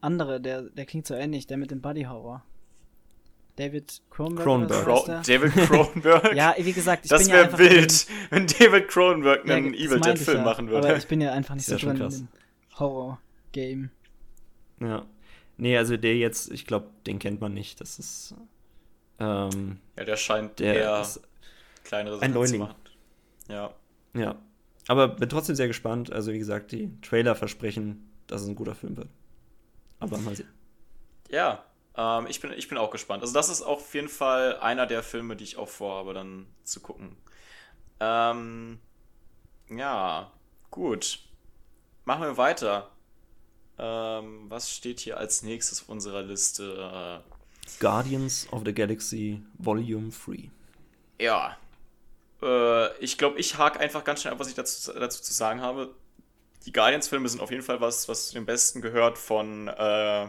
andere, der, der klingt so ähnlich, der mit dem Buddy Horror. David Cronenberg. Cronenberg. Cro David Cronenberg. [laughs] ja, wie gesagt, ich das bin ja einfach. Das wäre wild, wenn David Cronenberg einen ja, Evil Dead Film ja. machen würde. Aber ich bin ja einfach nicht so drin in dem Horror-Game. Ja. Nee, also der jetzt, ich glaube, den kennt man nicht. Das ist. Ähm, ja, der scheint der eher kleinere Sachen zu machen. Ja. Ja. Aber bin trotzdem sehr gespannt. Also, wie gesagt, die Trailer versprechen, dass es ein guter Film wird. Aber mal sehen. Ja, ähm, ich, bin, ich bin auch gespannt. Also, das ist auf jeden Fall einer der Filme, die ich auch vorhabe, dann zu gucken. Ähm, ja, gut. Machen wir weiter. Ähm, was steht hier als nächstes auf unserer Liste? Guardians of the Galaxy Volume 3. Ja. Äh, ich glaube, ich hake einfach ganz schnell ab, was ich dazu, dazu zu sagen habe. Die Guardians-Filme sind auf jeden Fall was, was zu den besten gehört von äh,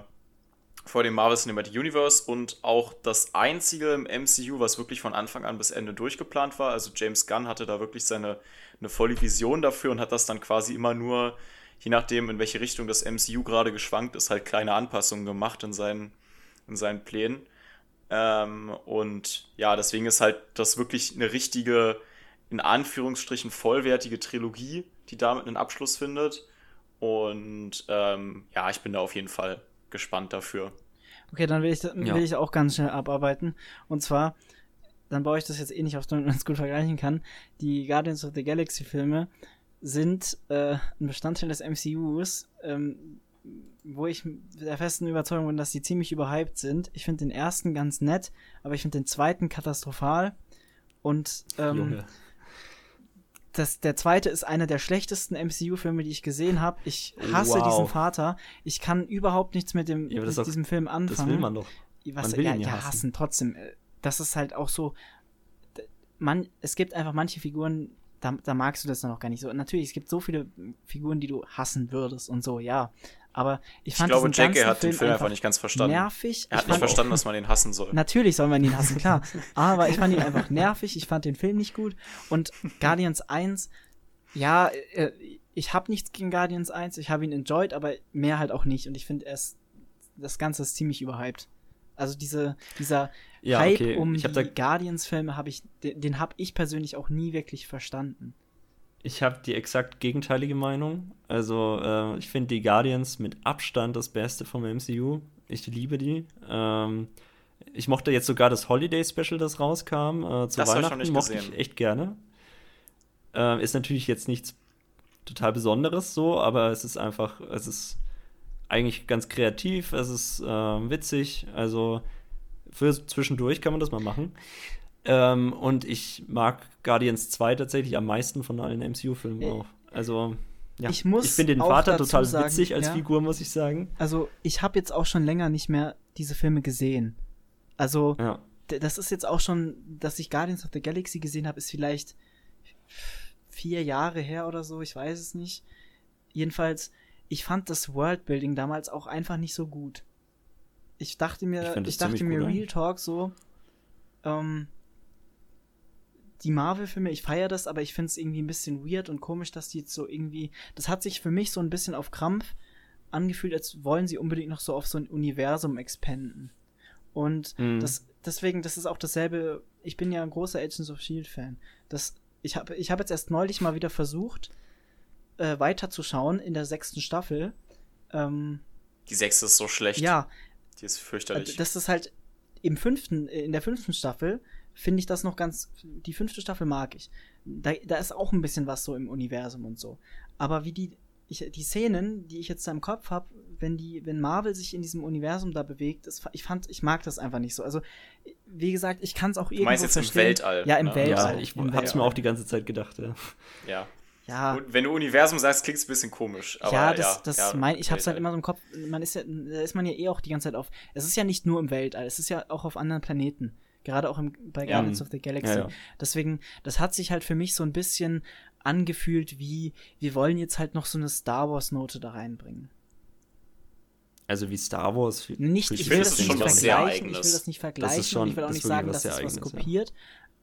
vor dem Marvel Cinematic Universe und auch das einzige im MCU, was wirklich von Anfang an bis Ende durchgeplant war. Also James Gunn hatte da wirklich seine eine volle Vision dafür und hat das dann quasi immer nur je nachdem, in welche Richtung das MCU gerade geschwankt ist, halt kleine Anpassungen gemacht in seinen, in seinen Plänen. Ähm, und ja, deswegen ist halt das wirklich eine richtige, in Anführungsstrichen vollwertige Trilogie, die damit einen Abschluss findet. Und ähm, ja, ich bin da auf jeden Fall gespannt dafür. Okay, dann will ich, will ja. ich auch ganz schnell abarbeiten. Und zwar, dann baue ich das jetzt eh nicht auf, [laughs] damit man es gut vergleichen kann. Die Guardians of the Galaxy Filme sind äh, ein Bestandteil des MCUs, ähm, wo ich der festen Überzeugung bin, dass die ziemlich überhyped sind. Ich finde den ersten ganz nett, aber ich finde den zweiten katastrophal. Und ähm, das, der zweite ist einer der schlechtesten MCU-Filme, die ich gesehen habe. Ich hasse wow. diesen Vater. Ich kann überhaupt nichts mit, dem, ja, mit diesem Film anfangen. Das will man doch. Was, man will ja, ihn ja hassen. hassen. Trotzdem. Äh, das ist halt auch so. Man, es gibt einfach manche Figuren, da, da magst du das dann auch gar nicht so. Natürlich, es gibt so viele Figuren, die du hassen würdest und so, ja. Aber ich Ich fand glaube, diesen Jackie ganzen hat den Film einfach nicht ganz verstanden. nervig. Er Ich hat nicht fand- verstanden, dass man ihn hassen soll. Natürlich soll man ihn hassen, klar. [laughs] Aber ich fand ihn einfach nervig. Ich fand den Film nicht gut. Und Guardians 1, ja, äh, ich habe nichts gegen Guardians 1. Ich habe ihn enjoyed, aber mehr halt auch nicht. Und ich finde, es das Ganze ist ziemlich überhyped. Also diese, dieser Ja, Hype okay. um Ich hab die Guardians-Filme habe ich, den, den habe ich persönlich auch nie wirklich verstanden. Ich habe die exakt gegenteilige Meinung. Also, äh, ich finde die Guardians mit Abstand das Beste vom MCU. Ich liebe die. Ähm, ich mochte jetzt sogar das Holiday Special, das rauskam. Äh, zu Das ich Weihnachten nicht mochte gesehen. ich echt gerne. Äh, ist natürlich jetzt nichts total Besonderes so, aber es ist einfach, es ist eigentlich ganz kreativ, es ist äh, witzig. Also für zwischendurch kann man das mal machen. Ähm, und ich mag Guardians 2 tatsächlich am meisten von allen MCU-Filmen Äh, auch. Also, ja. ich muss finde den Vater total sagen, witzig als ja. Figur, muss ich sagen. Also, ich habe jetzt auch schon länger nicht mehr diese Filme gesehen. Also, Ja. das ist jetzt auch schon, dass ich Guardians of the Galaxy gesehen habe, ist vielleicht vier Jahre her oder so, ich weiß es nicht. Jedenfalls, ich fand das Worldbuilding damals auch einfach nicht so gut. Ich dachte Ich mir, ich, das dachte mir Real Talk so, ähm, die Marvel-Filme, ich feiere das, aber ich finde es irgendwie ein bisschen weird und komisch, dass die jetzt so irgendwie, das hat sich für mich so ein bisschen auf Krampf angefühlt, als wollen sie unbedingt noch so auf so ein Universum expanden. Und Mhm. das, deswegen, das ist auch dasselbe, ich bin ja ein großer Agents of Shield Fan. Das, ich habe ich hab jetzt erst neulich mal wieder versucht, äh, weiterzuschauen in der sechsten Staffel. Ähm, Die sechste ist so schlecht. ja, Die ist äh, fürchterlich. das ist halt im fünften, äh, in der fünften Staffel finde ich das noch ganz, die fünfte Staffel mag ich. Da, da ist auch ein bisschen was so im Universum und so. Aber wie die, ich, die Szenen, die ich jetzt da im Kopf habe, wenn die, wenn Marvel sich in diesem Universum da bewegt, das, ich fand, ich mag das einfach nicht so. Also, wie gesagt, ich kann es auch irgendwo meinst jetzt im verstehen. Weltall, Ja, im ne? Weltall. Ja, ich im hab's mir Weltall. auch die ganze Zeit gedacht, ja. ja. Ja, Und wenn du Universum sagst, klingt es ein bisschen komisch. Aber ja, ja, das, das ja, mein, ich hab's halt Weltall. immer so im Kopf, man ist ja, da ist man ja eh auch die ganze Zeit auf, es ist ja nicht nur im Weltall, es ist ja auch auf anderen Planeten. Gerade auch im, bei Ja. Guardians of the Galaxy. Ja. Deswegen, das hat sich halt für mich so ein bisschen angefühlt wie, wir wollen jetzt halt noch so eine Star Wars Note da reinbringen. Also wie Star Wars. Nicht, ich ich, will das das nicht schon vergleichen, ich will das nicht vergleichen schon- und ich will auch das nicht sagen, dass es was kopiert,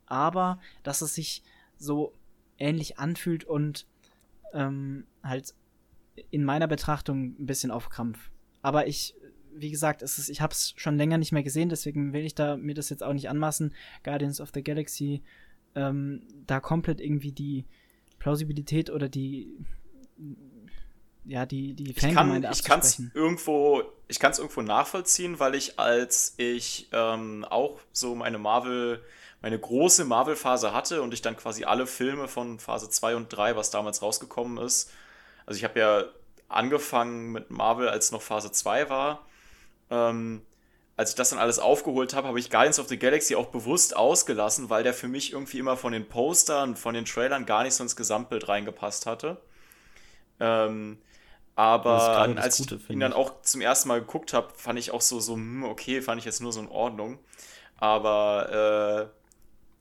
aber dass es sich so ähnlich anfühlt und ähm, halt in meiner Betrachtung ein bisschen auf Krampf. Aber ich, wie gesagt, es ist, ich habe es schon länger nicht mehr gesehen, deswegen will ich da mir das jetzt auch nicht anmaßen, Guardians of the Galaxy ähm, da komplett irgendwie die Plausibilität oder die ja, die, die Ich kann Fangemeinde ich kann's abzusprechen. irgendwo ich kann es irgendwo nachvollziehen, weil ich als ich ähm, auch so meine Marvel meine große Marvel Phase hatte und ich dann quasi alle Filme von Phase 2 und 3, was damals rausgekommen ist. Also ich habe ja angefangen mit Marvel, als noch Phase 2 war. Ähm, als ich das dann alles aufgeholt habe, habe ich Guardians of the Galaxy auch bewusst ausgelassen, weil der für mich irgendwie immer von den Postern, von den Trailern gar nicht so ins Gesamtbild reingepasst hatte. Ähm, aber das als Gute, ich ihn dann ich. auch zum ersten Mal geguckt habe, fand ich auch so, so, hm, okay, fand ich jetzt nur so in Ordnung. Aber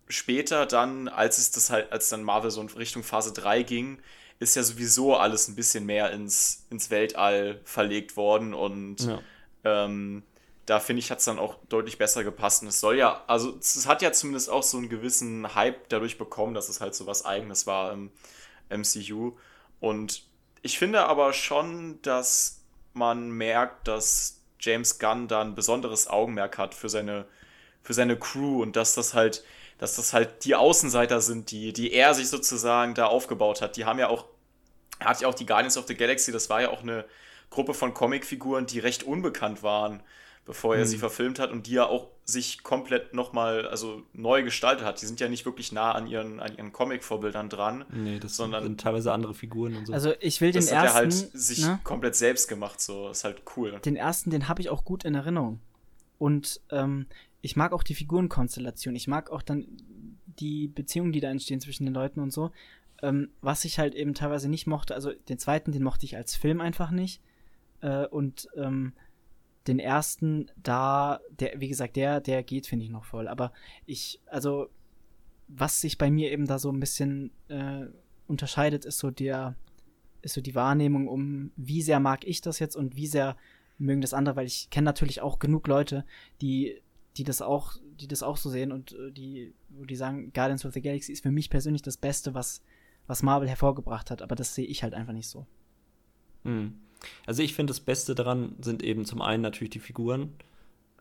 äh, später dann, als es das halt, als dann Marvel so in Richtung Phase 3 ging, ist ja sowieso alles ein bisschen mehr ins, ins Weltall verlegt worden und Ja. Ähm, da finde ich, hat es dann auch deutlich besser gepasst. Und es soll ja, also es hat ja zumindest auch so einen gewissen Hype dadurch bekommen, dass es halt so was Eigenes war im MCU. Und ich finde aber schon, dass man merkt, dass James Gunn da ein besonderes Augenmerk hat für seine, für seine Crew und dass das halt, dass das halt die Außenseiter sind, die, die er sich sozusagen da aufgebaut hat. Die haben ja auch, er hat ja auch die Guardians of the Galaxy, das war ja auch eine Gruppe von Comicfiguren, die recht unbekannt waren, bevor er Mhm. sie verfilmt hat und die ja auch sich komplett nochmal, also neu gestaltet hat. Die sind ja nicht wirklich nah an ihren, an ihren Comic-Vorbildern dran. Nee, das Sondern- sind teilweise andere Figuren und so. Also ich will den Das hat er ersten, halt sich ne, komplett selbst gemacht, so. Ist halt cool. den ersten, den habe ich auch gut in Erinnerung. Und ähm, ich mag auch die Figurenkonstellation. Ich mag auch dann die Beziehungen, die da entstehen zwischen den Leuten und so. Ähm, was ich halt eben teilweise nicht mochte, also den zweiten, den mochte ich als Film einfach nicht. Äh, und ähm, den ersten, da, der, wie gesagt, der, der geht, finde ich, noch voll. Aber ich, also, was sich bei mir eben da so ein bisschen äh, unterscheidet, ist so der, ist so die Wahrnehmung um, wie sehr mag ich das jetzt und wie sehr mögen das andere, weil ich kenne natürlich auch genug Leute, die, die das auch, die das auch so sehen und äh, die, die sagen, Guardians of the Galaxy ist für mich persönlich das Beste, was, was Marvel hervorgebracht hat, aber das sehe ich halt einfach nicht so. Hm. Also ich finde, das Beste daran sind eben zum einen natürlich die Figuren,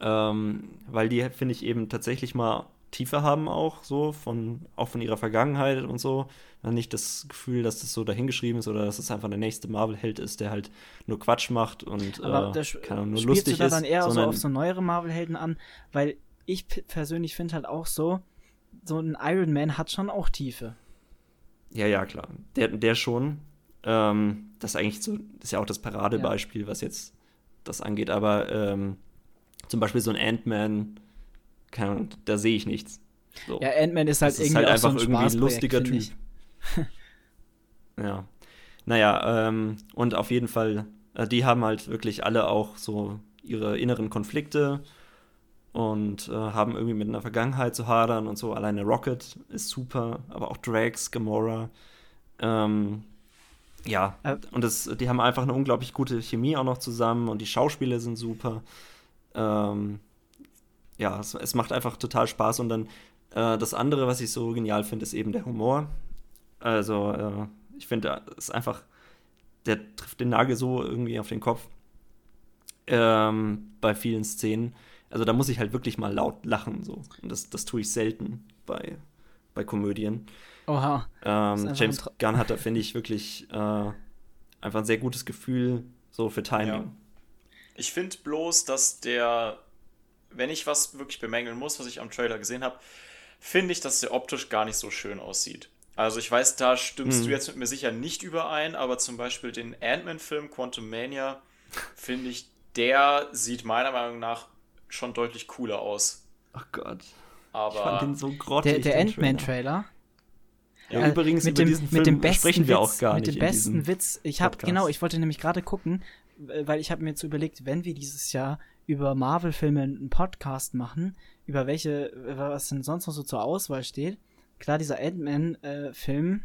ähm, weil die, finde ich, eben tatsächlich mal Tiefe haben auch, so, von, auch von ihrer Vergangenheit und so. Dann nicht das Gefühl, dass das so dahingeschrieben ist oder dass es einfach der nächste Marvel-Held ist, der halt nur Quatsch macht und Aber äh, kann nur spielst lustig du da dann eher so auf so neuere Marvel-Helden an? Weil ich persönlich finde halt auch so, so ein Iron Man hat schon auch Tiefe. Ja, ja, klar. Der, der schon. Ähm, das ist eigentlich so, das ist ja auch das Paradebeispiel, was jetzt das angeht. Aber ähm, zum Beispiel so ein Ant-Man, da sehe ich nichts. So. Ja, Ant-Man ist halt das ist irgendwie halt auch so einfach ein irgendwie ein lustiger Typ. Ja. Naja, ähm, und auf jeden Fall, äh, die haben halt wirklich alle auch so ihre inneren Konflikte und äh, haben irgendwie mit einer Vergangenheit zu hadern und so. Alleine Rocket ist super, aber auch Drax, Gamora. Ähm, ja, Äh, und das, die haben einfach eine unglaublich gute Chemie auch noch zusammen und die Schauspieler sind super. Ähm, ja, es, es macht einfach total Spaß und dann äh, das andere, was ich so genial finde, ist eben der Humor. Also, äh, ich finde, es ist einfach, der trifft den Nagel so irgendwie auf den Kopf ähm, bei vielen Szenen. Also, da muss ich halt wirklich mal laut lachen, so. Und das, das tue ich selten bei, bei Komödien. Oha. Ähm, James Gunn hat da, finde ich, wirklich äh, einfach ein sehr gutes Gefühl so für Timing. Ja. Ich finde bloß, dass der, wenn ich was wirklich bemängeln muss, was ich am Trailer gesehen habe, finde ich, dass der optisch gar nicht so schön aussieht. Also ich weiß, da stimmst Hm. du jetzt mit mir sicher nicht überein, aber zum Beispiel den Ant-Man-Film Quantum Mania, finde ich, der sieht meiner Meinung nach schon deutlich cooler aus. Ach Gott. Ich Aber fand den so grottig. Der, der Ant-Man-Trailer. Ja, Äh, übrigens, mit über dem, diesen mit Film dem besten sprechen wir Witz, auch gar mit nicht dem in besten Witz. Ich habe genau, ich wollte nämlich gerade gucken, äh, weil ich habe mir jetzt überlegt, wenn wir dieses Jahr über Marvel-Filme einen Podcast machen, über welche, äh, was denn sonst noch so zur Auswahl steht. Klar, dieser Ant-Man-Film,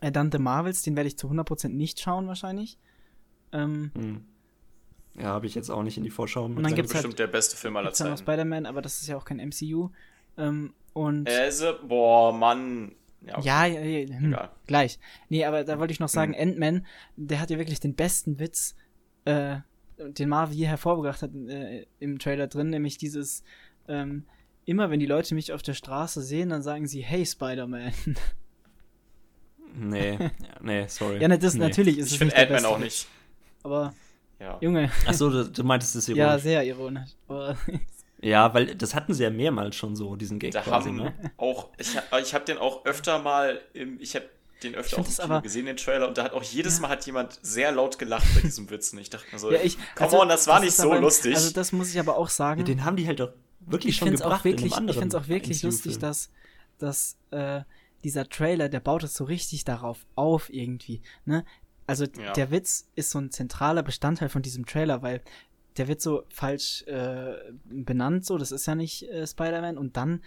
äh, dann The Marvels, den werde ich zu 100% nicht schauen wahrscheinlich. Ähm, Hm. Ja, habe ich jetzt auch nicht in die Vorschau. mit dann gibt's halt- bestimmt der beste Film aller Zeiten. Spider-Man, aber das ist ja auch kein MCU. Ähm, und Also, boah, Mann. Ja, okay. Ja, ja, ja hm, Egal. gleich. Nee, aber da wollte ich noch sagen, Hm. Ant-Man, der hat ja wirklich den besten Witz, äh, den Marvel je hervorgebracht hat äh, im Trailer drin, nämlich dieses, ähm, immer wenn die Leute mich auf der Straße sehen, dann sagen sie, hey Spider-Man. Nee, ja, [laughs] nee, sorry. ja, ne, das nee. natürlich ist Ich es finde nicht der Ant-Man beste auch nicht. Aber, Ja. Junge, Achso, du, du meintest es ja, ironisch. sehr ironisch. Aber, Ja, weil das hatten sie ja mehrmals schon so, diesen Gag Da quasi, haben ne? auch, ich, ich habe den auch öfter mal, im, ich habe den öfter auch im das gesehen, den Trailer, und da hat auch jedes Ja. Mal hat jemand sehr laut gelacht bei diesem Witz. Und ich dachte mir so, ja, ich, come on, das war nicht ist so aber, lustig. Also das muss ich aber auch sagen. Ja, den haben die halt doch wirklich ich schon finde es gebracht auch wirklich, in einem ich find's auch wirklich lustig, dass, dass äh, dieser Trailer, der baut es so richtig darauf auf irgendwie. Ne? Also Ja. der Witz ist so ein zentraler Bestandteil von diesem Trailer, weil der wird so falsch äh, benannt, so das ist ja nicht äh, Spider-Man und dann,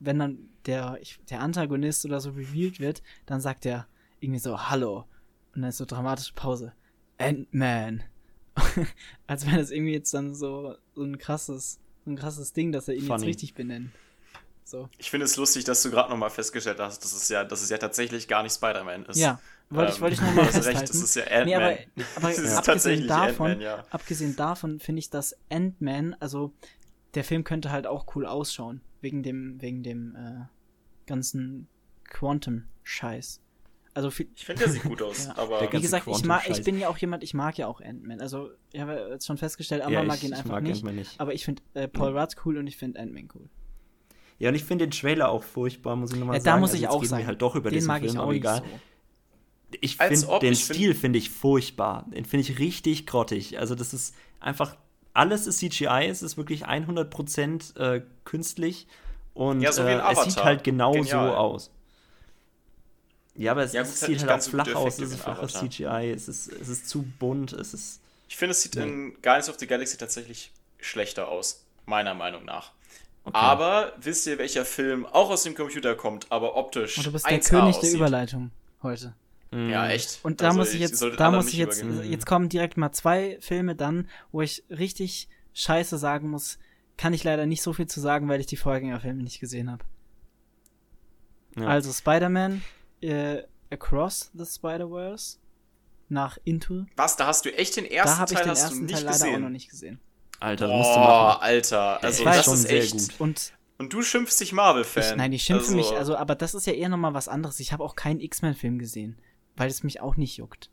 wenn dann der, ich, der Antagonist oder so revealed wird, dann sagt er irgendwie so Hallo und dann ist so dramatische Pause. Ant-Man. [laughs] Als wäre das irgendwie jetzt dann so, so ein krasses, so ein krasses Ding, dass er ihn Funny. jetzt richtig benennt. So. ich finde es lustig, dass du gerade nochmal festgestellt hast, dass es ja, dass es ja tatsächlich gar nicht Spider-Man ist. Ja, wollte ich, Ähm, wollte ich nochmal du hast recht, festhalten. das ist ja Ant-Man. Nee, aber, [laughs] aber abgesehen tatsächlich davon, Ant-Man, ja. abgesehen davon finde ich, dass Ant-Man, also der Film könnte halt auch cool ausschauen, wegen dem, wegen dem äh, ganzen Quantum-Scheiß. Also viel, Ich finde, der sieht [laughs] gut aus, Ja. aber wie gesagt, ich mag, ich bin ja auch jemand, ich mag ja auch Ant-Man. Also ich habe jetzt schon festgestellt, Amber ja, mag ich, ihn ich einfach mag nicht. Ant-Man nicht. Aber ich finde äh, Paul Rudd cool und ich finde Ant-Man cool. Ja, und ich finde den Trailer auch furchtbar, muss ich nochmal Ja, sagen. da muss Also ich auch sagen, halt doch über den diesen mag Film, ich auch aber nicht egal. so. Ich finde den ich find- Stil finde ich furchtbar. Den finde ich richtig grottig. Also das ist einfach alles ist CGI, es ist wirklich 100% äh, künstlich und Ja, so wie ein äh, es sieht halt genau Genial. so aus. Ja, aber es, Ja, gut, es hat sieht halt auch flach aus, es ist ein flaches. CGI, es ist, es ist zu bunt, es ist ich finde, es sieht Nee. in Guardians of the Galaxy tatsächlich schlechter aus, meiner Meinung nach. okay. Aber wisst ihr, welcher Film auch aus dem Computer kommt, aber optisch Und du bist der 1A König der aussieht? Überleitung heute. Ja, echt. Und da Also, muss ich jetzt, da muss ich jetzt, übergehen. jetzt kommen direkt mal zwei Filme dann, wo ich richtig scheiße sagen muss, kann ich leider nicht so viel zu sagen, weil ich die Vorgängerfilme nicht gesehen habe. Ja. Also Spider-Man äh, Across the Spider-Verse nach Into. Was, da hast du echt den Da ersten habe ich Teil den hast du ersten nicht Teil leider gesehen. auch noch nicht gesehen. Alter, das musst du Boah, machen. Alter, also Ich weiß das schon ist sehr echt. gut. Und Und du schimpfst dich Marvel-Fan. ich, nein, ich schimpfe also, mich, also, aber das ist ja eher nochmal was anderes. Ich habe auch keinen X-Men-Film gesehen, weil es mich auch nicht juckt.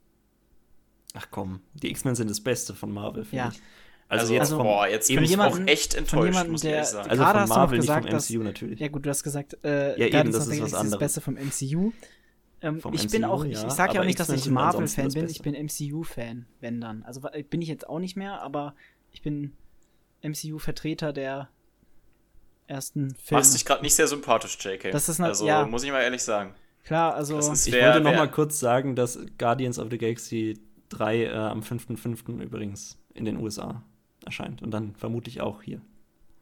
Ach komm, die X-Men sind das Beste von Marvel, finde Ja. ich. Also, Also, jetzt also boah, jetzt eben bin ich jemanden- auch echt enttäuscht, jemandem, muss ich der- ehrlich sagen. also von Marvel, gesagt, nicht vom dass- MCU natürlich. Ja, gut, du hast gesagt, äh, eben, Guardians das ist was ist das anderes. Beste vom MCU. Ähm, Vom ich bin MCU, auch, ich, ja, ich sag ja auch nicht, dass ich Marvel-Fan bin, ich bin MCU-Fan, wenn dann. Also bin ich jetzt auch nicht mehr, aber ich bin MCU-Vertreter der ersten Filme. Machst dich gerade nicht sehr sympathisch, JK. Das ist also, ja. muss ich mal ehrlich sagen. Klar, also Ich Wer- wollte noch wer- mal kurz sagen, dass Guardians of the Galaxy 3 äh, am 5.5. übrigens in den USA erscheint. Und dann vermutlich auch hier.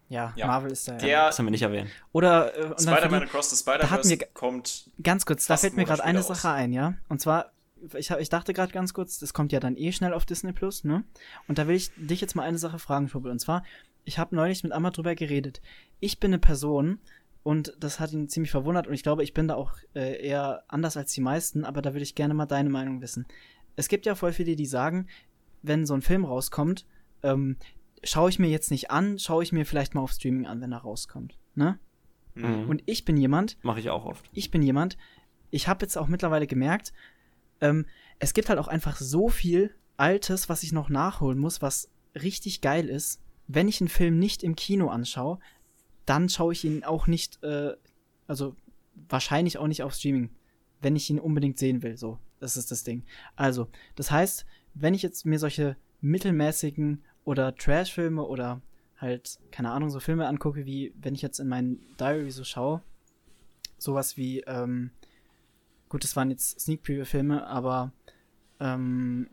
ja, Ja. Marvel ist da ja. Der Das haben wir nicht erwähnt. Oder äh, Spider-Man Across the Spider-Verse kommt. ganz kurz, da fällt mir gerade eine später Sache ein, ja. Und zwar, ich, hab, ich dachte gerade ganz kurz, das kommt ja dann eh schnell auf Disney Plus, ne? Und da will ich dich jetzt mal eine Sache fragen, Schubel. Und zwar, ich habe neulich mit Amma drüber geredet. Ich bin eine Person, und das hat ihn ziemlich verwundert, und ich glaube, ich bin da auch äh, eher anders als die meisten, aber da würde ich gerne mal deine Meinung wissen. Es gibt ja voll viele, die sagen, wenn so ein Film rauskommt, ähm, schaue ich mir jetzt nicht an, schaue ich mir vielleicht mal auf Streaming an, wenn er rauskommt. Ne? Mhm. Und ich bin jemand, Mache ich auch oft. ich bin jemand, ich habe jetzt auch mittlerweile gemerkt, ähm, es gibt halt auch einfach so viel Altes, was ich noch nachholen muss, was richtig geil ist. Wenn ich einen Film nicht im Kino anschaue, dann schaue ich ihn auch nicht, äh, also wahrscheinlich auch nicht auf Streaming, wenn ich ihn unbedingt sehen will. So, das ist das Ding. Also, das heißt, wenn ich jetzt mir solche mittelmäßigen oder Trash-Filme oder halt, keine Ahnung, so Filme angucke, wie wenn ich jetzt in meinen Diary so schaue, sowas wie, ähm, gut, das waren jetzt Sneak Preview-Filme, aber ähm,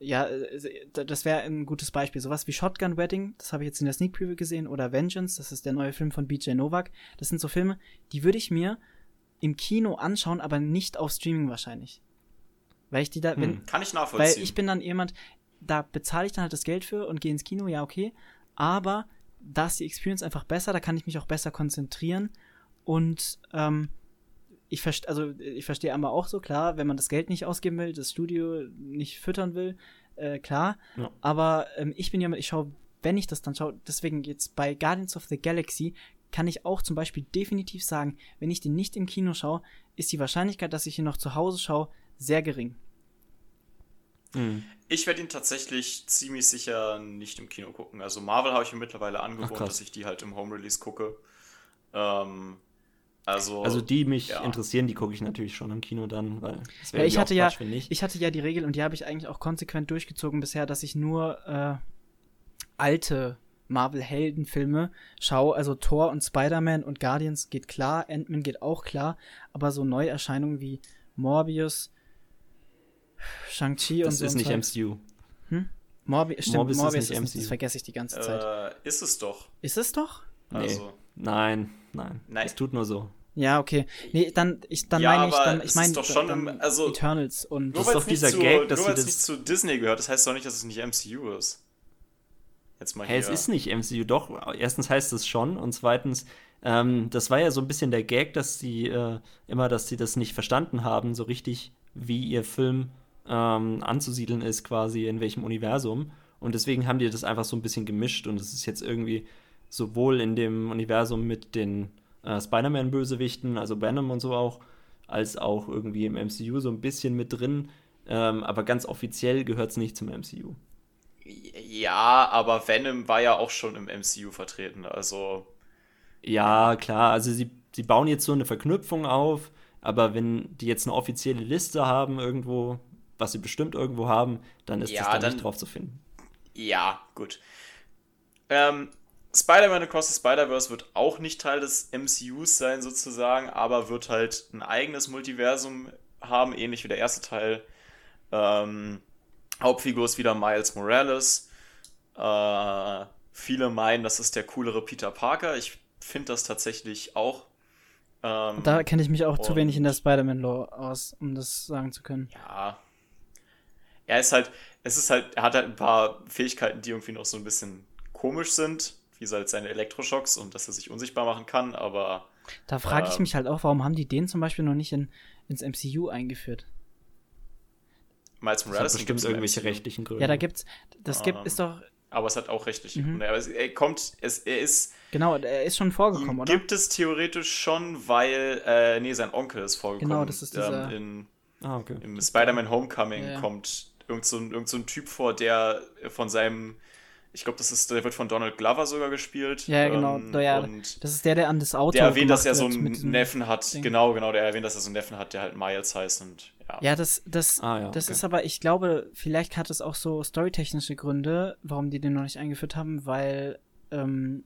ja, äh, das wäre ein gutes Beispiel. Sowas wie Shotgun Wedding, das habe ich jetzt in der Sneak Preview gesehen, oder Vengeance, das ist der neue Film von BJ Novak. Das sind so Filme, die würde ich mir im Kino anschauen, aber nicht auf Streaming wahrscheinlich. Weil ich die da, wenn, Hm. Kann ich weil nachvollziehen. ich bin dann jemand, da bezahle ich dann halt das Geld für und gehe ins Kino, ja, okay. Aber da ist die Experience einfach besser, da kann ich mich auch besser konzentrieren. Und ähm, ich, verste also, ich verstehe einmal auch so, klar, wenn man das Geld nicht ausgeben will, das Studio nicht füttern will, äh, klar. Ja. Aber ähm, ich bin jemand, ich schaue, wenn ich das dann schaue, deswegen jetzt bei Guardians of the Galaxy kann ich auch zum Beispiel definitiv sagen, wenn ich den nicht im Kino schaue, ist die Wahrscheinlichkeit, dass ich ihn noch zu Hause schaue, sehr gering. Mhm. Ich werde ihn tatsächlich ziemlich sicher nicht im Kino gucken. Also Marvel habe ich mir mittlerweile angewohnt, dass ich die halt im Home Release gucke. Ähm, also, Also die mich ja. interessieren, die gucke ich natürlich schon im Kino dann, weil das Ja, wäre ich ja, hatte ja, Quatsch, nicht. ich hatte ja die Regel und die habe ich eigentlich auch konsequent durchgezogen bisher, dass ich nur äh, alte Marvel-Heldenfilme schaue. Also Thor und Spider-Man und Guardians geht klar, Ant-Man geht auch klar, aber so Neuerscheinungen wie Morbius, Shang-Chi und das so. ist ein nicht Zeugs. MCU. Morbi stimmt, Morbius Morbius, ist ist MCU. das vergesse ich die ganze Zeit. äh, ist es doch. Ist es doch? Nee. Also, Nein, nein. Nein. Es tut nur so. Ja, okay. Nee, dann, ich, dann Ja, meine ich, dann, es ich ist meine, doch schon dann im- also- Eternals und nur ist weil doch es nicht, dieser zu, Gag, dass nur sie weil's das- nicht zu Disney gehört, das heißt doch nicht, dass es nicht MCU ist. Jetzt mal Hey, hier. es ist nicht MCU, doch. Erstens heißt es schon und zweitens, ähm, das war ja so ein bisschen der Gag, dass sie äh, immer, dass sie das nicht verstanden haben, so richtig, wie ihr Film ähm, anzusiedeln ist, quasi in welchem Universum. Und deswegen haben die das einfach so ein bisschen gemischt und es ist jetzt irgendwie sowohl in dem Universum mit den äh, Spider-Man-Bösewichten, also Venom und so auch, als auch irgendwie im MCU so ein bisschen mit drin. Ähm, aber ganz offiziell gehört es nicht zum MCU. Ja, aber Venom war ja auch schon im MCU vertreten, also. Ja, klar, also sie, sie bauen jetzt so eine Verknüpfung auf, aber wenn die jetzt eine offizielle Liste haben irgendwo, was sie bestimmt irgendwo haben, dann ist Ja, das da dann- nicht drauf zu finden. Ja, gut. Ähm, Spider-Man Across the Spider-Verse wird auch nicht Teil des MCUs sein, sozusagen, aber wird halt ein eigenes Multiversum haben, ähnlich wie der erste Teil. Ähm, Hauptfigur ist wieder Miles Morales. Äh, viele meinen, das ist der coolere Peter Parker. Ich finde das tatsächlich auch. Ähm, Da kenne ich mich auch zu wenig in der Spider-Man-Lore aus, um das sagen zu können. Ja. Er ist halt, es ist halt, er hat halt ein paar Fähigkeiten, die irgendwie noch so ein bisschen komisch sind, wie halt seine Elektroschocks und dass er sich unsichtbar machen kann, aber Da frage ich Ähm. mich halt auch, warum haben die den zum Beispiel noch nicht in, ins MCU eingeführt? Miles Morales gibt's im irgendwelche rechtlichen Gründe. Ja, da gibt's, das gibt, Ähm, ist doch, Aber es hat auch rechtliche Mhm. Gründe. Aber es, er kommt, es, er ist, genau, er ist schon vorgekommen, oder? gibt es theoretisch schon, weil, äh, nee, sein Onkel ist vorgekommen. Genau, das ist dieser- ähm, in, Ah, okay. Im Spider-Man Homecoming Ja, ja. kommt irgend so, ein, irgend so ein Typ vor, der von seinem, ich glaube, das ist, der wird von Donald Glover sogar gespielt. Ja, genau, ähm, ja, und das ist der, der an das Auto der erwähnt, dass er so einen Neffen hat. Ding. Genau, genau, der erwähnt, dass er so einen Neffen hat, der halt Miles heißt und ja. Ja, das, das, Ah, ja, das okay. ist aber, ich glaube, vielleicht hat es auch so storytechnische Gründe, warum die den noch nicht eingeführt haben, weil ähm,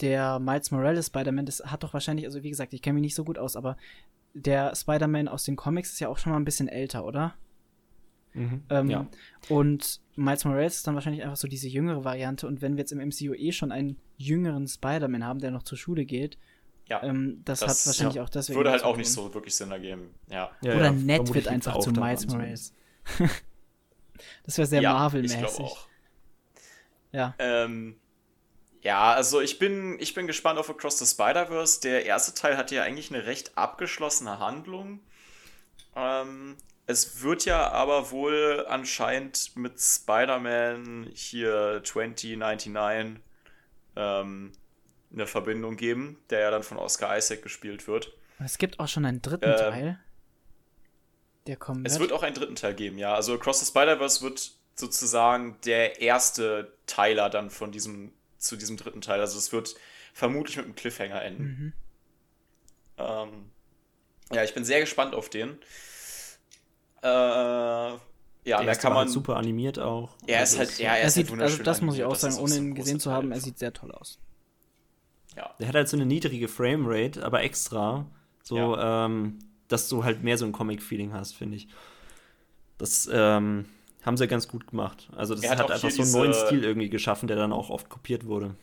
der Miles Morales Spider-Man, das hat doch wahrscheinlich, also wie gesagt, ich kenne mich nicht so gut aus, aber der Spider-Man aus den Comics ist ja auch schon mal ein bisschen älter, oder? Mhm. Ähm, ja. Und Miles Morales ist dann wahrscheinlich einfach so diese jüngere Variante. Und wenn wir jetzt im MCU eh schon einen jüngeren Spider-Man haben, der noch zur Schule geht, ja. ähm, das, Das, hat wahrscheinlich ja, auch deswegen. Würde halt auch nicht so wirklich Sinn ergeben. Ja. Ja, Oder ja, Ned wird einfach zu Miles. Morales. [laughs] das wäre sehr ja, Ich Marvel-mäßig. glaube auch. Ja. Ähm, ja, also ich bin, ich bin gespannt auf Across the Spider-Verse. Der erste Teil hatte ja eigentlich eine recht abgeschlossene Handlung. Ähm, es wird ja aber wohl anscheinend mit Spider-Man hier 2099 ähm, eine Verbindung geben, der ja dann von Oscar Isaac gespielt wird. Es gibt auch schon einen dritten Ähm, Teil. Der kommen Es wird auch einen dritten Teil geben, ja. Also Across the Spider-Verse wird sozusagen der erste Teiler dann von diesem, zu diesem dritten Teil. Also es wird vermutlich mit einem Cliffhanger enden. Mhm. Ähm, ja, ich bin sehr gespannt auf den. Äh, ja, Der kann man. halt super animiert auch. Er ist Also halt, ja, er, Er ist sieht, halt also das muss ich auch sagen, ohne ihn gesehen zu haben, er sieht sehr toll aus. Ja. Der hat halt so eine niedrige Framerate, aber extra. So, ähm, dass du halt mehr so ein Comic-Feeling hast, finde ich. Das ähm, haben sie ganz gut gemacht. Also das Er hat hat, einfach so einen neuen Stil irgendwie geschaffen, der dann auch oft kopiert wurde.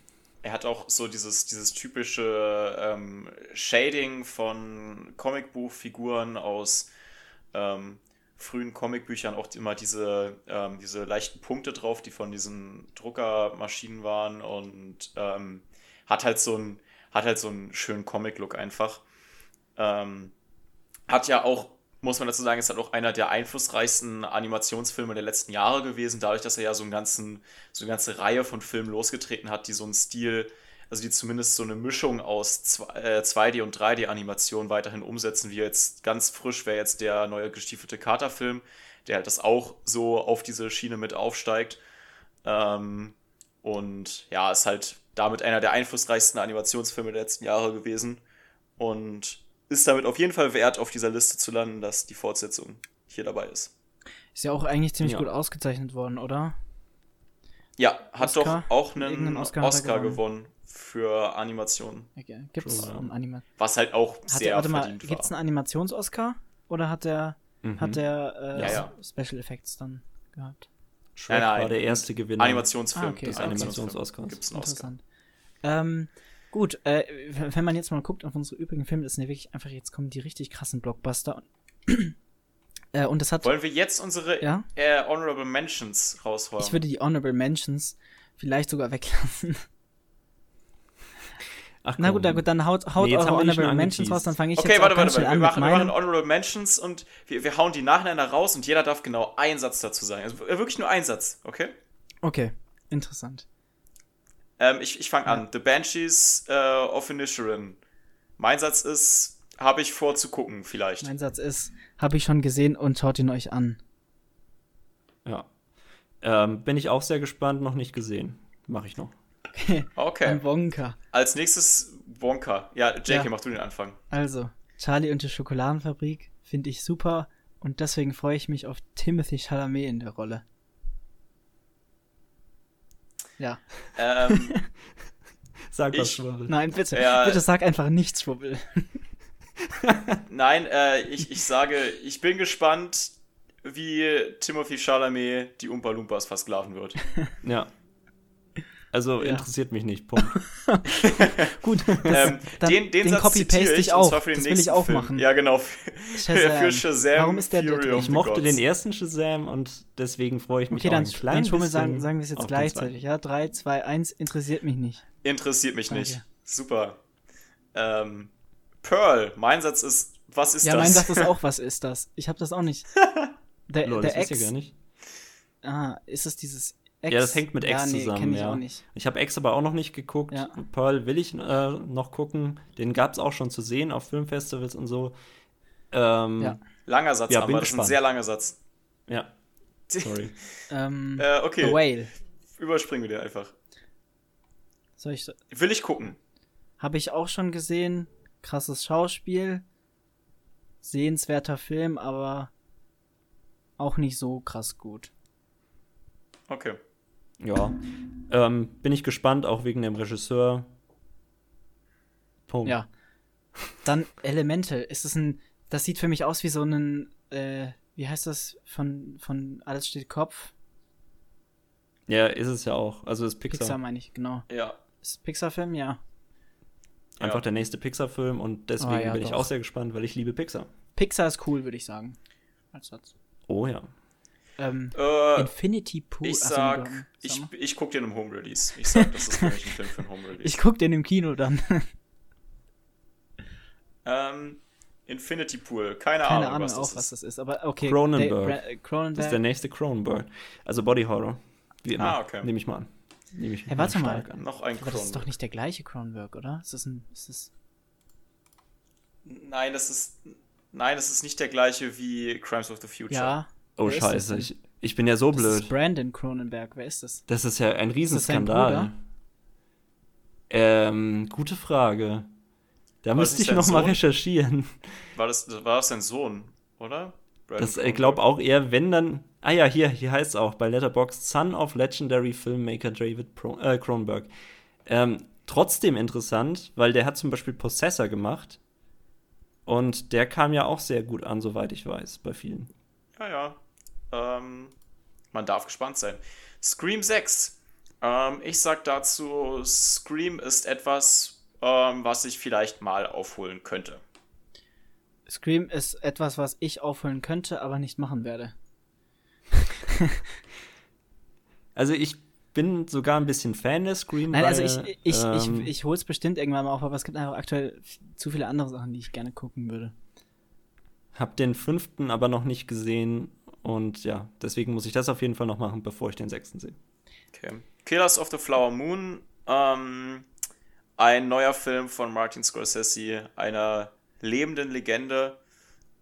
Er hat auch so dieses, dieses typische ähm, Shading von Comicbuchfiguren aus ähm, frühen Comicbüchern, auch immer diese, ähm, diese leichten Punkte drauf, die von diesen Druckermaschinen waren und ähm, hat halt so einen, hat halt so einen schönen Comic-Look einfach. Ähm, hat ja auch, muss man dazu sagen, ist halt auch einer der einflussreichsten Animationsfilme der letzten Jahre gewesen, dadurch, dass er ja so, einen ganzen, so eine ganze Reihe von Filmen losgetreten hat, die so einen Stil, also die zumindest so eine Mischung aus zwei- äh, 2D- und 3D-Animation weiterhin umsetzen, wie jetzt ganz frisch wäre jetzt der neue gestiefelte Kater-Film, der halt das auch so auf diese Schiene mit aufsteigt. Ähm, und ja, ist halt damit einer der einflussreichsten Animationsfilme der letzten Jahre gewesen. Und ist damit auf jeden Fall wert, auf dieser Liste zu landen, dass die Fortsetzung hier dabei ist. Ist ja auch eigentlich ziemlich Ja. gut ausgezeichnet worden, oder? Ja, hat Oscar? doch auch einen Oscar, Oscar er gewonnen für Animation. Okay. Gibt's True, ja. einen Anima Was halt auch hat sehr der, warte mal, verdient gibt's war. einen Animations-Oscar? Oder hat der, Mhm. hat der äh, Ja, ja. Special Effects dann gehabt? Shrek nein. war der erste Gewinner. Animationsfilm. Ah, okay. des Okay. Animations-Oscars. Gibt es einen Oscar. Interessant. Ähm, gut, äh, wenn man jetzt mal guckt auf unsere übrigen Filme, das sind ja wirklich einfach, jetzt kommen die richtig krassen Blockbuster. [clears throat] äh, und das hat, Wollen wir jetzt unsere ja, äh, Honorable Mentions rausholen? ich würde die Honorable Mentions vielleicht sogar [laughs] weglassen. Ach, Na gut, na gut, dann haut, haut Nee, eure Honorable Mentions raus, dann fange ich okay, jetzt warte, auch warte, ganz schnell warte. an Wir mit machen, wir machen. Honorable Mentions und wir, wir hauen die nacheinander raus und jeder darf genau einen Satz dazu sagen. Also äh, wirklich nur einen Satz, okay? Okay, interessant. Ähm, ich ich fange an. The Banshees äh, of Inisherin. Mein Satz ist, habe ich vor zu gucken, vielleicht. Mein Satz ist, habe ich schon gesehen und schaut ihn euch an. Ja. Ähm, bin ich auch sehr gespannt, noch nicht gesehen. Mache ich noch. [laughs] Okay. Ein Wonka. Als nächstes Wonka. Ja, JK, Ja. mach du den Anfang. Also, Charlie und die Schokoladenfabrik finde ich super und deswegen freue ich mich auf Timothy Chalamet in der Rolle. Ja. Ähm, [laughs] Sag was, Ich- Schwabbel. Nein, bitte. Ja. Bitte sag einfach nichts, Schwubbel. [laughs] nein, äh, ich, ich sage, ich bin gespannt, wie Timothy Chalamet die Umpa Lumpas versklaven wird. Ja. Also Ja. interessiert mich nicht. Punkt. [laughs] Gut, das, Ähm, dann, den, den, Satz copy-paste ich auch. zwar für den das will ich auch Film. machen. Ja, genau. Für, Shazam. [laughs] für Shazam. Warum ist der Fury Ich mochte den ersten Shazam und deswegen freue ich mich Okay, auch dann, ein klein dann schon mal sagen, sagen wir es jetzt den gleichzeitig. Ja, 3, 2, 1, interessiert mich nicht. Interessiert mich nicht. Super. Ähm, Pearl, mein Satz ist, was ist ja, das? mein Satz ist auch, [laughs] was ist das? Ich habe das auch nicht. Der. Lol, der das Ex. gar nicht. Ah, ist es dieses Ex? Ja, das hängt mit Ex ja, nee, zusammen. Ich ja. auch nicht. Ich habe Ex aber auch noch nicht geguckt. Ja. Pearl will ich äh, noch gucken. Den gab es auch schon zu sehen auf Filmfestivals und so. Ähm, Ja. Langer Satz, Ja, aber bin das ist ein gespannt. sehr langer Satz. ja. Sorry. [laughs] Ähm, Äh, The okay, Whale. überspringen wir dir einfach. Soll ich, Will ich gucken. habe ich auch schon gesehen. Krasses Schauspiel. Sehenswerter Film, aber auch nicht so krass gut. Okay. Ja. Ähm, bin ich gespannt, auch wegen dem Regisseur. Punkt. Ja. Dann Elemental. Ist es ein. Das sieht für mich aus wie so ein. Äh, wie heißt das? Von, von Alles steht Kopf. Ja, ist es ja auch. Also ist Pixar, Pixar meine ich, genau. Ja. Ist Pixar-Film? Ja. einfach Ja. der nächste Pixar-Film und deswegen Ah, ja, bin ich doch. auch sehr gespannt, weil ich liebe Pixar. Pixar ist cool, würde ich sagen. Als Satz. Oh ja. Ähm, Äh, Infinity Pool. ich Ach sag, dann- ich, ich guck den im Home Release. Ich sag, das ist für mich ein Film für ein Home [laughs] Release. ich guck den im Kino dann. [laughs] ähm, Infinity Pool, keine, Keine Ahnung, Ahnung was das auch, was ist. das ist. Aber okay. Cronenberg. Bra- äh, Das ist Cronenberg. der nächste Cronenberg. Also Body Horror. Wie immer. Ah, okay. Nehme ich mal an. Nehme ich Hey, warte mal. an. Noch ein aber das ist doch Cronenberg. nicht der gleiche Cronenberg, oder? Ist das ein. Ist das, Nein, das ist. Nein, das ist nicht der gleiche wie Crimes of the Future. ja. Oh, wer das scheiße. Ich, ich bin ja so Das blöd. ist Brandon Cronenberg. Wer ist das? Das ist ja ein das Riesenskandal. Ähm, gute Frage. Da War das müsste ich noch mal Sohn? recherchieren. War das, war das sein Sohn, oder? Brandon Das, ich glaube auch eher, wenn dann. Ah ja, hier, hier heißt es auch bei Letterboxd Son of Legendary Filmmaker David Pro, äh, Cronenberg. Ähm, trotzdem interessant, weil der hat zum Beispiel Possessor gemacht. Und der kam ja auch sehr gut an, soweit ich weiß, bei vielen. Ja, ja. Ähm, man darf gespannt sein. Scream 6. Ähm, ich sag dazu, Scream ist etwas, ähm, was ich vielleicht mal aufholen könnte. Scream ist etwas, was ich aufholen könnte, aber nicht machen werde. [laughs] Also ich bin sogar ein bisschen Fan der Scream. Nein, also ich, ich, ähm, ich, ich hol's bestimmt irgendwann mal auf, aber es gibt einfach aktuell zu viele andere Sachen, die ich gerne gucken würde. Hab den fünften aber noch nicht gesehen. Und ja, deswegen muss ich das auf jeden Fall noch machen, bevor ich den sechsten sehe. Okay. Killers of the Flower Moon. Ähm, ein neuer Film von Martin Scorsese, einer lebenden Legende.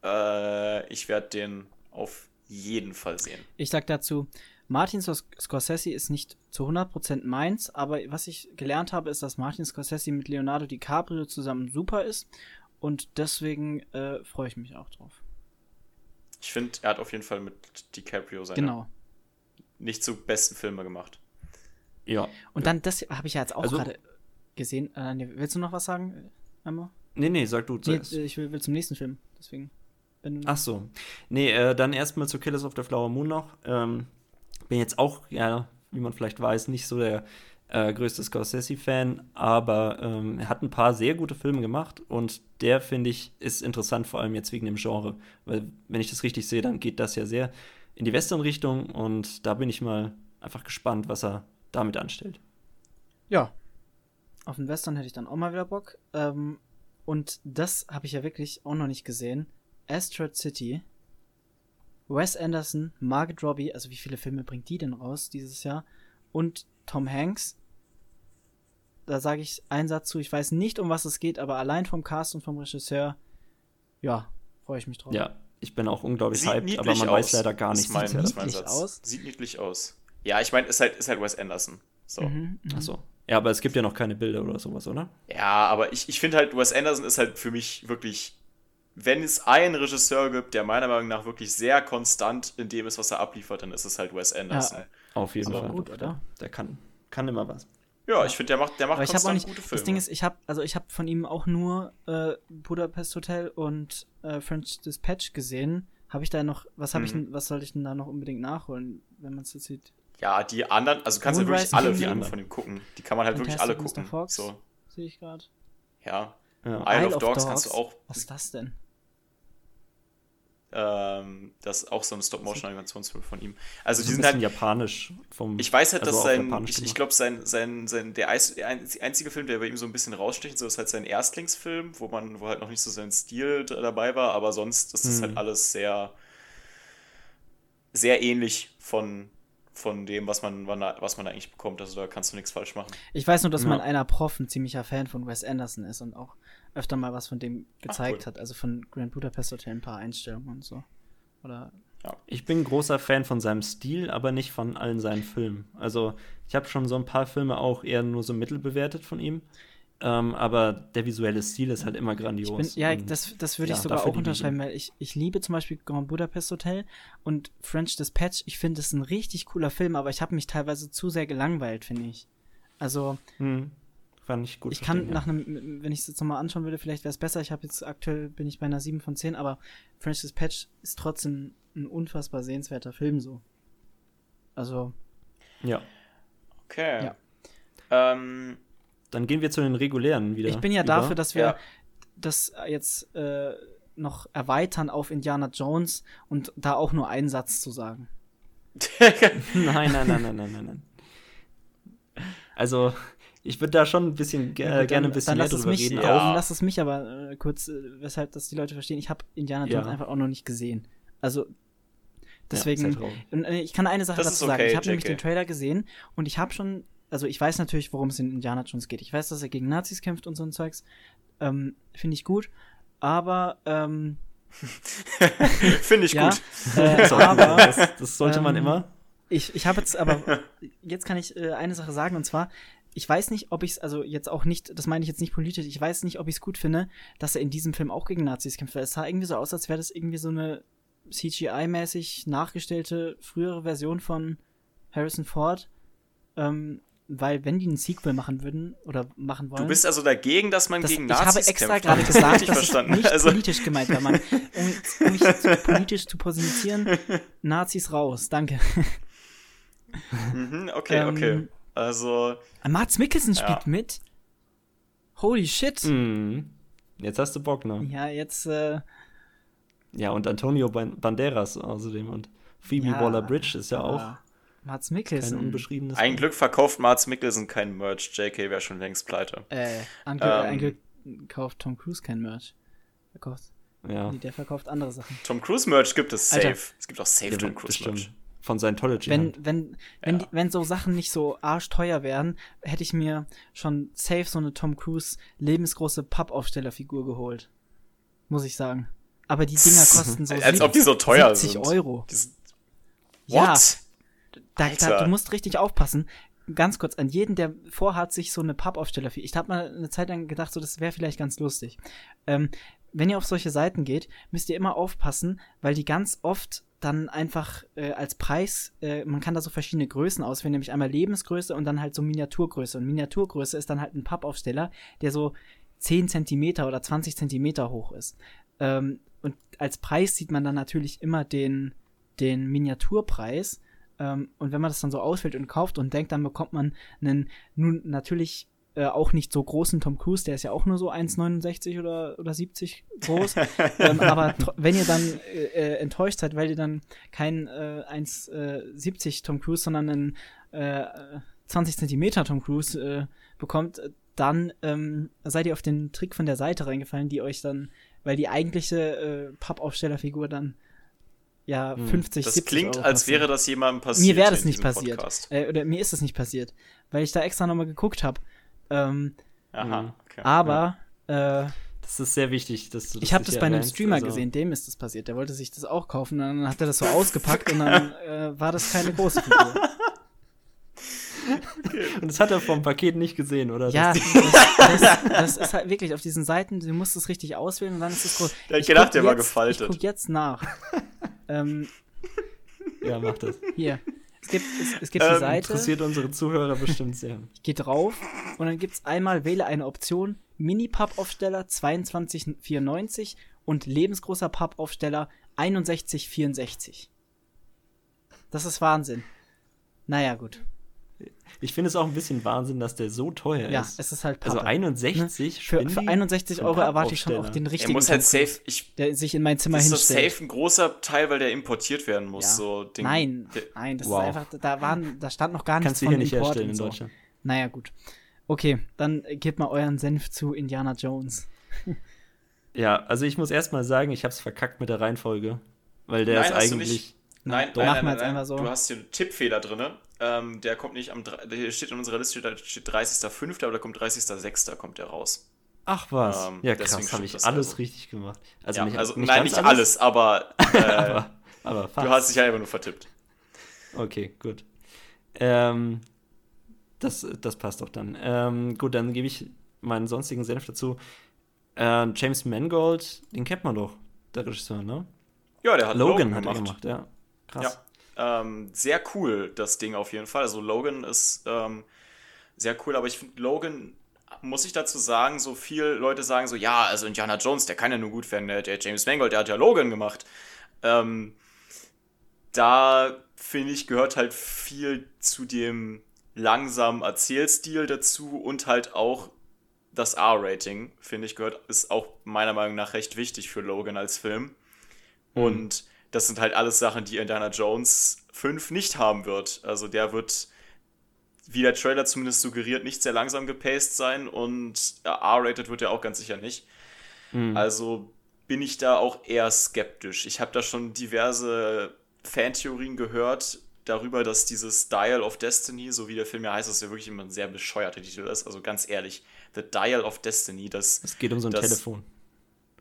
Äh, ich werde den auf jeden Fall sehen. Ich sag dazu, Martin Scors- Scorsese ist nicht zu 100% meins, aber was ich gelernt habe, ist, dass Martin Scorsese mit Leonardo DiCaprio zusammen super ist und deswegen äh, freue ich mich auch drauf. Ich finde, er hat auf jeden Fall mit DiCaprio seine Genau. nicht so besten Filme gemacht. Ja. Und dann, das habe ich ja jetzt auch Also- gerade gesehen. Äh, nee, willst du noch was sagen, Emma? Nee, nee, sag du Nee, zuerst. äh, ich will, will zum nächsten Film, deswegen. Wenn du Ach so. Nee, äh, dann erstmal zu Killers of the Flower Moon noch. Ähm, bin jetzt auch, ja, wie man vielleicht weiß, nicht so der äh, größte Scorsese-Fan, aber ähm, er hat ein paar sehr gute Filme gemacht und der, finde ich, ist interessant, vor allem jetzt wegen dem Genre. Weil, wenn ich das richtig sehe, dann geht das ja sehr in die Western-Richtung und da bin ich mal einfach gespannt, was er damit anstellt. Ja. Auf den Western hätte ich dann auch mal wieder Bock. Ähm, und das habe ich ja wirklich auch noch nicht gesehen. Asteroid City. Wes Anderson, Margaret Robbie, also wie viele Filme bringt die denn raus dieses Jahr? Und Tom Hanks. Da sage ich einen Satz zu. Ich weiß nicht, um was es geht, aber allein vom Cast und vom Regisseur, ja, freue ich mich drauf. Ja, ich bin auch unglaublich Sieht hyped, aber man aus. weiß leider gar nichts. Sieht ist mein niedlich Satz. aus? Sieht niedlich aus. Ja, ich meine, ist halt, ist halt Wes Anderson. So. Mhm, mhm. Achso. Ja, aber es gibt ja noch keine Bilder oder sowas, oder? Ja, aber ich, ich finde halt, Wes Anderson ist halt für mich wirklich, wenn es einen Regisseur gibt, der meiner Meinung nach wirklich sehr konstant in dem ist, was er abliefert, dann ist es halt Wes Anderson. Ja. Auf jeden Aber Fall. gut, oder? Der kann, kann immer was. Ja, ich finde, der macht, der macht Aber ich auch konstant nicht. gute Filme. Das Ding ist, ich habe also ich habe von ihm auch nur äh, Budapest Hotel und äh, French Dispatch gesehen. Habe ich da noch was habe ich Mhm. denn, was soll ich denn da noch unbedingt nachholen, wenn man es so sieht? Ja, die anderen, also du kannst ja Moonrise wirklich alle Kingdom. Filme von ihm gucken. Die kann man halt wirklich alle gucken. Mr. Fox. So, Sehe ich gerade. ja. Ja. Isle of Dogs kannst du auch, Was ist das denn? Ähm, das ist auch so ein Stop-Motion-Animationsfilm von ihm. Also so die sind halt, japanisch vom. ich weiß halt, also dass auch sein, ich, ich glaube, sein, sein, sein, der einzige Film, der bei ihm so ein bisschen raussticht, so ist halt sein Erstlingsfilm, wo man, wo halt noch nicht so sein Stil dabei war, aber sonst ist das Hm. halt alles sehr, sehr ähnlich von, von dem, was man, was man eigentlich bekommt. Also da kannst du nichts falsch machen. Ich weiß nur, dass Ja. mein einer Prof ein ziemlicher Fan von Wes Anderson ist und auch öfter mal was von dem gezeigt cool. hat. Also von Grand Budapest Hotel ein paar Einstellungen und so. Oder Ich bin ein großer Fan von seinem Stil, aber nicht von allen seinen Filmen. Also, ich habe schon so ein paar Filme auch eher nur so mittelbewertet von ihm. Ähm, aber der visuelle Stil ist halt immer grandios. bin, ja, das, das würde ja, ich sogar auch unterschreiben, weil ich, ich liebe zum Beispiel Grand Budapest Hotel und French Dispatch. Ich finde es ein richtig cooler Film, aber ich habe mich teilweise zu sehr gelangweilt, finde ich. Also, Hm, fand ich gut. ich kann nach einem, wenn ich es jetzt nochmal anschauen würde, vielleicht wäre es besser. Ich habe jetzt aktuell, bin ich bei einer 7 von 10, aber French Dispatch ist trotzdem ein unfassbar sehenswerter Film so. Also, Ja. ja. Okay. Ja. Ähm, Dann gehen wir zu den regulären wieder. ich bin ja über. dafür, dass wir Ja. das jetzt äh, noch erweitern auf Indiana Jones und da auch nur einen Satz zu sagen. [laughs] Nein, nein, nein, nein, nein, nein, nein. Also, ich würde da schon ein bisschen ge Ja, gut, gerne ein dann- bisschen dann mehr lass es drüber mich, reden. Ja. Auch, Lass es mich aber äh, kurz, äh, weshalb das die Leute verstehen. Ich habe Indiana Jones Ja. einfach auch noch nicht gesehen. Also Ja, deswegen. und, äh, ich kann eine Sache Das dazu ist sagen. okay, Ich habe nämlich den Trailer gesehen und ich habe schon, also ich weiß natürlich, worum es in Indiana Jones geht. Ich weiß, dass er gegen Nazis kämpft und so ein Zeugs. Ähm, Finde ich gut. Aber ähm, [laughs] Finde ich ja, gut. äh, aber das, das sollte man ähm, immer. Ich, ich habe jetzt aber, [laughs] jetzt kann ich äh, eine Sache sagen und zwar, ich weiß nicht, ob ich es, also jetzt auch nicht, das meine ich jetzt nicht politisch, ich weiß nicht, ob ich es gut finde, dass er in diesem Film auch gegen Nazis kämpft, weil es sah irgendwie so aus, als wäre das irgendwie so eine CGI-mäßig nachgestellte frühere Version von Harrison Ford. Ähm, weil wenn die einen Sequel machen würden oder machen wollen. Du bist also dagegen, dass man das, gegen ich Nazis habe extra kämpft. gerade ich gesagt, dass es verstanden. nicht Also, politisch gemeint war, Mann. Um, um mich zu, politisch zu positionieren, [laughs] Nazis raus, danke. mhm, okay, Ähm, okay. Also, Mats Mikkelsen Ja. spielt mit. Holy shit. Mhm. Jetzt hast du Bock, ne? Ja, jetzt, äh, Ja, und Antonio Ban- Banderas außerdem und Phoebe Ja, Waller-Bridge ist ja auch Mats kein Mikkelsen. unbeschriebenes ein. Glück verkauft Mats Mikkelsen kein Merch. JK wäre schon längst pleite. Äh, ein Glück, Ähm. ein Glück kauft Tom Cruise kein Merch. Verkauft, Ja, nee, der verkauft andere Sachen. Tom Cruise Merch gibt es safe. Alter. Es gibt auch safe ja Tom Cruise Merch. bestimmt. Von Scientology. Wenn, halt. wenn, wenn, Ja. die, wenn so Sachen nicht so arschteuer wären, hätte ich mir schon safe so eine Tom Cruise lebensgroße Pappaufstellerfigur geholt. Muss ich sagen. Aber die Dinger [laughs] kosten so Als ob die so teuer 70 sind. Euro. Die sind- Ja, What? Da, da, du musst richtig aufpassen. Ganz kurz, an jeden, der vorhat, sich so eine Pappaufsteller für. Ich habe mal eine Zeit lang gedacht, so das wäre vielleicht ganz lustig. Ähm, wenn ihr auf solche Seiten geht, müsst ihr immer aufpassen, weil die ganz oft dann einfach äh, als Preis, äh, man kann da so verschiedene Größen auswählen, nämlich einmal Lebensgröße und dann halt so Miniaturgröße. Und Miniaturgröße ist dann halt ein Pappaufsteller, der so 10 Zentimeter oder 20 Zentimeter hoch ist. Ähm, und als Preis sieht man dann natürlich immer den, den Miniaturpreis. Ähm, und wenn man das dann so auswählt und kauft und denkt, dann bekommt man einen nun natürlich äh, auch nicht so großen Tom Cruise, der ist ja auch nur so 1,69 oder, oder 70 groß. [laughs] ähm, aber wenn ihr dann äh, äh, enttäuscht seid, weil ihr dann keinen äh, 1,70 Tom Cruise, sondern einen äh, 20 Zentimeter Tom Cruise äh, bekommt, dann ähm, seid ihr auf den Trick von der Seite reingefallen, die euch dann, weil die eigentliche äh, Pappaufstellerfigur dann ja Hm. 50, Das 70 klingt, Euro als kostet. wäre das jemandem passiert. Mir wäre das nicht passiert. Äh, oder mir ist das nicht passiert, weil ich da extra nochmal geguckt habe. Ähm, Aha, Mhm. okay. aber äh, das ist sehr wichtig, dass du das ich habe das bei einem Streamer also- gesehen, dem ist das passiert. Der wollte sich das auch kaufen, und dann hat er das so ausgepackt und dann [laughs] äh, war das keine große Figur. [laughs] Und das hat er vom Paket nicht gesehen, oder? Ja, Das- das, [laughs] das, ist halt wirklich auf diesen Seiten, du musst es richtig auswählen und dann ist es groß. Der Ich gedacht, der war gefaltet. Ich guck jetzt nach. ähm, ja, mach das. hier. Es gibt, es, es gibt die Ähm, Seite. Interessiert unsere Zuhörer bestimmt sehr. [laughs] Ich gehe drauf und dann gibt's einmal wähle eine Option Mini-Pappaufsteller 2294 und lebensgroßer Pappaufsteller 6164. Das ist Wahnsinn. Naja, gut. Ich finde es auch ein bisschen Wahnsinn, dass der so teuer Ja, ist. es ist halt Also Pappe. 61 Für, für 61 für Euro erwarte ich schon auch den Er richtigen muss halt safe, ich, der sich in mein Zimmer das ist doch hinstellt. safe ein großer Teil, weil der importiert werden muss. Ja. So, den, Nein, der- nein, das Wow. ist einfach, da waren, da stand noch gar nichts Kannst du von hier nicht Import herstellen in so. Deutschland. Naja, gut. Okay, dann gebt mal euren Senf zu Indiana Jones. Ja, also ich muss erstmal sagen, ich habe es verkackt mit der Reihenfolge. Weil der Nein, ist du eigentlich. Nein, nein, Machen nein, wir nein, nein. einfach so. Du hast hier einen Tippfehler drin. Ähm, der kommt nicht am, der steht in unserer Liste, da steht 30.05., aber da kommt 30.06. kommt der raus. Ach was. Ähm, ja, krass, habe ich alles also. richtig gemacht. Also ja, nicht, also, nicht nein, nicht alles, aber [laughs] äh, aber, aber du hast dich ja einfach nur vertippt. Okay, gut. Ähm, das, das passt doch dann. Ähm, gut, dann gebe ich meinen sonstigen Senf dazu. Äh, James Mangold, den kennt man doch, der Regisseur, ne? Ja, der hat Logan, Logan, hat er gemacht. gemacht, ja. Krass. Ja, ähm, sehr cool, das Ding auf jeden Fall. Also Logan ist ähm, sehr cool, aber ich finde Logan, muss ich dazu sagen, so viele Leute sagen so, ja, also Indiana Jones, der kann ja nur gut werden, der, der James Mangold, der hat ja Logan gemacht. Ähm, da finde ich, gehört halt viel zu dem langsamen Erzählstil dazu und halt auch das R-Rating, finde ich, gehört, ist auch meiner Meinung nach recht wichtig für Logan als Film. Und das sind halt alles Sachen, die Indiana Jones 5 nicht haben wird. Also der wird, wie der Trailer zumindest suggeriert, nicht sehr langsam gepaced sein und ja, R-rated wird er auch ganz sicher nicht. Mhm. Also bin ich da auch eher skeptisch. Ich habe da schon diverse Fantheorien gehört darüber, dass dieses Dial of Destiny, so wie der Film ja heißt, das ja wirklich immer ein sehr bescheuerter Titel ist. Also ganz ehrlich, The Dial of Destiny, das Es geht um so ein das- Telefon.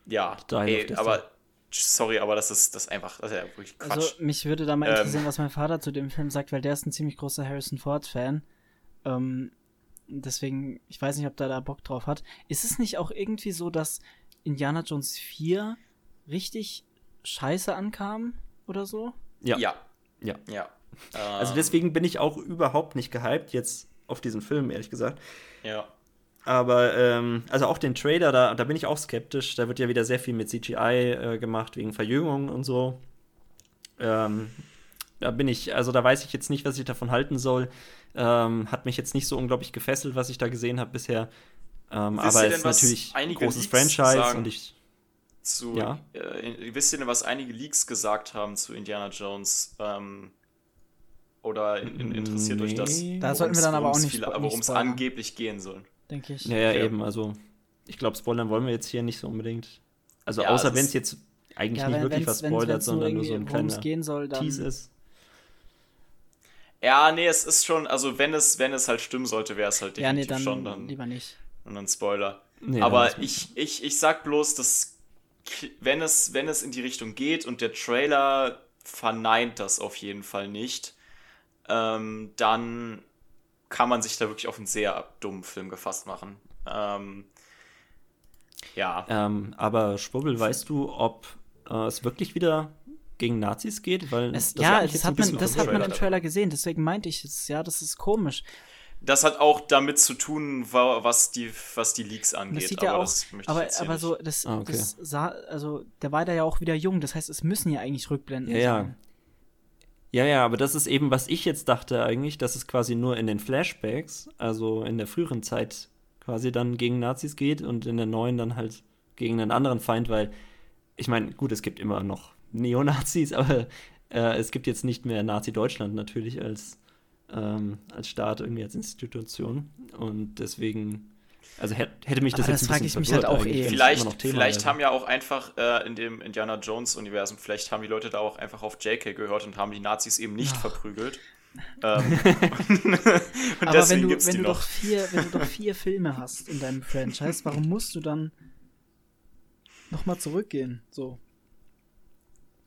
ja, Dial of ey, Destiny. aber sorry, aber das ist das ist einfach, das ist ja wirklich Quatsch. Also, mich würde da mal Ähm. interessieren, was mein Vater zu dem Film sagt, weil der ist ein ziemlich großer Harrison Ford-Fan. Ähm, deswegen, ich weiß nicht, ob der da Bock drauf hat. Ist es nicht auch irgendwie so, dass Indiana Jones 4 richtig scheiße ankam oder so? Ja. ja, Ja. ja. Also Ähm, deswegen bin ich auch überhaupt nicht gehypt jetzt auf diesen Film, ehrlich gesagt. Ja. Aber, ähm, also auch den Trailer, da, da bin ich auch skeptisch. Da wird ja wieder sehr viel mit CGI äh, gemacht, wegen Verjüngung und so. Ähm, da bin ich, also da weiß ich jetzt nicht, was ich davon halten soll. Ähm, hat mich jetzt nicht so unglaublich gefesselt, was ich da gesehen habe bisher. Ähm, aber es ist denn, was natürlich ein großes Leaks Franchise sagen? und ich. Zu, Ja. äh, wisst ihr denn, was einige Leaks gesagt haben zu Indiana Jones? Ähm, oder in, in, interessiert euch das? Nee. Da sollten wir dann aber auch nicht worum es angeblich gehen soll. Denke ich. Ja, ja, Okay. eben, also ich glaube, spoilern wollen wir jetzt hier nicht so unbedingt. Also Ja, außer wenn es jetzt eigentlich Ja, nicht wenn, wirklich was spoilert, wenn's sondern nur so ein kleiner gehen soll, dann. Tease ist. Ja, nee, es ist schon, also wenn es, wenn es halt stimmen sollte, wäre es halt ja, nee, definitiv dann, schon dann, lieber nicht. und dann Spoiler. Nee, Aber ich, ich, ich sag bloß, dass wenn es, wenn es in die Richtung geht und der Trailer verneint das auf jeden Fall nicht, ähm, dann kann man sich da wirklich auf einen sehr dummen Film gefasst machen. Ähm, ja. Ähm, aber Schwubbel, weißt du, ob äh, es wirklich wieder gegen Nazis geht? Weil Es, das ja, das hat man, das hat man im Trailer gesehen, deswegen meinte ich es. Ja, das ist komisch. Das hat auch damit zu tun, wa- was die, was die Leaks angeht. das sieht ja aber auch, das möchte ich aber, jetzt hier aber nicht. so, das, Ah, okay. das sah, also, der war da ja auch wieder jung, das heißt, es müssen ja eigentlich Rückblenden ja. sein. Ja, ja, aber das ist eben, was ich jetzt dachte eigentlich, dass es quasi nur in den Flashbacks, also in der früheren Zeit quasi dann gegen Nazis geht und in der neuen dann halt gegen einen anderen Feind, weil ich meine, gut, es gibt immer noch Neonazis, [laughs] aber äh, es gibt jetzt nicht mehr Nazi-Deutschland natürlich als, ähm, als Staat, irgendwie als Institution. Und deswegen, also hätte, hätte mich das Aber jetzt das ein frag bisschen ich mich halt auch eh. Vielleicht, noch vielleicht wäre. haben ja auch einfach äh, in dem Indiana Jones-Universum, vielleicht haben die Leute da auch einfach auf JK gehört und haben die Nazis eben nicht verprügelt. [laughs] ähm, [laughs] und Aber wenn du, gibt's wenn die du noch. doch vier, wenn du doch vier Filme hast in deinem Franchise, warum musst du dann nochmal zurückgehen? So.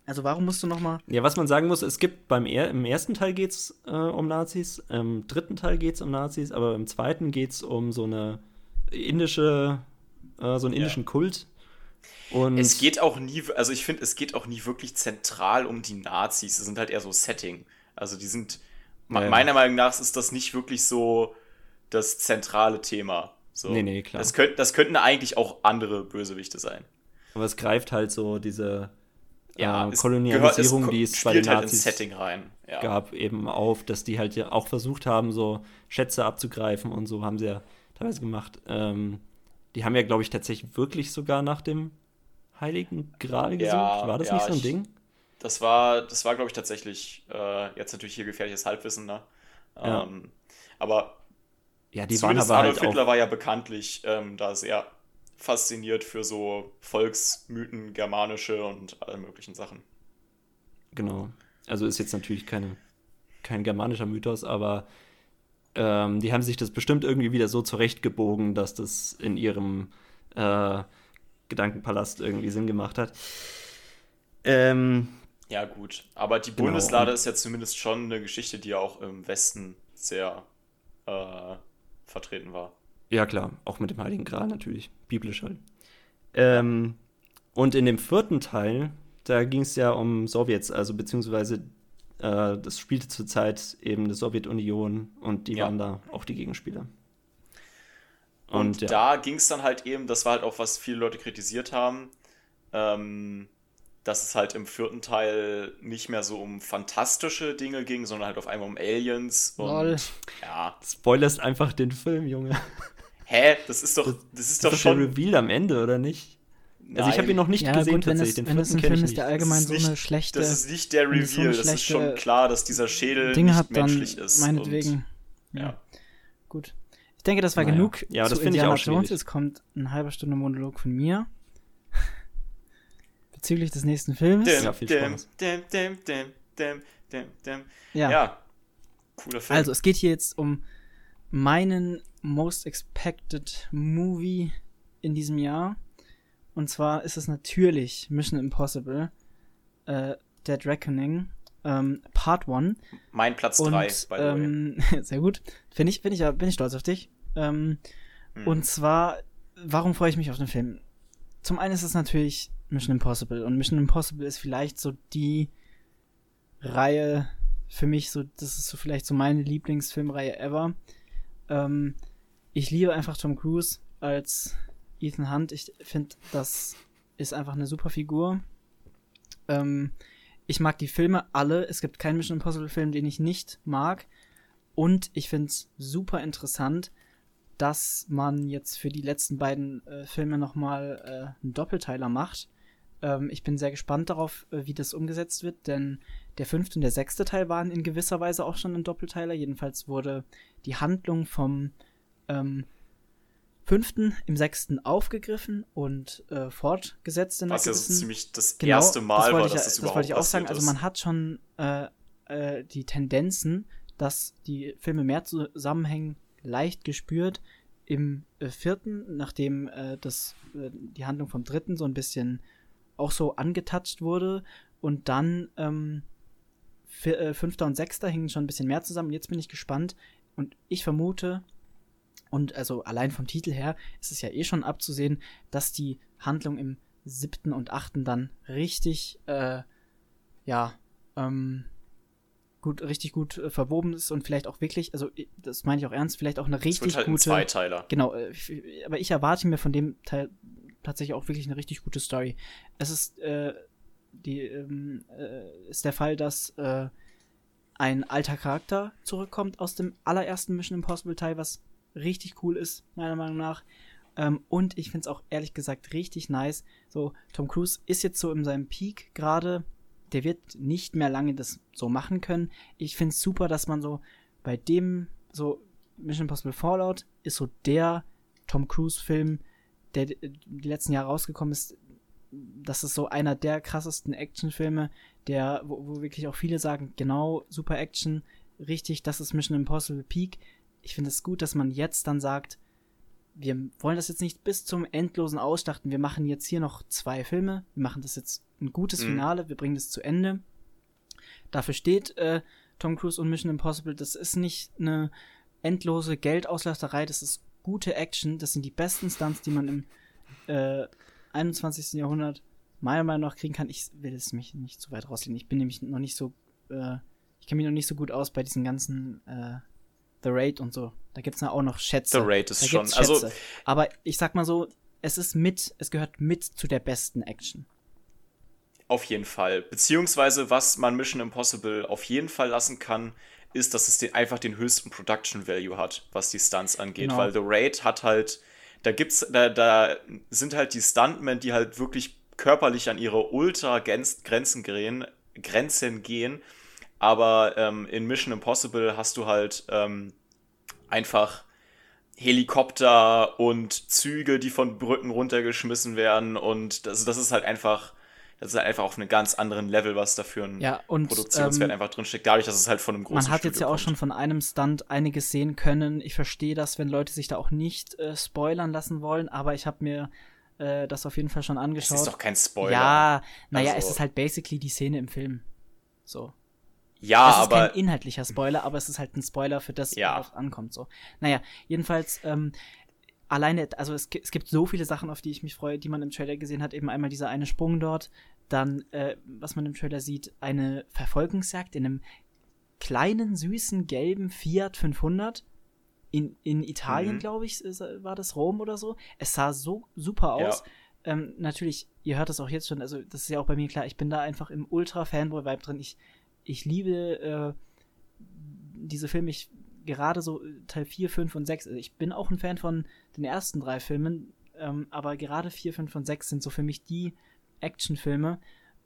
Also warum musst du nochmal. Ja, was man sagen muss, es gibt beim er im ersten Teil geht's äh, um Nazis, im dritten Teil geht's um Nazis, aber im zweiten geht's um so eine indische, äh, so einen Ja. indischen Kult. Und Es geht auch nie, also ich finde, es geht auch nie wirklich zentral um die Nazis. Das sind halt eher so Setting. Also die sind, Ja, ja. meiner Meinung nach ist das nicht wirklich so das zentrale Thema. So. Nee, nee, klar. Das, könnt, das könnten eigentlich auch andere Bösewichte sein. aber es greift halt so diese ja, äh, Kolonialisierung, gehört, es die es bei den halt Nazis Setting rein. Ja. gab, eben auf, dass die halt ja auch versucht haben, so Schätze abzugreifen und so haben sie ja teilweise gemacht. Ähm, die haben ja, glaube ich, tatsächlich wirklich sogar nach dem Heiligen Gral gesucht. Ja, war das ja, nicht so ein ich, Ding? Das war, das war, glaube ich, tatsächlich äh, jetzt natürlich hier gefährliches Halbwissen, ne? Ja. Ähm, aber ja, die waren aber Adolf halt Hitler war ja bekanntlich ähm, da sehr fasziniert für so Volksmythen, germanische und alle möglichen Sachen. Genau. Also ist jetzt natürlich keine, kein germanischer Mythos, aber ähm, die haben sich das bestimmt irgendwie wieder so zurechtgebogen, dass das in ihrem äh, Gedankenpalast irgendwie Sinn gemacht hat. Ähm, ja, gut. Aber die genau. Bundeslade ist ja zumindest schon eine Geschichte, die ja auch im Westen sehr äh, vertreten war. Ja, klar. Auch mit dem Heiligen Gral natürlich. Biblisch halt. Ähm, und in dem vierten Teil, da ging es ja um Sowjets, also beziehungsweise äh, das spielte zurzeit eben die Sowjetunion und die ja. waren da auch die Gegenspieler. Und, und ja. da ging es dann halt eben, das war halt auch, was viele Leute kritisiert haben, ähm, dass es halt im vierten Teil nicht mehr so um fantastische Dinge ging, sondern halt auf einmal um Aliens und Lol. ja. Spoilerst einfach den Film, Junge. Hä? Das ist doch, das, das ist doch das schon. der Reveal am Ende, oder nicht? Nein. Also ich habe ihn noch nicht ja, gesehen gut, wenn tatsächlich. Es, wenn es ein Film ist, der allgemein so eine schlechte. Das ist nicht der Reveal. So das ist schon klar, dass dieser Schädel Dinge nicht hat, menschlich ist. Meinetwegen. Und, ja. Gut. Ich denke, das war naja. genug ja, das Indiana ich auch Jones. Jetzt kommt eine halbe Stunde Monolog von mir [laughs] bezüglich des nächsten Films. Dim, ja, viel Spaß. Dim, dim, dim, dim, dim, dim. Ja. ja, cooler Film. Also, es geht hier jetzt um meinen Most Expected Movie in diesem Jahr. Und zwar ist es natürlich Mission Impossible, äh, Dead Reckoning, ähm, Part 1. Mein Platz 3, by ähm, [laughs] Sehr gut. Finde ich, find ich, bin ich stolz auf dich. Ähm, hm. Und zwar, warum freue ich mich auf den Film? Zum einen ist es natürlich Mission Impossible. Und Mission Impossible ist vielleicht so die Reihe für mich, so, das ist so vielleicht so meine Lieblingsfilmreihe ever. Ähm, ich liebe einfach Tom Cruise als Ethan Hunt. Ich finde, das ist einfach eine super Figur. Ähm, ich mag die Filme alle. Es gibt keinen Mission Impossible Film, den ich nicht mag. Und ich finde es super interessant, dass man jetzt für die letzten beiden äh, Filme nochmal äh, einen Doppelteiler macht. Ähm, ich bin sehr gespannt darauf, äh, wie das umgesetzt wird, denn der fünfte und der sechste Teil waren in gewisser Weise auch schon ein Doppelteiler. Jedenfalls wurde die Handlung vom ähm, fünften im sechsten aufgegriffen und äh, fortgesetzt in Was ja so ziemlich das genau, erste Mal das war, dass das, das überhaupt wollte ich auch sagen. Also man hat schon äh, äh, die Tendenzen, dass die Filme mehr zusammenhängen, leicht gespürt. Im äh, vierten, nachdem äh, das, äh, die Handlung vom dritten so ein bisschen auch so angetatscht wurde. Und dann ähm, äh, fünfter und sechster hingen schon ein bisschen mehr zusammen. Jetzt bin ich gespannt. Und ich vermute, und also allein vom Titel her ist es ja eh schon abzusehen, dass die Handlung im siebten und achten dann richtig, äh, ja, ähm, gut, richtig gut äh, verwoben ist und vielleicht auch wirklich, also das meine ich auch ernst, vielleicht auch eine richtig halt gute. Ein Zweiteiler. Genau, äh, aber ich erwarte mir von dem Teil tatsächlich auch wirklich eine richtig gute Story. Es ist, äh, die, ähm, äh, ist der Fall, dass äh, ein alter Charakter zurückkommt aus dem allerersten Mission Impossible Teil, was richtig cool ist, meiner Meinung nach. Ähm, und ich finde es auch ehrlich gesagt richtig nice. So, Tom Cruise ist jetzt so in seinem Peak gerade. Der wird nicht mehr lange das so machen können. Ich finde es super, dass man so bei dem, so Mission Impossible Fallout ist so der Tom Cruise-Film, der die letzten Jahre rausgekommen ist, das ist so einer der krassesten Actionfilme, der, wo, wo, wirklich auch viele sagen, genau, super Action, richtig, das ist Mission Impossible Peak. Ich finde es gut, dass man jetzt dann sagt, wir wollen das jetzt nicht bis zum endlosen Ausstachten. Wir machen jetzt hier noch zwei Filme. Wir machen das jetzt ein gutes mhm. Finale. Wir bringen das zu Ende. Dafür steht äh, Tom Cruise und Mission Impossible. Das ist nicht eine endlose Geldauslasterei. Das ist gute Action. Das sind die besten Stunts, die man im äh, 21. Jahrhundert meiner Meinung nach kriegen kann. Ich will es mich nicht zu weit rauslegen. Ich bin nämlich noch nicht so, äh, ich kenne mich noch nicht so gut aus bei diesen ganzen äh, The Raid und so. Da gibt es ja auch noch Schätze. The Raid ist schon, also aber ich sag mal so, es ist mit, es gehört mit zu der besten Action. Auf jeden Fall. Beziehungsweise, was man Mission Impossible auf jeden Fall lassen kann, ist, dass es den, einfach den höchsten Production Value hat, was die Stunts angeht. Genau. Weil The Raid hat halt, da gibt's, da, da sind halt die Stuntmen, die halt wirklich körperlich an ihre Ultra-Grenzen gehen, Grenzen gehen. Aber ähm, in Mission Impossible hast du halt ähm, einfach Helikopter und Züge, die von Brücken runtergeschmissen werden. Und das, das ist halt einfach das ist halt einfach auf einem ganz anderen Level, was da für ein ja, und, Produktionswert ähm, einfach drinsteckt, dadurch, dass es halt von einem großen Man hat Studio jetzt ja auch kommt. schon von einem Stunt einiges sehen können. Ich verstehe das, wenn Leute sich da auch nicht äh, spoilern lassen wollen, aber ich habe mir äh, das auf jeden Fall schon angeschaut. Das ist doch kein Spoiler. Ja, naja, also, es ist halt basically die Szene im Film. So. Ja, es ist aber. kein inhaltlicher Spoiler, aber es ist halt ein Spoiler, für das ja. was ankommt. So. Naja, jedenfalls, ähm, alleine, also es, es, gibt so viele Sachen, auf die ich mich freue, die man im Trailer gesehen hat. Eben einmal dieser eine Sprung dort, dann, äh, was man im Trailer sieht, eine Verfolgungsjagd in einem kleinen, süßen, gelben Fiat 500. In, in Italien, mhm. glaube ich, war das Rom oder so. Es sah so super aus. Ja. Ähm, natürlich, ihr hört das auch jetzt schon, also das ist ja auch bei mir klar, ich bin da einfach im Ultra-Fanboy-Vibe drin. Ich, ich liebe äh, diese Filme, ich gerade so Teil 4, 5 und 6. Also ich bin auch ein Fan von den ersten drei Filmen, ähm, aber gerade 4, 5 und 6 sind so für mich die Actionfilme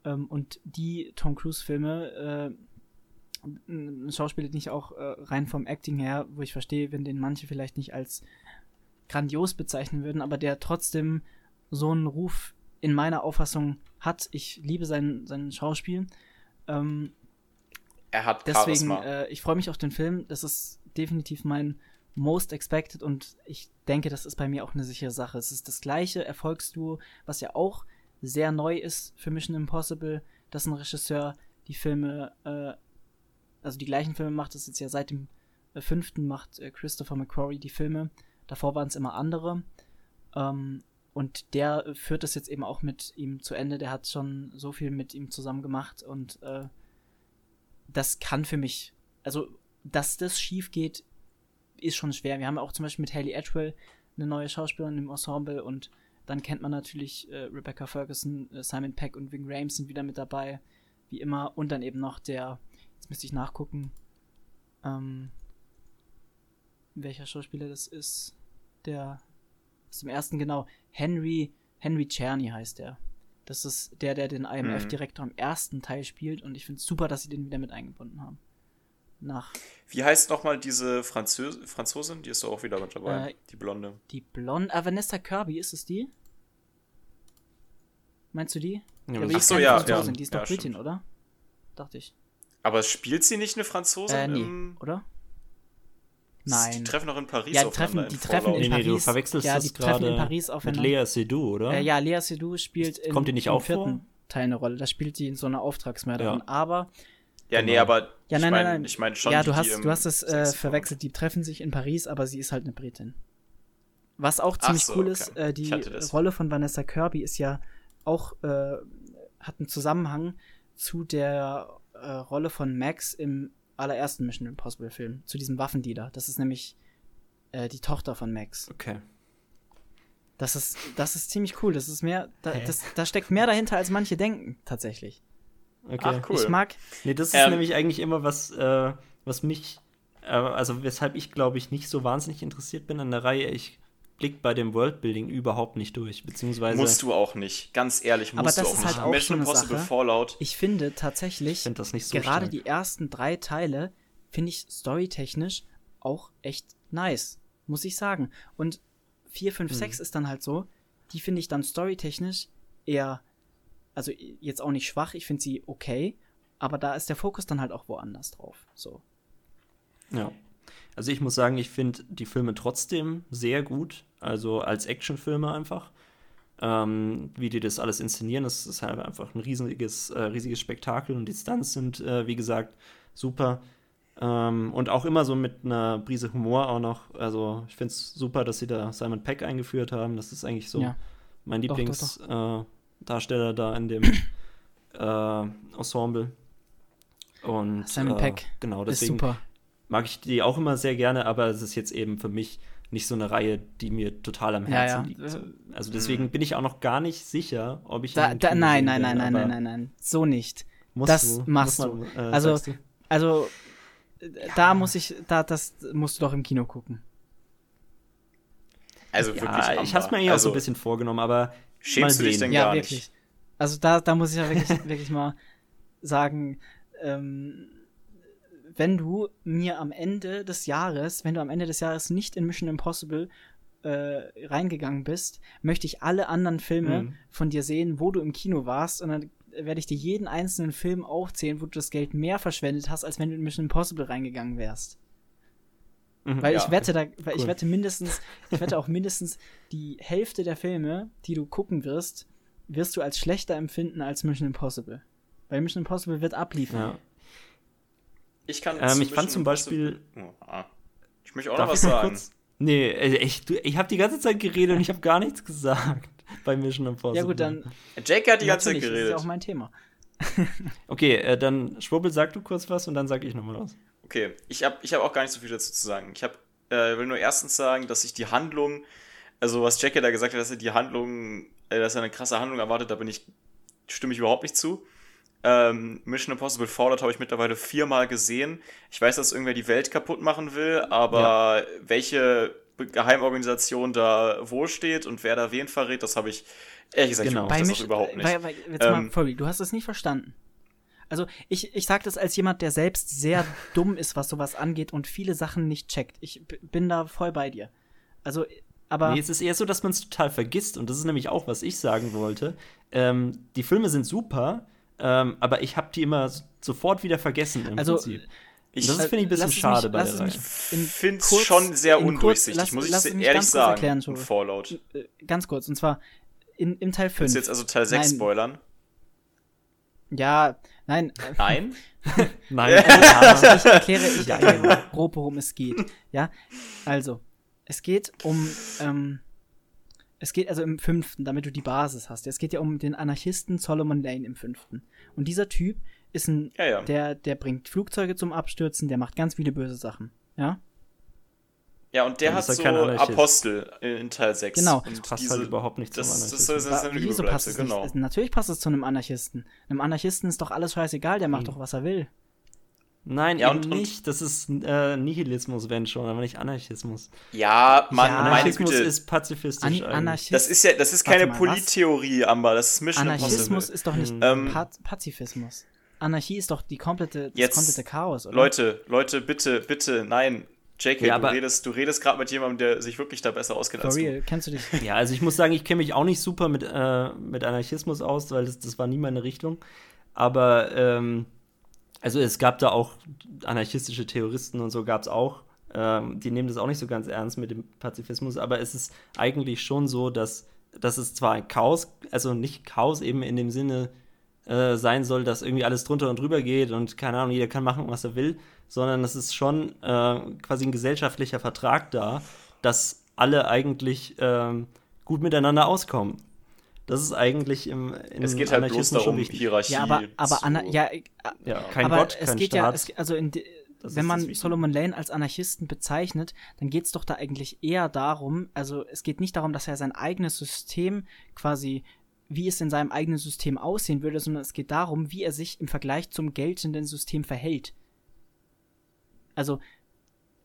ähm, und die Tom Cruise-Filme. Äh, Schauspieler, den ich auch äh, rein vom Acting her, wo ich verstehe, wenn den manche vielleicht nicht als grandios bezeichnen würden, aber der trotzdem so einen Ruf in meiner Auffassung hat. Ich liebe sein, sein Schauspiel. Ähm, er hat Deswegen, äh, ich freue mich auf den Film. Das ist definitiv mein Most Expected und ich denke, das ist bei mir auch eine sichere Sache. Es ist das gleiche Erfolgsduo, was ja auch sehr neu ist für Mission Impossible, dass ein Regisseur die Filme, äh, also die gleichen Filme macht, das jetzt ja seit dem äh, fünften macht äh, Christopher McQuarrie die Filme. Davor waren es immer andere. Ähm, und der führt das jetzt eben auch mit ihm zu Ende. Der hat schon so viel mit ihm zusammen gemacht und äh, das kann für mich, also dass das schief geht, ist schon schwer. Wir haben auch zum Beispiel mit Haley Atwell eine neue Schauspielerin im Ensemble und dann kennt man natürlich äh, Rebecca Ferguson, äh, Simon Peck und Ving Rhames sind wieder mit dabei, wie immer. Und dann eben noch der, jetzt müsste ich nachgucken, ähm, welcher Schauspieler das ist. Der ist im ersten, genau, Henry, Henry Czerny heißt der. Das ist der, der den IMF-Direktor mhm. im ersten Teil spielt und ich finde es super, dass sie den wieder mit eingebunden haben. Nach. Wie heißt nochmal diese Französ Franzosin? Die ist doch auch wieder mit dabei. Äh, die Blonde. Die Blonde. Ah, Vanessa Kirby, ist es die? Meinst du die? Ja, ja, Achso, ja, ja. Die ist doch ja, Britin, oder? Dachte ich. Aber spielt sie nicht eine Franzosin? Äh, nee, oder? Nein. Die treffen noch in Paris ja, die treffen, die treffen in nee, Paris. Nee, du verwechselst ja, die treffen in Paris aufeinander. Mit Lea Seydoux, oder? Äh, ja, Lea Seydoux spielt in, Kommt die nicht im auch vierten vor? Teil eine Rolle. Da spielt sie in so einer Auftragsmörderin. Ja. Aber ja, nee, aber ja, nein, ich nein, nein. Ich meine schon. Ja, du hast, du hast es äh, verwechselt. Die treffen sich in Paris, aber sie ist halt eine Britin. Was auch ziemlich so, cool okay. ist, äh, die Rolle von Vanessa Kirby ist ja auch äh, hat einen Zusammenhang zu der äh, Rolle von Max im allerersten Mission Impossible Film, zu diesem Waffendealer. Das ist nämlich äh, die Tochter von Max. Okay. Das ist, das ist ziemlich cool. Das ist mehr, da, das, da steckt mehr dahinter, als manche denken, tatsächlich. Okay. Ach, cool. Ich mag. Nee, das ist ähm, nämlich eigentlich immer was, äh, was mich, äh, also weshalb ich glaube ich nicht so wahnsinnig interessiert bin an der Reihe. Ich blickt bei dem Worldbuilding überhaupt nicht durch, beziehungsweise musst du auch nicht, ganz ehrlich musst aber das du auch ist nicht. Halt auch Mission so Impossible Sache. Fallout. Ich finde tatsächlich, ich find das nicht so gerade stark. die ersten drei Teile finde ich storytechnisch auch echt nice, muss ich sagen. Und 4, 5, 6 ist dann halt so, die finde ich dann storytechnisch eher, also jetzt auch nicht schwach, ich finde sie okay, aber da ist der Fokus dann halt auch woanders drauf. So. Ja. Also ich muss sagen, ich finde die Filme trotzdem sehr gut. Also als Actionfilme einfach. Ähm, wie die das alles inszenieren, das ist halt einfach ein riesiges, äh, riesiges Spektakel und die Stunts sind, äh, wie gesagt, super. Ähm, und auch immer so mit einer Prise Humor auch noch. Also ich finde es super, dass sie da Simon Peck eingeführt haben. Das ist eigentlich so ja. mein Lieblingsdarsteller äh, da in dem [coughs] äh, Ensemble. Und, Simon äh, Peck genau, deswegen ist super mag ich die auch immer sehr gerne, aber es ist jetzt eben für mich nicht so eine Reihe, die mir total am Ja, Herzen ja. liegt. Also deswegen bin ich auch noch gar nicht sicher, ob ich Da, da, nein, nein, nein, nein, nein, nein, nein. So nicht. musst das du, machst muss du. man, äh, Also, du? Also, äh, da muss ich, da, das musst du doch im Kino gucken. Also wirklich. ja, ich Amber. hab's mir eh auch so also, ein bisschen vorgenommen, aber Schämst mal du dich denn ja, gar wirklich. nicht? Also da, da muss ich ja wirklich, [laughs] wirklich mal sagen, ähm, wenn du mir am Ende des Jahres, wenn du am Ende des Jahres nicht in Mission Impossible äh, reingegangen bist, möchte ich alle anderen Filme Mhm. von dir sehen, wo du im Kino warst und dann werde ich dir jeden einzelnen Film aufzählen, wo du das Geld mehr verschwendet hast, als wenn du in Mission Impossible reingegangen wärst. Mhm. Weil Ja. ich wette, da, weil ich Cool. wette mindestens, ich wette auch mindestens die Hälfte der Filme, die du gucken wirst, wirst du als schlechter empfinden als Mission Impossible. Weil Mission Impossible wird abliefern. ja. Ich kann Ähm, ich fand zum Beispiel- Oh, ah. Ich möchte auch noch was ich sagen. kurz? Nee, äh, du, ich habe die ganze Zeit geredet und ich habe gar nichts gesagt [laughs] bei Mission Impossible. Ja gut, dann Jake hat die ganze Zeit natürlich, das ist geredet. ja auch mein Thema. [laughs] Okay, äh, dann Schwurbel, sag du kurz was und dann sag ich nochmal was. Okay, ich habe ich hab auch gar nicht so viel dazu zu sagen. Ich hab, äh, will nur erstens sagen, dass ich die Handlung, also was Jackie da gesagt hat, dass er die Handlung, äh, dass er eine krasse Handlung erwartet, da bin ich, stimme ich überhaupt nicht zu. Ähm, Mission Impossible Fallout habe ich mittlerweile viermal gesehen. Ich weiß, dass irgendwer die Welt kaputt machen will, aber welche Be- Geheimorganisation da wo steht und wer da wen verrät, das habe ich ehrlich gesagt Genau. ich Bei das überhaupt nicht. Weil, weil, jetzt mal, Ähm, Folge, du hast es nicht verstanden. Also ich, ich sage das als jemand, der selbst sehr [laughs] dumm ist, was sowas angeht und viele Sachen nicht checkt. Ich bin da voll bei dir. Also, aber Nee, es ist eher so, dass man es total vergisst und das ist nämlich auch, was ich sagen wollte. Ähm, die Filme sind super, ähm, aber ich habe die immer sofort wieder vergessen im Also, Prinzip. ich das ist, finde ich, ein bisschen schade mich- bei der Reihe. mich in finde es schon sehr in kurz- undurchsichtig, lass- muss ich lass ehrlich ganz kurz sagen. erklären, Joel. Fallout. äh, ganz kurz, und zwar in, im Teil 5. Willst du jetzt also Teil 6 Nein. spoilern? Ja, nein, [laughs] Nein? Nein, Also ja. ich erkläre, ich [laughs] erkläre grob, worum es geht. Ja, also, es geht um, ähm, es geht also im fünften, damit du die Basis hast. Es geht ja um den Anarchisten Solomon Lane im fünften. Und dieser Typ ist ein, Ja, ja. der, der bringt Flugzeuge zum Abstürzen, der macht ganz viele böse Sachen. Ja, Ja, und der Ja, hat so. Apostel in, Teil 6. Genau. Und Das passt diese, halt überhaupt nicht zum das, das, das, das ist eine wieso passt es genau. nicht? Natürlich passt es zu einem Anarchisten. Einem Anarchisten ist doch alles scheißegal, der macht Mhm. doch, was er will. Nein, Ja, eben und- und- nicht. Das ist äh, Nihilismus, wenn schon, aber nicht Anarchismus. Ja, Mann, Ja, meine Anarchismus Güte. ist pazifistisch. An. Anarchist Das ist ja, das ist keine mal, was? Polittheorie, Amber, das ist Mission Anarchismus Impossible. ist doch nicht Ähm, Pa Pazifismus. Anarchie ist doch die komplette, das Jetzt, komplette Chaos, oder? Leute, Leute, bitte, bitte, nein. JK, Ja, du redest, du redest gerade mit jemandem, der sich wirklich da besser auskennt als real, kennst du dich? [laughs] Ja, also ich muss sagen, ich kenne mich auch nicht super mit, äh, mit Anarchismus aus, weil das, das war nie meine Richtung. Aber ähm, also es gab da auch anarchistische Terroristen und so gab es auch. Ähm, die nehmen das auch nicht so ganz ernst mit dem Pazifismus, aber es ist eigentlich schon so, dass, dass es zwar ein Chaos, also nicht Chaos eben in dem Sinne äh, sein soll, dass irgendwie alles drunter und drüber geht und keine Ahnung, jeder kann machen, was er will, sondern es ist schon äh, quasi ein gesellschaftlicher Vertrag da, dass alle eigentlich ähm, gut miteinander auskommen. Das ist eigentlich im, im Es geht halt bloß darum, wichtig. Hierarchie. Ja, aber, aber zu- Anna, ja, Ja, kein aber Gott, es kein geht Staat. ja, es, also in, wenn man. Solomon Lane als Anarchisten bezeichnet, dann geht es doch da eigentlich eher darum, also es geht nicht darum, dass er sein eigenes System quasi, wie es in seinem eigenen System aussehen würde, sondern es geht darum, wie er sich im Vergleich zum geltenden System verhält. Also,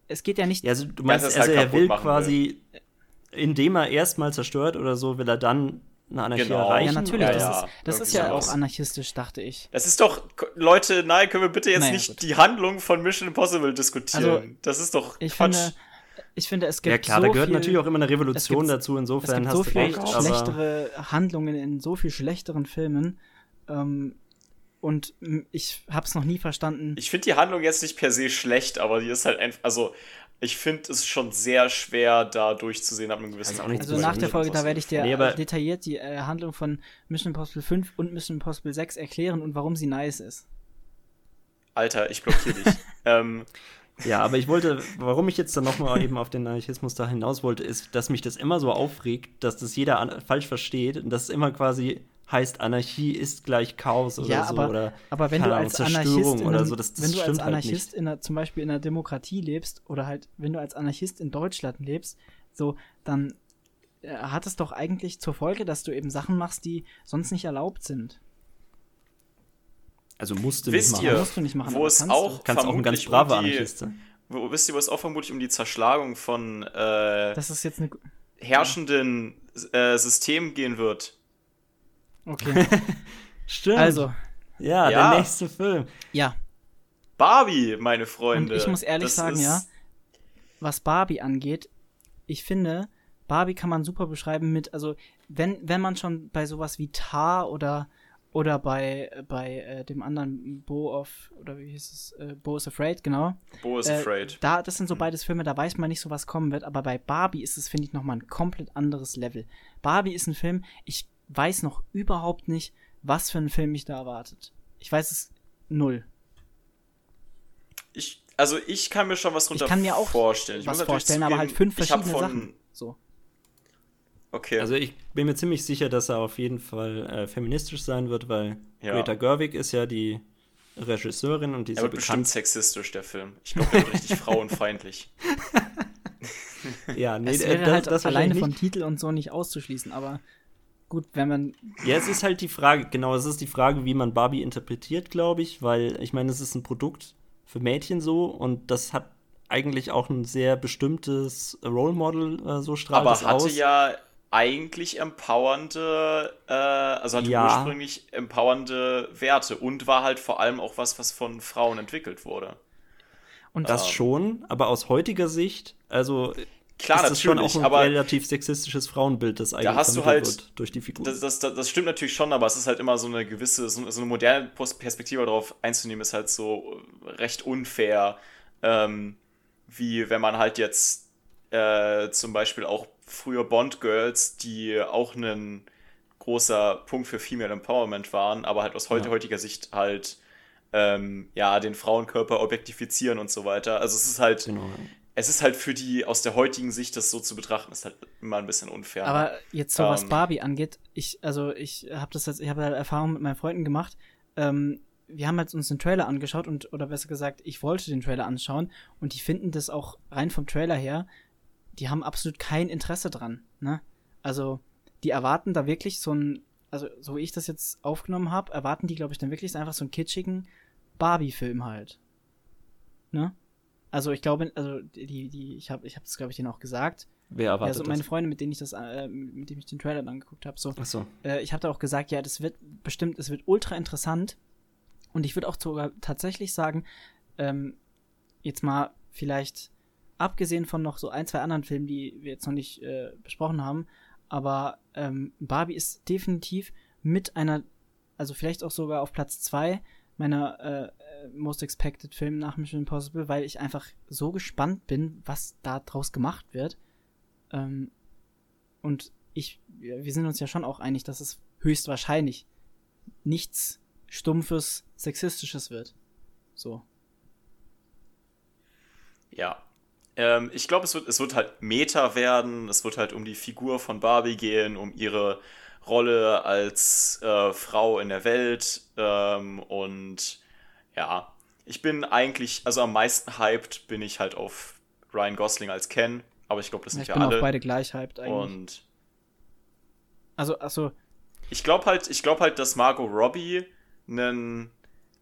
es geht ja nicht. Ja, also du meinst, also halt er will quasi, indem er erstmal zerstört oder so, will er dann eine Anarchie Genau. erreichen. ja, natürlich, Ja, das, ja, ist, das ist ja auch sowas. anarchistisch, dachte ich. Das ist doch, Leute, nein, können wir bitte jetzt Naja, nicht gut. die Handlung von Mission Impossible diskutieren. Also, das ist doch Ich Quatsch. finde, ich finde, es gibt Ja klar, so da gehört viel, natürlich auch immer eine Revolution gibt- dazu, Es insofern gibt hast so du viel recht. Schlechtere Handlungen in so viel schlechteren Filmen. Ähm, und ich habe es noch nie verstanden. Ich finde die Handlung jetzt nicht per se schlecht, aber die ist halt einfach, also ich finde es schon sehr schwer, da durchzusehen ab einem gewissen Also Punkt. also nach der Folge, da werde ich dir Nee, aber- detailliert die äh, Handlung von Mission Impossible 5 und Mission Impossible 6 erklären und warum sie nice ist. Alter, ich blockiere dich. [laughs] ähm, Ja, aber ich wollte, warum ich jetzt dann nochmal eben auf den Anarchismus da hinaus wollte, ist, dass mich das immer so aufregt, dass das jeder an falsch versteht und dass es immer quasi heißt, Anarchie ist gleich Chaos oder ja, so aber, oder aber wenn du Ahnung, als Zerstörung Anarchist in oder einem, so, das, das wenn du als halt Anarchist nicht. in einer, zum Beispiel in einer Demokratie lebst oder halt wenn du als Anarchist in Deutschland lebst, so, dann äh, hat es doch eigentlich zur Folge, dass du eben Sachen machst, die sonst nicht erlaubt sind. Also musst du Wisst nicht ihr, machen. musst du nicht machen, wo es kannst du. auch Kannst auch ein ganz vermutlich braver um die, Anarchist sein. wo, wisst ihr, wo es auch vermutlich um die Zerschlagung von äh, Das ist jetzt eine. herrschenden äh, System gehen wird? Okay. [laughs] Stimmt. Also, ja, Ja. der nächste Film. ja. Barbie, meine Und Freunde. ich muss ehrlich Das sagen, ja, was Barbie angeht, ich finde, Barbie kann man super beschreiben mit, also wenn, wenn man schon bei sowas wie Tar oder oder bei bei äh, dem anderen Bo of oder wie hieß es äh, Bo is Afraid genau Bo is äh, afraid. da das sind so beides Filme da weiß man nicht so was kommen wird aber bei Barbie ist es finde ich noch mal ein komplett anderes Level Barbie ist ein Film ich weiß noch überhaupt nicht was für ein Film mich da erwartet ich weiß es null Ich, also ich kann mir schon was ich drunter kann mir auch vorstellen. Ich was vorstellen aber halt zugeben, fünf ich verschiedene von, Sachen so Okay. Also ich bin mir ziemlich sicher, dass er auf jeden Fall äh, feministisch sein wird, weil Ja. Greta Gerwig ist ja die Regisseurin und die ist er ja wird bestimmt sexistisch, der Film. Ich glaube, der wird richtig [laughs] frauenfeindlich. Ja, nee, es äh, wäre das, halt das alleine nicht. Titel und so nicht auszuschließen, aber gut, wenn man. Ja, es ist halt die Frage, genau, es ist die Frage, wie man Barbie interpretiert, glaube ich, weil ich meine, es ist ein Produkt für Mädchen so und das hat eigentlich auch ein sehr bestimmtes Role Model, äh, so strahlt Aber es hatte aus. ja eigentlich empowernde, äh, also hatte Ja. ursprünglich empowernde Werte und war halt vor allem auch was, was von Frauen entwickelt wurde. Und das Ähm. schon, aber aus heutiger Sicht, also Klar, ist das schon natürlich, auch ein aber relativ sexistisches Frauenbild, das eigentlich hast du halt- wird durch die Figur. Das, das, das, stimmt natürlich schon, aber es ist halt immer so eine gewisse, so, eine moderne Perspektive darauf einzunehmen, ist halt so recht unfair. Ähm, wie wenn man halt jetzt äh, zum Beispiel auch früher Bond-Girls, die auch ein großer Punkt für Female Empowerment waren, aber halt aus heute, Ja. heutiger Sicht halt ähm, ja, den Frauenkörper objektifizieren und so weiter. Also es ist halt, genau. Es ist halt für die aus der heutigen Sicht das so zu betrachten, ist halt immer ein bisschen unfair. Aber jetzt so was Ähm. Barbie angeht, ich, also ich habe das jetzt, ich habe halt Erfahrung mit meinen Freunden gemacht. Ähm, wir haben halt uns den Trailer angeschaut und, oder besser gesagt, ich wollte den Trailer anschauen und die finden das auch rein vom Trailer her, die haben absolut kein Interesse dran, ne? Also, die erwarten da wirklich so ein, also so wie ich das jetzt aufgenommen habe, erwarten die, glaube ich, dann wirklich einfach so einen kitschigen Barbie-Film halt. Ne? Also ich glaube, also die, die, ich habe, ich habe es, glaube ich, denen auch gesagt. Wer erwartet so meine das? Freunde, mit denen ich das, äh, mit denen ich den Trailer dann geguckt habe, so, Achso. äh, ich habe da auch gesagt, ja, das wird bestimmt, es wird ultra interessant. Und ich würde auch sogar tatsächlich sagen, ähm, jetzt mal vielleicht abgesehen von noch so ein, zwei anderen Filmen, die wir jetzt noch nicht äh, besprochen haben, aber ähm, Barbie ist definitiv mit einer, also vielleicht auch sogar auf Platz zwei meiner äh, Most Expected Filme nach Mission Impossible, weil ich einfach so gespannt bin, was da draus gemacht wird. Ähm, und ich, wir wir sind uns ja schon auch einig, dass es höchstwahrscheinlich nichts Stumpfes, Sexistisches wird. So. Ja. Ähm, ich glaube, es wird, es wird halt Meta werden. Es wird halt um die Figur von Barbie gehen, um ihre Rolle als äh, Frau in der Welt. Ähm, und ja, ich bin eigentlich, also am meisten hyped bin ich halt auf Ryan Gosling als Ken. Aber ich glaube, das Ja, sind ich ja bin alle. auch beide gleich hyped eigentlich. und also, achso, ich glaube halt, ich glaube halt, dass Margot Robbie einen.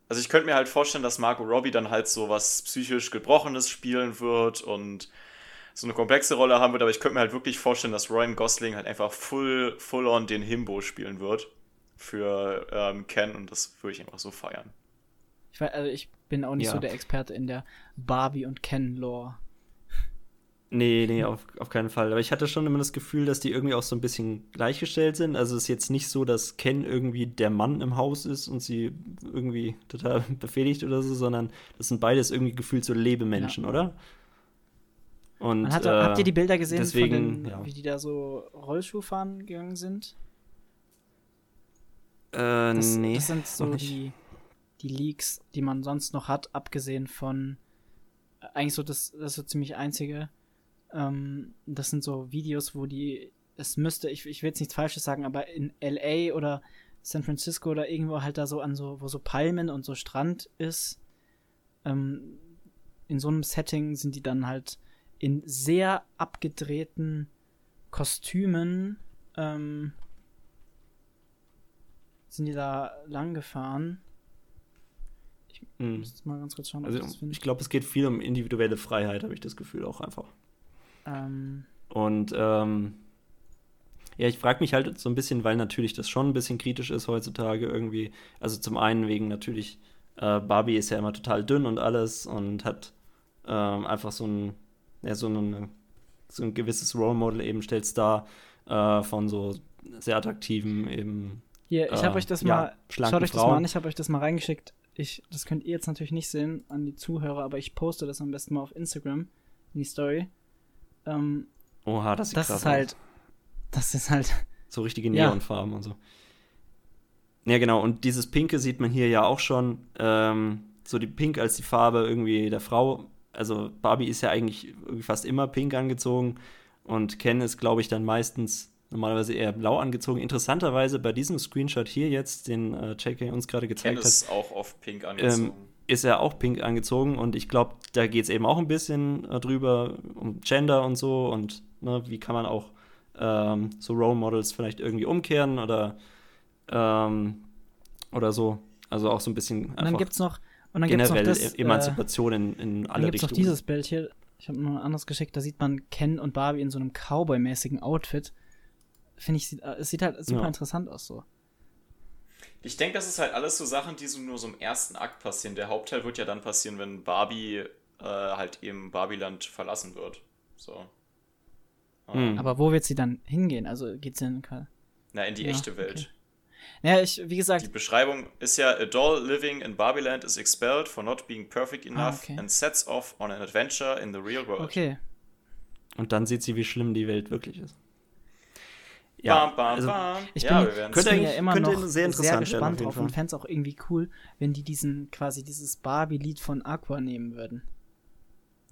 Also ich könnte mir halt vorstellen, dass Margot Robbie dann halt so was psychisch Gebrochenes spielen wird und so eine komplexe Rolle haben wird, aber ich könnte mir halt wirklich vorstellen, dass Ryan Gosling halt einfach full, full on den Himbo spielen wird für ähm, Ken und das würde ich einfach so feiern. Ich, weiß, also ich bin auch nicht Ja. so der Experte in der Barbie und Ken-Lore. Nee, nee, auf, auf keinen Fall. Aber ich hatte schon immer das Gefühl, dass die irgendwie auch so ein bisschen gleichgestellt sind. Also es ist jetzt nicht so, dass Ken irgendwie der Mann im Haus ist und sie irgendwie total [laughs] befehligt oder so, sondern das sind beides irgendwie gefühlt so Lebemenschen, oder? Und, hat, äh, habt ihr die Bilder gesehen, deswegen, von den, ja. wie die da so Rollschuh fahren gegangen sind? Äh, Das, nee. das sind so die, die Leaks, die man sonst noch hat, abgesehen von äh, eigentlich so das, das so ziemlich einzige. Ähm, das sind so Videos, wo die, es müsste, ich, ich will jetzt nichts Falsches sagen, aber in LA oder San Francisco oder irgendwo halt da so an so, wo so Palmen und so Strand ist, ähm, in so einem Setting sind die dann halt in sehr abgedrehten Kostümen ähm, sind die da lang gefahren. Ich Mhm. mal ganz kurz schauen, ob Also ich das finde. ich glaube, es geht viel um individuelle Freiheit, habe ich das Gefühl auch einfach. Ähm, Und ähm, ja, ich frage mich halt so ein bisschen, weil natürlich das schon ein bisschen kritisch ist heutzutage irgendwie. Also zum einen wegen natürlich, äh, Barbie ist ja immer total dünn und alles und hat ähm, einfach so ein, ja, so, eine, so ein gewisses Role Model eben stellt dar äh, von so sehr attraktiven eben. hier, ich Äh, habe euch das ja, mal, schaut euch das Frauen. mal an, ich habe euch das mal reingeschickt. Ich, das könnt ihr jetzt natürlich nicht sehen an die Zuhörer, aber ich poste das am besten mal auf Instagram in die Story. Ähm, Oha, das sieht das ist halt, das ist halt, [laughs] So richtige Ja. Neonfarben und so. Ja, genau. Und dieses Pinke sieht man hier ja auch schon. Ähm, so die Pink als die Farbe irgendwie der Frau. Also Barbie ist ja eigentlich fast immer pink angezogen. Und Ken ist, glaube ich, dann meistens normalerweise eher blau angezogen. Interessanterweise bei diesem Screenshot hier jetzt, den äh, JK uns gerade Ken gezeigt hat, ist auch oft pink angezogen. ähm, ist er auch pink angezogen und ich glaube, da geht es eben auch ein bisschen äh, drüber um Gender und so und ne, wie kann man auch ähm, so Role Models vielleicht irgendwie umkehren oder ähm, oder so. Also auch so ein bisschen und dann einfach gibt's noch, und dann gibt's noch generell das, E- Emanzipation in, in äh, alle dann gibt's noch Richtungen. dieses Bild hier, ich habe noch ein anderes geschickt, da sieht man Ken und Barbie in so einem Cowboy-mäßigen Outfit. Finde ich, sieht, äh, es sieht halt super Ja. interessant aus so. Ich denke, das ist halt alles so Sachen, die so nur so im ersten Akt passieren. Der Hauptteil wird ja dann passieren, wenn Barbie äh, halt eben Barbiland verlassen wird. So. Hm. Aber wo wird sie dann hingehen? Also geht's denn in Na, in die Ja, echte Welt. okay. Naja, ich, wie gesagt, Die Beschreibung ist ja, a doll living in Barbiland is expelled for not being perfect enough Ah, okay. and sets off on an adventure in the real world. okay. Und dann sieht sie, wie schlimm die Welt wirklich ist. Bam, bam, also, bam. Ich ja, bin, wir werden könnte bin ja immer könnte noch sehr sehr, interessant werden, auf gespannt drauf und fände es auch irgendwie cool, wenn die diesen, quasi dieses Barbie-Lied von Aqua nehmen würden.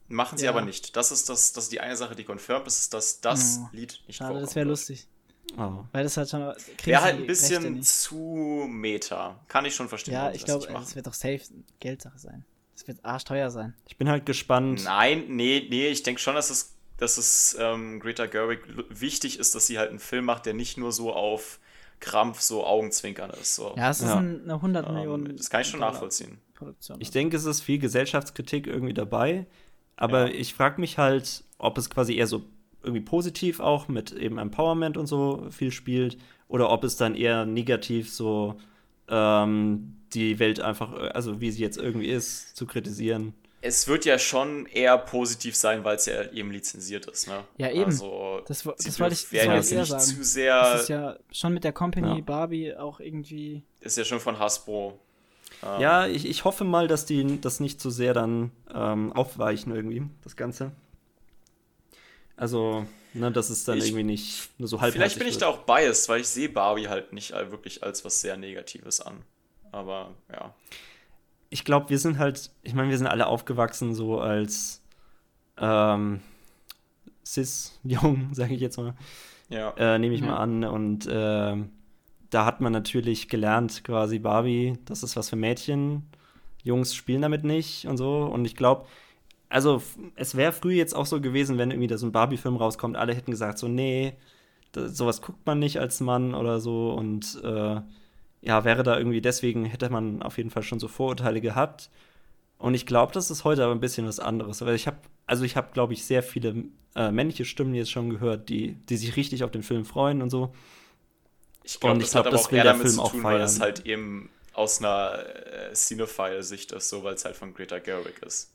Machen sie Ja. aber nicht. Das ist, das, das ist die eine Sache, die confirmed ist, dass das Oh, Lied nicht Schade, das wäre lustig. Oh. Weil das halt schon. Wäre halt ein bisschen zu meta. Kann ich schon verstehen. Ja, ich das glaube, machen. wird doch safe Geldsache sein. Es wird arschteuer sein. Ich bin halt gespannt. Nein, nee, nee, ich denke schon, dass es, dass es ähm, Greta Gerwig wichtig ist, dass sie halt einen Film macht, der nicht nur so auf Krampf so Augenzwinkern ist. So. Ja, es ist Ja. ein- eine 100 Millionen. ähm, das kann ich schon nachvollziehen. Produktion. Ich denke, es ist viel Gesellschaftskritik irgendwie dabei, aber Ja. ich frage mich halt, ob es quasi eher so irgendwie positiv auch mit eben Empowerment und so viel spielt oder ob es dann eher negativ so ähm, die Welt einfach, also wie sie jetzt irgendwie ist, zu kritisieren. Es wird ja schon eher positiv sein, weil es ja eben lizenziert ist. Ne? Ja, eben. Also, Das das wollte ich- das werden jetzt nicht sagen. zu sehr. das ist ja schon mit der Company Ja. Barbie auch irgendwie. ist ja schon von Hasbro. Ähm, Ja, ich, ich hoffe mal, dass die das nicht zu sehr dann ähm, aufweichen irgendwie, das Ganze. Also, ne, dass es dann Ich- irgendwie nicht nur so halb Vielleicht bin ich da auch biased, weil ich sehe Barbie halt nicht wirklich als was sehr Negatives an. Aber ja. Ich glaube, wir sind halt, ich meine, wir sind alle aufgewachsen so als ähm, cis-jung, [laughs] sage ich jetzt mal, Ja. äh, nehme ich Ja. mal an. Und ähm, da hat man natürlich gelernt, quasi Barbie, das ist was für Mädchen. Jungs spielen damit nicht und so. Und ich glaube, also es wäre früh jetzt auch so gewesen, wenn irgendwie da so ein Barbie-Film rauskommt, alle hätten gesagt so, nee, da, sowas guckt man nicht als Mann oder so. Und äh, ja, wäre da irgendwie, deswegen hätte man auf jeden Fall schon so Vorurteile gehabt. Und ich glaube, das ist heute aber ein bisschen was anderes. Weil ich habe, also ich habe, glaube ich, sehr viele äh, männliche Stimmen jetzt schon gehört, die, die sich richtig auf den Film freuen und so. Ich glaube, das glaub, hat aber das auch will eher der damit Film zu auch tun, weil das halt eben aus einer äh, Cinephile-Sicht ist, so weil es halt von Greta Gerwig ist.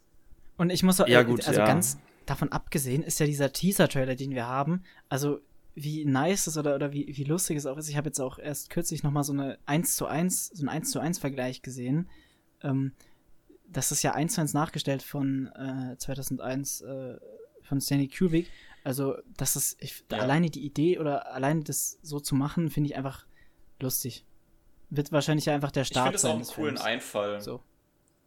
Und ich muss auch- Ja, gut, also ja. ganz davon abgesehen ist ja dieser Teaser-Trailer, den wir haben, also wie nice es oder, oder wie, wie lustig es auch ist. Ich habe jetzt auch erst kürzlich noch mal so eine 1 zu 1, so einen 1 zu 1 Vergleich gesehen. Ähm, das ist ja 1 zu 1 nachgestellt von äh, 2001 äh, von Stanley Kubrick. Also, das ist, ich, Ja. alleine die Idee oder alleine das so zu machen, finde ich einfach lustig. Wird wahrscheinlich einfach der Ich Start finde es auch einen coolen Films. Einfall. So.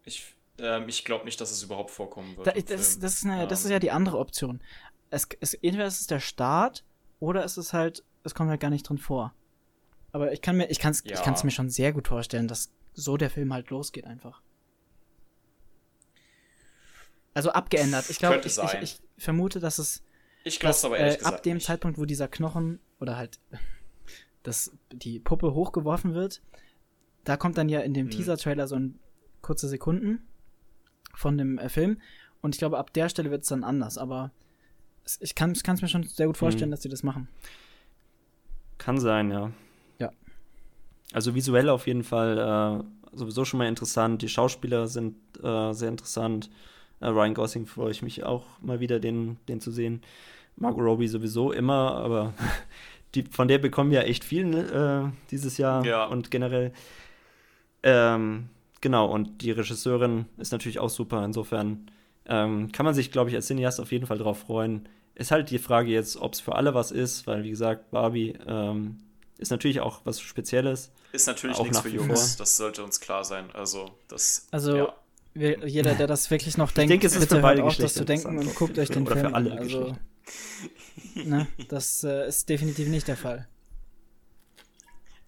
Ich, ähm, ich glaube nicht, dass es überhaupt vorkommen wird. Da, das, das, ist eine, das ist Ähm, ja die andere Option. Es, es, entweder ist es der Start oder es ist halt, es kommt halt gar nicht drin vor. Aber ich kann mir, ich kann es Ja. ich kann's mir schon sehr gut vorstellen, dass so der Film halt losgeht einfach. Also abgeändert. Ich glaube, ich, ich, ich vermute, dass es Ich dass, aber ehrlich äh, ab dem nicht. Zeitpunkt, wo dieser Knochen oder halt [laughs] dass die Puppe hochgeworfen wird, da kommt dann ja in dem Mhm. Teaser-Trailer so ein kurze Sekunden von dem äh, Film und ich glaube, ab der Stelle wird es dann anders, aber es, ich kann es mir schon sehr gut vorstellen, Mhm. dass die das machen. Kann sein, ja. Ja. Also visuell auf jeden Fall äh, sowieso schon mal interessant. Die Schauspieler sind äh, sehr interessant. Äh, Ryan Gosling freue ich mich auch mal wieder, den, den zu sehen. Margot Robbie sowieso immer, aber [laughs] die, von der bekommen wir echt viel ne, äh, dieses Jahr Ja. und generell. Ähm, genau, und die Regisseurin ist natürlich auch super. Insofern ähm, kann man sich, glaube ich, als Cineast auf jeden Fall drauf freuen. Ist halt die Frage jetzt, ob es für alle was ist, weil, wie gesagt, Barbie ähm, ist natürlich auch was Spezielles. Ist natürlich auch nichts für Jungs, das sollte uns klar sein. Also, das. Also, ja. Wir- Jeder, der das wirklich noch denkt, denke, es ist bitte für beide hört auf, das zu denken und guckt euch den Oder für Film alle an. Also, ne, das äh, ist definitiv nicht der Fall.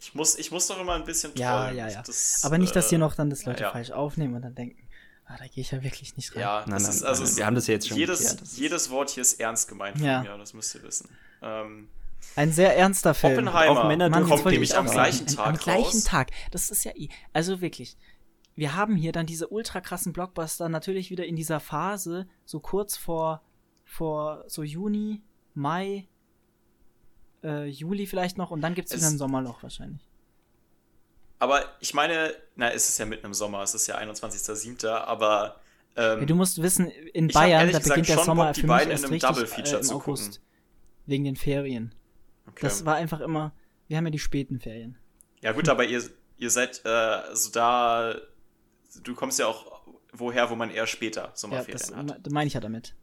Ich muss, ich muss doch immer ein bisschen Ja, trollen. ja, ja. Das, Aber nicht, dass hier äh, noch dann das Leute ja. falsch aufnehmen und dann denken, ah, da gehe ich ja wirklich nicht rein. Ja, Nein, das nein, ist, also nein, wir haben das ja jetzt schon jedes, geklärt, jedes Wort hier ist ernst gemeint von Ja. mir, das müsst ihr wissen. Ähm, Ein sehr ernster Film. Oppenheimer Auch Männer Mann, kommt nämlich ich am gleichen Tag Am gleichen raus. Tag. Das ist ja, i- also wirklich. Wir haben hier dann diese ultra krassen Blockbuster natürlich wieder in dieser Phase, so kurz vor, vor so Juni, Mai, äh, Juli vielleicht noch und dann gibt es Es- wieder ein Sommerloch wahrscheinlich. Aber ich meine, na, es ist ja mitten im Sommer, es ist ja 21.07., aber ähm, Ja, du musst wissen, in Bayern, da gesagt beginnt der schon Sommer Bock, die für mich beiden in einem richtig Double-Feature äh, zu August. gucken. Wegen den Ferien. okay. Das war einfach immer, wir haben ja die späten Ferien. Ja gut, aber ihr, ihr seid äh, also da, du kommst ja auch woher, wo man eher später Ja, Sommerferien das hat. meine ich ja damit.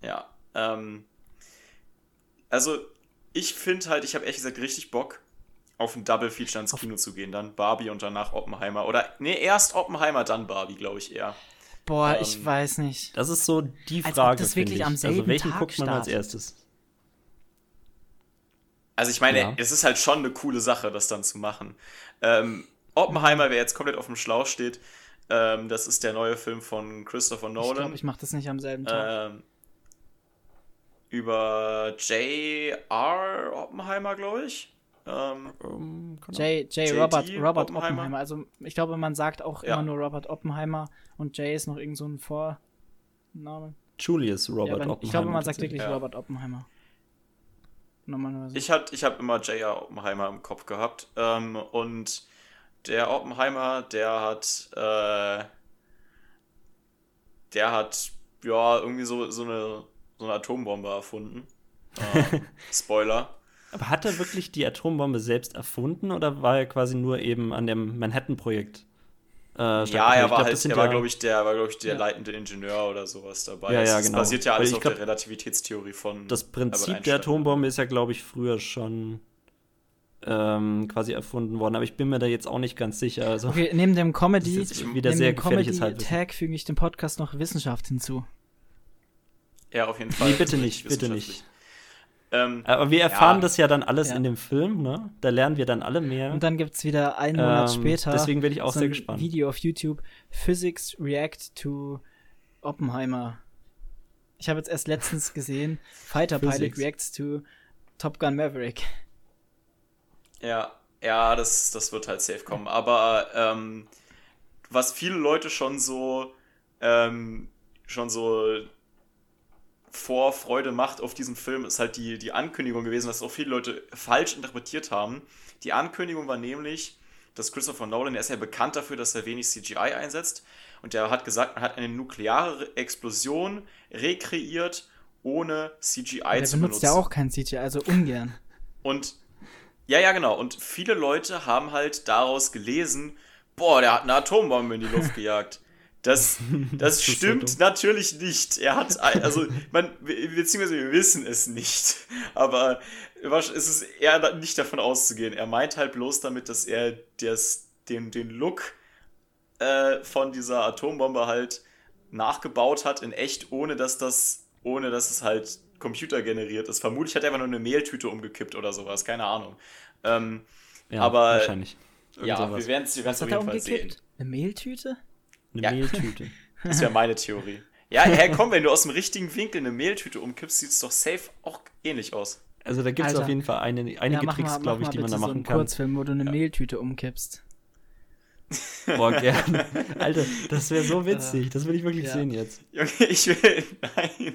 Ja. Ähm, also ich finde halt, ich habe ehrlich gesagt richtig Bock, auf ein Double Feature ins Kino zu gehen, dann Barbie und danach Oppenheimer. Oder, nee, erst Oppenheimer, dann Barbie, glaube ich eher. Boah, Ähm, ich weiß nicht. Das ist so die Als ob Frage. das wirklich finde ich. am also selben welchen Tag guckt man als startet. erstes? Also ich meine, Ja. es ist halt schon eine coole Sache, das dann zu machen. Ähm, Oppenheimer, wer jetzt komplett auf dem Schlauch steht, ähm, das ist der neue Film von Christopher Ich Nolan. glaube, ich mache das nicht am selben Tag. ähm, über J.R. Oppenheimer, glaube ich. Ähm, Ähm, kann J. J. JD Robert, Robert Oppenheimer. Oppenheimer. Also ich glaube, man sagt auch Ja. immer nur Robert Oppenheimer und J ist noch irgend so ein Vorname. Julius Robert ja, Oppenheimer. ich glaube, man sagt wirklich Ja. Robert Oppenheimer. Normalerweise. Ich, hat, ich habe immer J.R. Oppenheimer im Kopf gehabt. Ähm, und der Oppenheimer, der hat, äh, der hat, ja, irgendwie so, so, eine, so eine Atombombe erfunden. Äh, [laughs] Spoiler. Aber hat er wirklich die Atombombe selbst erfunden oder war er quasi nur eben an dem Manhattan-Projekt? Äh, Ja, stattgefunden? er war glaub, das halt, er war, ja- glaube ich, der, war, glaube ich, der Ja. leitende Ingenieur oder sowas dabei. Ja, Es ja, ist- genau. basiert ja alles ich auf glaub, der Relativitätstheorie von Das Prinzip der. Atombombe ist ja, glaube ich, früher schon ähm, quasi erfunden worden, aber ich bin mir da jetzt auch nicht ganz sicher. Also, okay, neben dem Comedy, ist wieder neben sehr dem Halbwissen. Comedy-Tag füge ich dem Podcast noch Wissenschaft hinzu. Ja, auf jeden Fall. Nee, bitte nicht, bitte nicht. Ähm, aber wir erfahren Ja. das ja dann alles Ja. in dem Film, ne? Da lernen wir dann alle mehr. Und dann gibt's wieder einen Monat Ähm, später deswegen bin ich auch so sehr ein gespannt. Video auf YouTube Physics React to Oppenheimer. Ich habe jetzt erst letztens gesehen [laughs] Fighter Pilot reacts to Top Gun Maverick. Ja, ja, das, das wird halt safe kommen. Aber ähm, was viele Leute schon so ähm, schon so Vorfreude macht auf diesen Film, ist halt die, die Ankündigung gewesen, was auch viele Leute falsch interpretiert haben. Die Ankündigung war nämlich, dass Christopher Nolan, der ist ja bekannt dafür, dass er wenig CGI einsetzt. Und der hat gesagt, man hat eine nukleare Explosion rekreiert, ohne CGI Der zu benutzt benutzen. ja auch kein CGI, also ungern. Und ja, ja, genau. Und viele Leute haben halt daraus gelesen, boah, der hat eine Atombombe in die Luft gejagt. [laughs] Das, das so stimmt dumm. natürlich nicht. Er hat, [laughs] also, man, beziehungsweise wir wissen es nicht. Aber es ist eher nicht davon auszugehen. Er meint halt bloß damit, dass er das, den, den Look äh, von dieser Atombombe halt nachgebaut hat in echt, ohne dass das, ohne dass es halt computergeneriert ist. Vermutlich hat er einfach nur eine Mehltüte umgekippt oder sowas, keine Ahnung. Ähm, ja, aber- wahrscheinlich. Ja, sowas. wir werden es Was auf hat er jeden Fall sehen. umgekippt? Eine Mehltüte? Eine Ja. Mehltüte. [laughs] Das wäre meine Theorie. Ja, hä, komm, wenn du aus dem richtigen Winkel eine Mehltüte umkippst, sieht es doch safe auch ähnlich aus. Also da gibt es auf jeden Fall eine, einige ja, Tricks, glaube ich, die man da so machen einen kann. Kurzfilm, wo du eine Mehltüte umkippst. [laughs] Boah, gerne. [laughs] Alter, das wäre so witzig. Das will ich wirklich Ja. sehen jetzt. Junge, ich will. Nein.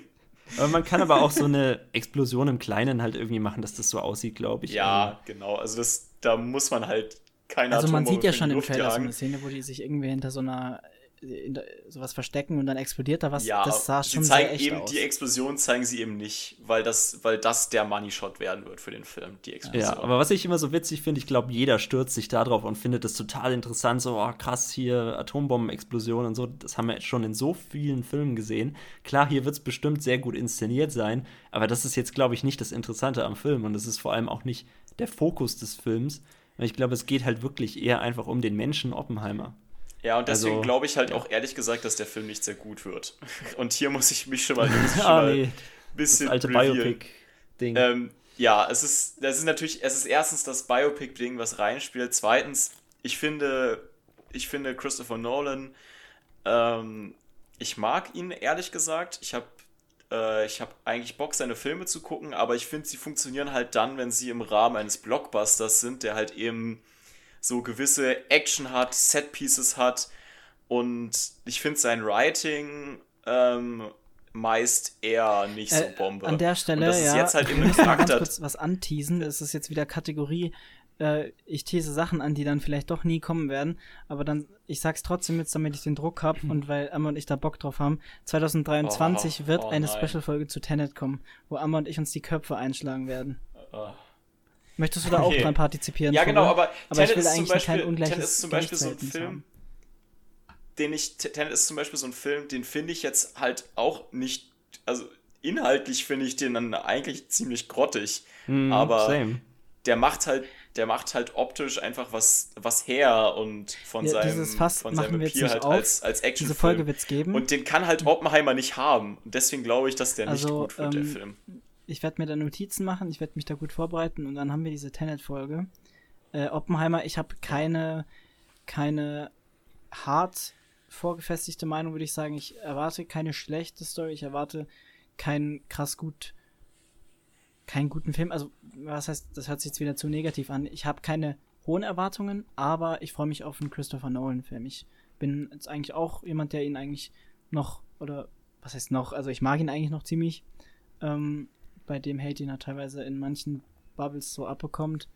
Aber man kann aber auch so eine Explosion im Kleinen halt irgendwie machen, dass das so aussieht, glaube ich. Ja, genau. Also das, da muss man halt keine Also man Atombombe sieht ja schon im Trailer so eine Szene, wo die sich irgendwie hinter so einer sowas verstecken und dann explodiert da was. Ja, das sah sie schon zeigen sehr echt eben aus. die Explosion zeigen sie eben nicht, weil das, weil das der Money Shot werden wird für den Film, die Explosion. Ja, aber was ich immer so witzig finde, ich glaube, jeder stürzt sich da drauf und findet das total interessant. So, oh, krass, hier Atombombenexplosion und so. Das haben wir jetzt schon in so vielen Filmen gesehen. Klar, hier wird es bestimmt sehr gut inszeniert sein, aber das ist jetzt, glaube ich, nicht das Interessante am Film und das ist vor allem auch nicht der Fokus des Films. Ich glaube, es geht halt wirklich eher einfach um den Menschen Oppenheimer. Ja, und deswegen Also, glaube ich halt ja. auch ehrlich gesagt, dass der Film nicht sehr gut wird. [laughs] Und hier muss ich mich schon mal, [laughs] schon Ah, nee, ein das bisschen alte. Biopic-Ding. Ähm, ja, es ist, das ist natürlich, es ist erstens das Biopic-Ding, was reinspielt. Zweitens, ich finde, ich finde Christopher Nolan, ähm, ich mag ihn ehrlich gesagt. Ich habe äh, ich habe eigentlich Bock, seine Filme zu gucken, aber ich finde, sie funktionieren halt dann, wenn sie im Rahmen eines Blockbusters sind, der halt eben so gewisse Action hat, Set-Pieces hat. Und ich finde sein Writing ähm, meist eher nicht so Äh, Bombe. An der Stelle, Und das ist ja, jetzt halt wir müssen mal ganz kurz was anteasen. Das ist jetzt wieder Kategorie, äh, ich these Sachen an, die dann vielleicht doch nie kommen werden. Aber dann, ich sag's trotzdem jetzt, damit ich den Druck habe [laughs] und weil Amma und ich da Bock drauf haben. 2023 Oh, wird oh eine. Special-Folge zu Tenet kommen, wo Amma und ich uns die Köpfe einschlagen werden. Ah. Möchtest du da auch Okay. dran partizipieren? Ja, genau, aber, aber ich Tenet will ist zum eigentlich Beispiel, kein ungleiches Tenet ist zum Beispiel so ein Film, haben. den ich, Tenet ist zum Beispiel so ein Film, den finde ich jetzt halt auch nicht, also inhaltlich finde ich den dann eigentlich ziemlich grottig, Hm, aber same. der macht halt, der macht halt optisch einfach was, was her und von Ja, seinem, von seinem Appeal nicht halt auf. als, als Action Diese Folge wird's geben. Und den kann halt Oppenheimer nicht haben. Und deswegen glaube ich, dass der nicht Also, gut wird, der ähm, Film. Ich werde mir da Notizen machen, ich werde mich da gut vorbereiten und dann haben wir diese Tenet-Folge. Äh, Oppenheimer, ich habe keine, keine hart vorgefestigte Meinung, würde ich sagen. Ich erwarte keine schlechte Story, ich erwarte keinen krass gut, keinen guten Film. Also, was heißt, das hört sich jetzt wieder zu negativ an. Ich habe keine hohen Erwartungen, aber ich freue mich auf einen Christopher Nolan-Film. Ich bin jetzt eigentlich auch jemand, der ihn eigentlich noch, oder was heißt noch, also ich mag ihn eigentlich noch ziemlich. Ähm, bei dem Hate ihn er teilweise in manchen Bubbles so abbekommt.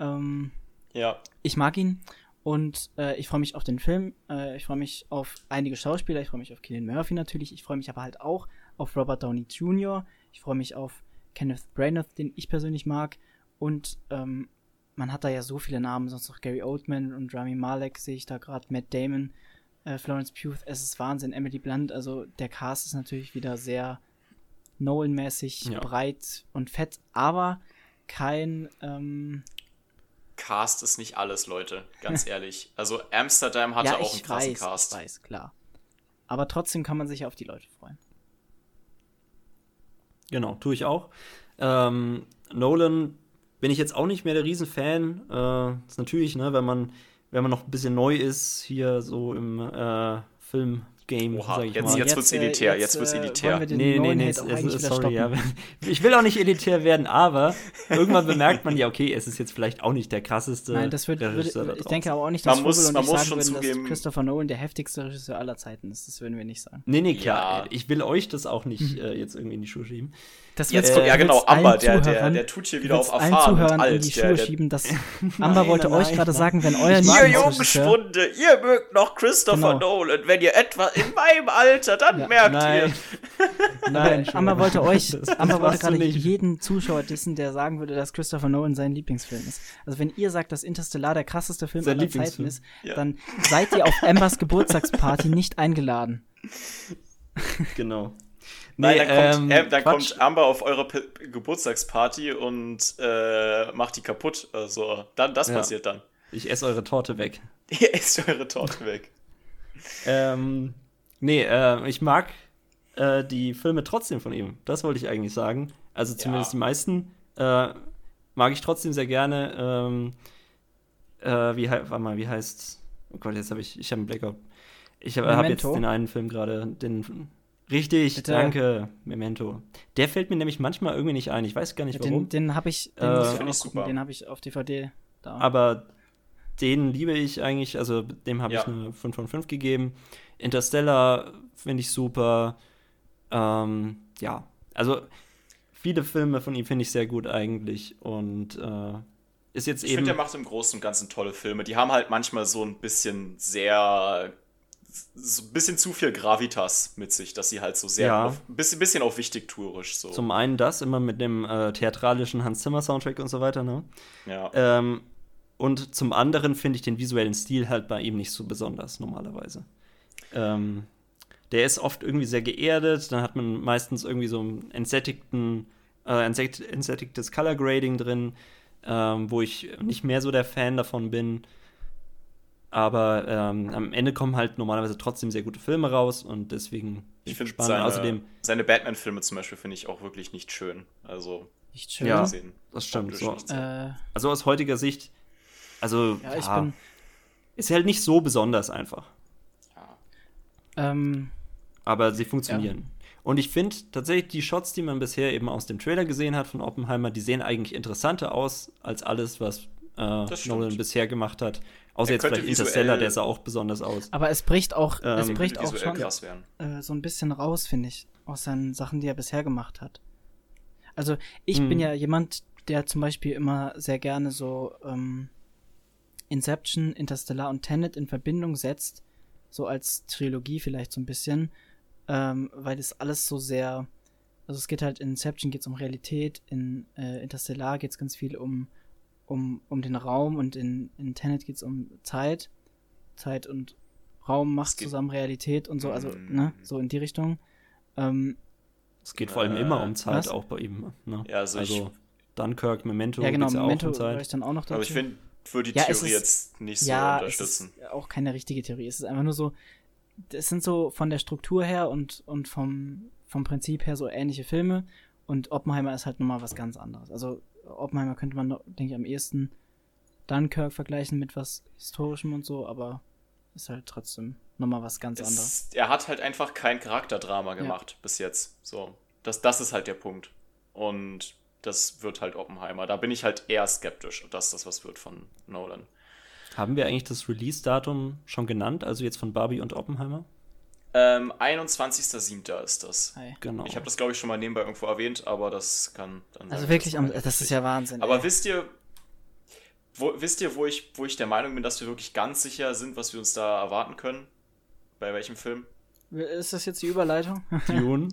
Ähm, Ja. ich mag ihn und äh, ich freue mich auf den Film. Äh, ich freue mich auf einige Schauspieler. Ich freue mich auf Killian Murphy natürlich. Ich freue mich aber halt auch auf Robert Downey Jr. Ich freue mich auf Kenneth Branagh, den ich persönlich mag. Und ähm, man hat da ja so viele Namen, sonst noch Gary Oldman und Rami Malek sehe ich da gerade, Matt Damon, äh, Florence Pugh. Es ist Wahnsinn, Emily Blunt. Also der Cast ist natürlich wieder sehr Nolan-mäßig Ja. breit und fett, aber kein ähm, Cast ist nicht alles, Leute. Ganz [laughs] ehrlich. Also Amsterdam hatte auch einen krassen weiß, Cast. Ich weiß, klar. Aber trotzdem kann man sich auf die Leute freuen. Genau, tue ich auch. Ähm, Nolan bin ich jetzt auch nicht mehr der Riesenfan. Äh, ist natürlich, ne, wenn man, wenn man noch ein bisschen neu ist, hier so im äh, Film-Game, Oha, sag ich jetzt- mal. jetzt wird's elitär, jetzt wird's äh, elitär. wir Nee, nee, nee, es, es, sorry, ja. [laughs] Ich will auch nicht elitär werden, aber irgendwann bemerkt man ja, okay, es ist jetzt vielleicht auch nicht der krasseste Nein, das wird, Regisseur würde, da ich denke aber auch nicht, Man dass muss- Vogel und man ich muss sagen schon würden, zugeben- dass Christopher Nolan der heftigste Regisseur aller Zeiten ist. Das würden wir nicht sagen. Nee, nee, klar. Ja. Ich will euch das auch nicht äh, jetzt irgendwie in die Schuhe schieben. Das Jetzt, du- ja genau, Amber, der, der, der tut hier wieder auf erfahren und Zuhörern in alt. die Der, Schuhe der, schieben, dass [laughs] Amber wollte nein, euch gerade nein. sagen, wenn euer ihr. Jungspunde, ihr mögt noch Christopher Genau. Nolan. Wenn ihr etwa in meinem Alter, dann Ja. merkt Nein. ihr. [laughs] Nein, Amber wollte euch, [laughs] Amber wollte gerade jeden Zuschauer dissen, der sagen würde, dass Christopher Nolan sein Lieblingsfilm ist. Also wenn ihr sagt, dass Interstellar der krasseste Film Sein aller Zeiten ist, Ja. dann seid ihr auf Ambers Geburtstagsparty nicht eingeladen. Genau. Nein, Nee, dann, kommt, ähm, äh, dann kommt Amber auf eure P Geburtstagsparty und äh, macht die kaputt. Also, dann, das Ja. passiert dann. Ich esse eure Torte weg. [laughs] Ihr esst eure Torte weg. Ähm, nee, äh, ich mag äh, die Filme trotzdem von ihm. Das wollte ich eigentlich sagen. Also zumindest Ja. die meisten äh, mag ich trotzdem sehr gerne. Ähm, äh, wie, warte mal, wie heißt. Oh Gott, jetzt habe ich, ich habe einen Blackout. Ich habe hab jetzt den einen Film gerade, den Richtig, Bitte. danke, Memento. Der fällt mir nämlich manchmal irgendwie nicht ein. Ich weiß gar nicht warum. Den, den habe ich, den, Äh, ich auch ich gucken, super. den habe ich auf DVD da. Aber den liebe ich eigentlich, also dem habe Ja. ich eine 5 von 5 gegeben. Interstellar finde ich super. Ähm, ja, also viele Filme von ihm finde ich sehr gut eigentlich. Und äh, ist jetzt Ich eben. finde, der macht im Großen und Ganzen tolle Filme. Die haben halt manchmal so ein bisschen sehr. So ein bisschen zu viel Gravitas mit sich, dass sie halt so sehr. Ja. Auf, ein bisschen, bisschen auf wichtigtourisch so. Zum einen das, immer mit dem äh, theatralischen Hans Zimmer Soundtrack und so weiter, ne? ja. Ähm, und zum anderen finde ich den visuellen Stil halt bei ihm nicht so besonders normalerweise. Ähm, der ist oft irgendwie sehr geerdet, dann hat man meistens irgendwie so einen entsättigten, äh, entsät entsättigtes Color Grading drin, ähm, wo ich nicht mehr so der Fan davon bin. Aber ähm, am Ende kommen halt normalerweise trotzdem sehr gute Filme raus und deswegen ich finde seine, Außerdem, seine Batman-Filme zum Beispiel finde ich auch wirklich nicht schön. Also, Nicht schön. Ja. gesehen. das stimmt. So. Äh, also aus heutiger Sicht, also ja, ich ja, bin. ist halt nicht so besonders einfach. Ja. Ähm, aber sie funktionieren. Und ich finde tatsächlich die Shots, die man bisher eben aus dem Trailer gesehen hat von Oppenheimer, die sehen eigentlich interessanter aus als alles, was äh. Nolan bisher gemacht hat. Außer Er jetzt vielleicht Interstellar, der sah auch besonders aus. aber es bricht auch, es Ähm, bricht auch schon krass werden. äh, so ein bisschen raus, finde ich, aus seinen Sachen, die er bisher gemacht hat. Also ich Mhm. bin ja jemand, der zum Beispiel immer sehr gerne so ähm, Inception, Interstellar und Tenet in Verbindung setzt, so als Trilogie vielleicht so ein bisschen, ähm, weil das alles so sehr, also es geht halt in Inception geht es um Realität, in äh, Interstellar geht es ganz viel um, um, um den Raum und in, in Tenet geht es um Zeit. Zeit und Raum macht zusammen Realität und so, also, Mm. ne, so in die Richtung. Ähm, Es geht vor allem Äh, immer um Zeit, was? auch bei ihm. Ne? Ja, also, also Dunkirk, Memento, ja, genau, Memento auch um Zeit. ich dann auch noch dazu. Aber ich finde, würde die Ja, Theorie ist- jetzt nicht so ja, unterstützen. es ist auch keine richtige Theorie. Es ist einfach nur so, es sind so von der Struktur her und, und vom, vom Prinzip her so ähnliche Filme und Oppenheimer ist halt nochmal was ganz anderes. Also Oppenheimer könnte man, noch, denke ich, am ehesten Dunkirk vergleichen mit was Historischem und so, aber ist halt trotzdem nochmal was ganz anderes. Es, er hat halt einfach kein Charakterdrama gemacht bis jetzt. So, das, das ist halt der Punkt. Und das wird halt Oppenheimer. Da bin ich halt eher skeptisch, dass das was wird von Nolan. Haben wir eigentlich das Release-Datum schon genannt? Also jetzt von Barbie und Oppenheimer? Ähm, 21.07. ist das. Hi. Genau. Ich habe das, glaube ich, schon mal nebenbei irgendwo erwähnt, aber das kann dann Also sein, wirklich, am, das das ist ja Wahnsinn. Aber ey. wisst ihr, wo, wisst ihr, wo ich, wo ich der Meinung bin, dass wir wirklich ganz sicher sind, was wir uns da erwarten können? Bei welchem Film? Ist das jetzt die Überleitung? [laughs] Dune,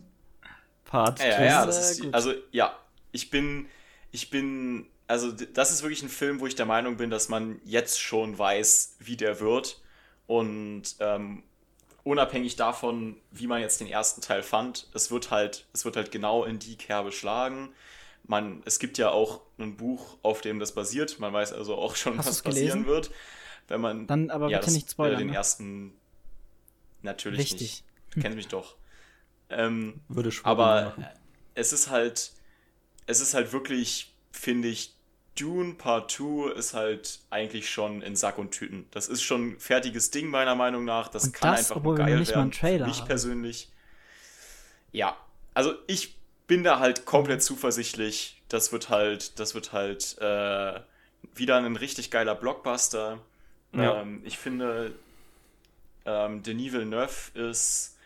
Part Ja, ja, two. ja, ist, das ist, gut. also ja, ich bin, ich bin, also das ist wirklich ein Film, wo ich der Meinung bin, dass man jetzt schon weiß, wie der wird und ähm, unabhängig davon, wie man jetzt den ersten Teil fand, es wird halt, es wird halt genau in die Kerbe schlagen. Man, es gibt ja auch ein Buch, auf dem das basiert. Man weiß also auch schon, Hast was passieren wird, wenn man Dann aber ja, bitte das, nicht spoilern. äh, den ne? ersten natürlich Wichtig. nicht. Du kennst mich doch. Ähm, Würde schwurbeln aber machen. es ist halt, es ist halt wirklich, finde ich, Dune Part 2 ist halt eigentlich schon in Sack und Tüten. Das ist schon ein fertiges Ding, meiner Meinung nach. Das Und kann das, einfach nur geil werden. Trailer haben. persönlich. Ja, also ich bin da halt komplett zuversichtlich. Das wird halt, das wird halt äh, wieder ein richtig geiler Blockbuster. Ja. Ähm, ich finde, ähm, Denis Villeneuve ist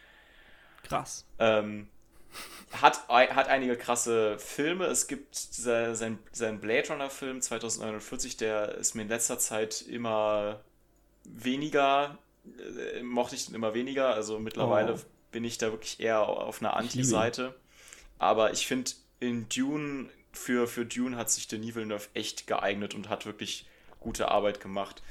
Krass. ähm, hat, hat einige krasse Filme. Es gibt se- sein, sein Blade Runner-Film 2049, der ist mir in letzter Zeit immer weniger, äh, mochte ich den immer weniger. Also mittlerweile Oh. bin ich da wirklich eher auf einer. Anti-Seite. Aber ich finde, in Dune, für, für Dune hat sich Denis Villeneuve echt geeignet und hat wirklich gute Arbeit gemacht.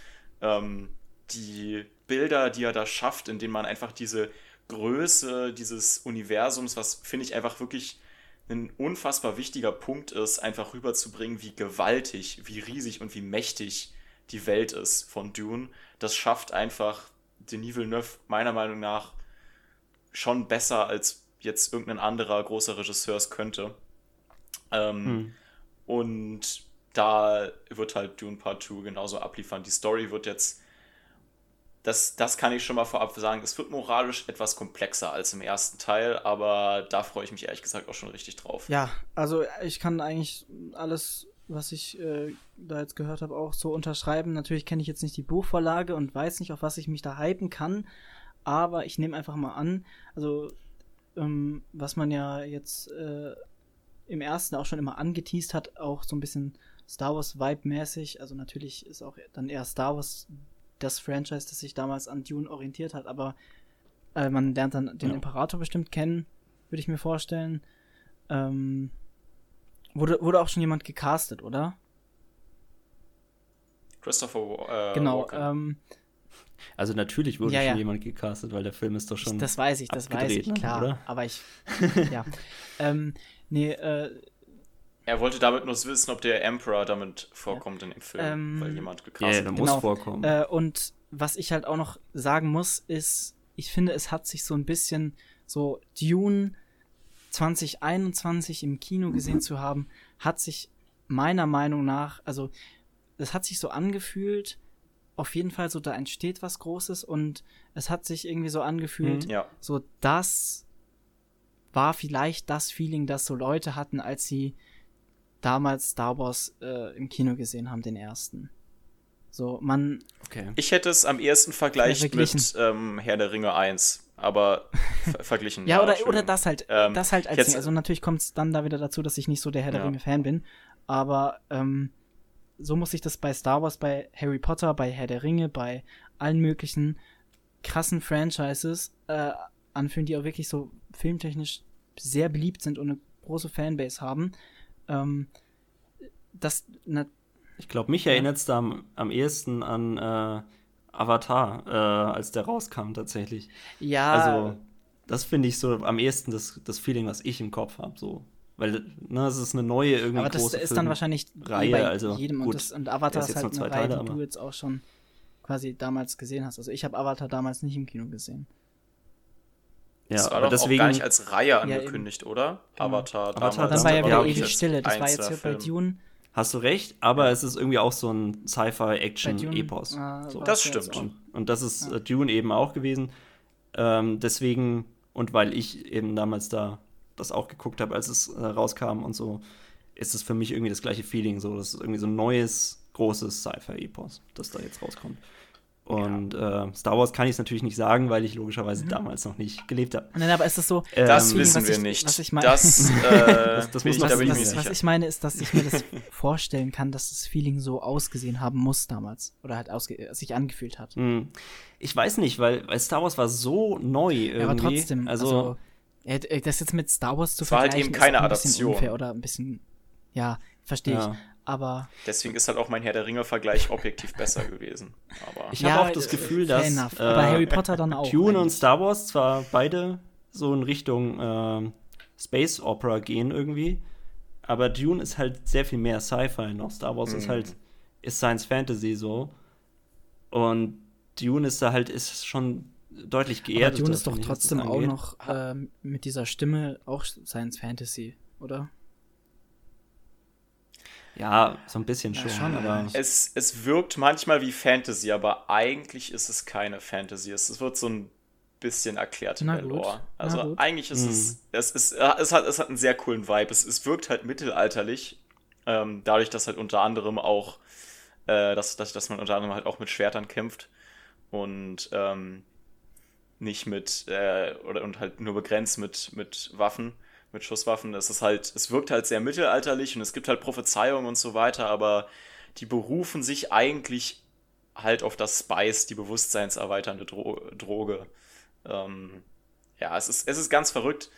Ähm, die Bilder, die er da schafft, in denen man einfach diese Größe dieses Universums, was finde ich einfach wirklich ein unfassbar wichtiger Punkt ist, einfach rüberzubringen, wie gewaltig, wie riesig und wie mächtig die Welt ist von Dune. Das schafft einfach Denis Villeneuve meiner Meinung nach schon besser, als jetzt irgendein anderer großer Regisseur es könnte. Ähm, Hm. und da wird halt Dune Part 2 genauso abliefern. Die Story wird jetzt das, das kann ich schon mal vorab sagen. Es wird moralisch etwas komplexer als im ersten Teil, aber da freue ich mich ehrlich gesagt auch schon richtig drauf. Ja, also ich kann eigentlich alles, was ich äh, da jetzt gehört habe, auch so unterschreiben. Natürlich kenne ich jetzt nicht die Buchvorlage und weiß nicht, auf was ich mich da hypen kann, aber ich nehme einfach mal an, also ähm, was man ja jetzt äh, im ersten auch schon immer angeteased hat, auch so ein bisschen Star Wars Vibe-mäßig. Also natürlich ist auch dann eher Star Wars das Franchise, das sich damals an Dune orientiert hat, aber äh, man lernt dann den ja. Imperator bestimmt kennen, würde ich mir vorstellen. Ähm, wurde, wurde auch schon jemand gecastet, oder? Christopher äh, Genau, ähm, also natürlich wurde ja, schon ja. jemand gecastet, weil der Film ist doch schon. Das weiß ich, das weiß ich, ne, klar. Oder? Aber ich. [laughs] ja. ähm, nee, äh, er wollte damit nur wissen, ob der Emperor damit vorkommt ja. in dem Film, ähm, weil jemand gecastet Ja, der muss genau. vorkommen. Äh, und was ich halt auch noch sagen muss, ist, ich finde, es hat sich so ein bisschen so Dune 2021 im Kino gesehen zu haben, hat sich meiner Meinung nach, also es hat sich so angefühlt, auf jeden Fall so, da entsteht was Großes und es hat sich irgendwie so angefühlt, mhm, ja. so das war vielleicht das Feeling, das so Leute hatten, als sie damals Star Wars äh, im Kino gesehen haben, den ersten. So, man. Okay. Ich hätte es am ehesten vergleicht mit ähm, Herr der Ringe 1, aber [laughs] ver verglichen. ja, oder, oder das halt. Ähm, das halt als Also natürlich kommt es dann da wieder dazu, dass ich nicht so der Herr der ja. Ringe-Fan bin. Aber ähm, so muss ich das bei Star Wars, bei Harry Potter, bei Herr der Ringe, bei allen möglichen krassen Franchises äh, anfühlen, die auch wirklich so filmtechnisch sehr beliebt sind und eine große Fanbase haben. Ähm, das, na, ich glaube, mich erinnert es da am, am ehesten an äh, Avatar, äh, als der rauskam tatsächlich. Ja. Also, das finde ich so am ehesten das, das Feeling, was ich im Kopf habe. So. Weil, ne, es ist eine neue irgendwie Aber das große ist dann wahrscheinlich Reihe, bei also jedem gut, und, das, und Avatar ist, ist halt eine Reihe, die du jetzt auch schon quasi damals gesehen hast. Also ich habe Avatar damals nicht im Kino gesehen. Ja, das war aber doch deswegen, auch gar nicht als Reihe angekündigt, ja, oder? Genau. Avatar, Avatar Dann war ja wieder ewig Stille. Das war jetzt hier bei Dune. Hast du recht, aber es ist irgendwie auch so ein Sci-Fi-Action-Epos. Ah, so. Das stimmt. Und, und, das ist ja. Äh, Dune eben auch gewesen. Ähm, deswegen, und weil ich eben damals da das auch geguckt habe, als es äh, rauskam und so, ist es für mich irgendwie das gleiche Feeling. So, das ist irgendwie so ein neues, großes Sci-Fi-Epos, das da jetzt rauskommt. Und ja. äh, Star Wars kann ich es natürlich nicht sagen, weil ich logischerweise mhm. damals noch nicht gelebt habe. Nein, aber ist das so? Das ähm, wissen wir ich, nicht. Was ich meine, das, [laughs] äh, das, das muss ich, da bin ich was, sicher. Was ich meine, ist, dass ich mir das vorstellen kann, dass das Feeling so ausgesehen haben muss damals. Oder halt ausge sich angefühlt hat. Mhm. Ich weiß nicht, weil, weil Star Wars war so neu irgendwie. Ja, aber trotzdem, also, also das jetzt mit Star Wars zu vergleichen, war halt eben keine Adaption. Unfair oder ein bisschen, ja, verstehe ja. ich aber. Deswegen ist halt auch mein Herr der Ringe-Vergleich objektiv besser gewesen. Aber ich ja, habe auch das Gefühl, dass äh, Harry Potter dann auch. Dune und Star Wars zwar beide so in Richtung äh, Space Opera gehen irgendwie, aber Dune ist halt sehr viel mehr Sci-Fi noch. Star Wars mhm. ist halt ist Science Fantasy so und Dune ist da halt ist schon deutlich geerdet. Aber Dune ist doch trotzdem auch noch äh, mit dieser Stimme auch Science Fantasy, oder? Ja, so ein bisschen schon, ja, schon aber. Es, es wirkt manchmal wie Fantasy, aber eigentlich ist es keine Fantasy. Es, wird so ein bisschen erklärt in der Lore. Also eigentlich ist mhm. es, es, ist, es, hat, es hat einen sehr coolen Vibe. Es, es wirkt halt mittelalterlich, ähm, dadurch, dass halt unter anderem auch, äh, dass, dass, dass man unter anderem halt auch mit Schwertern kämpft und ähm, nicht mit, äh, oder und halt nur begrenzt mit, mit Waffen mit Schusswaffen. Es ist halt, es wirkt halt sehr mittelalterlich und es gibt halt Prophezeiungen und so weiter, aber die berufen sich eigentlich halt auf das Spice, die bewusstseinserweiternde Dro Droge. Ähm, ja, es ist, es ist ganz verrückt.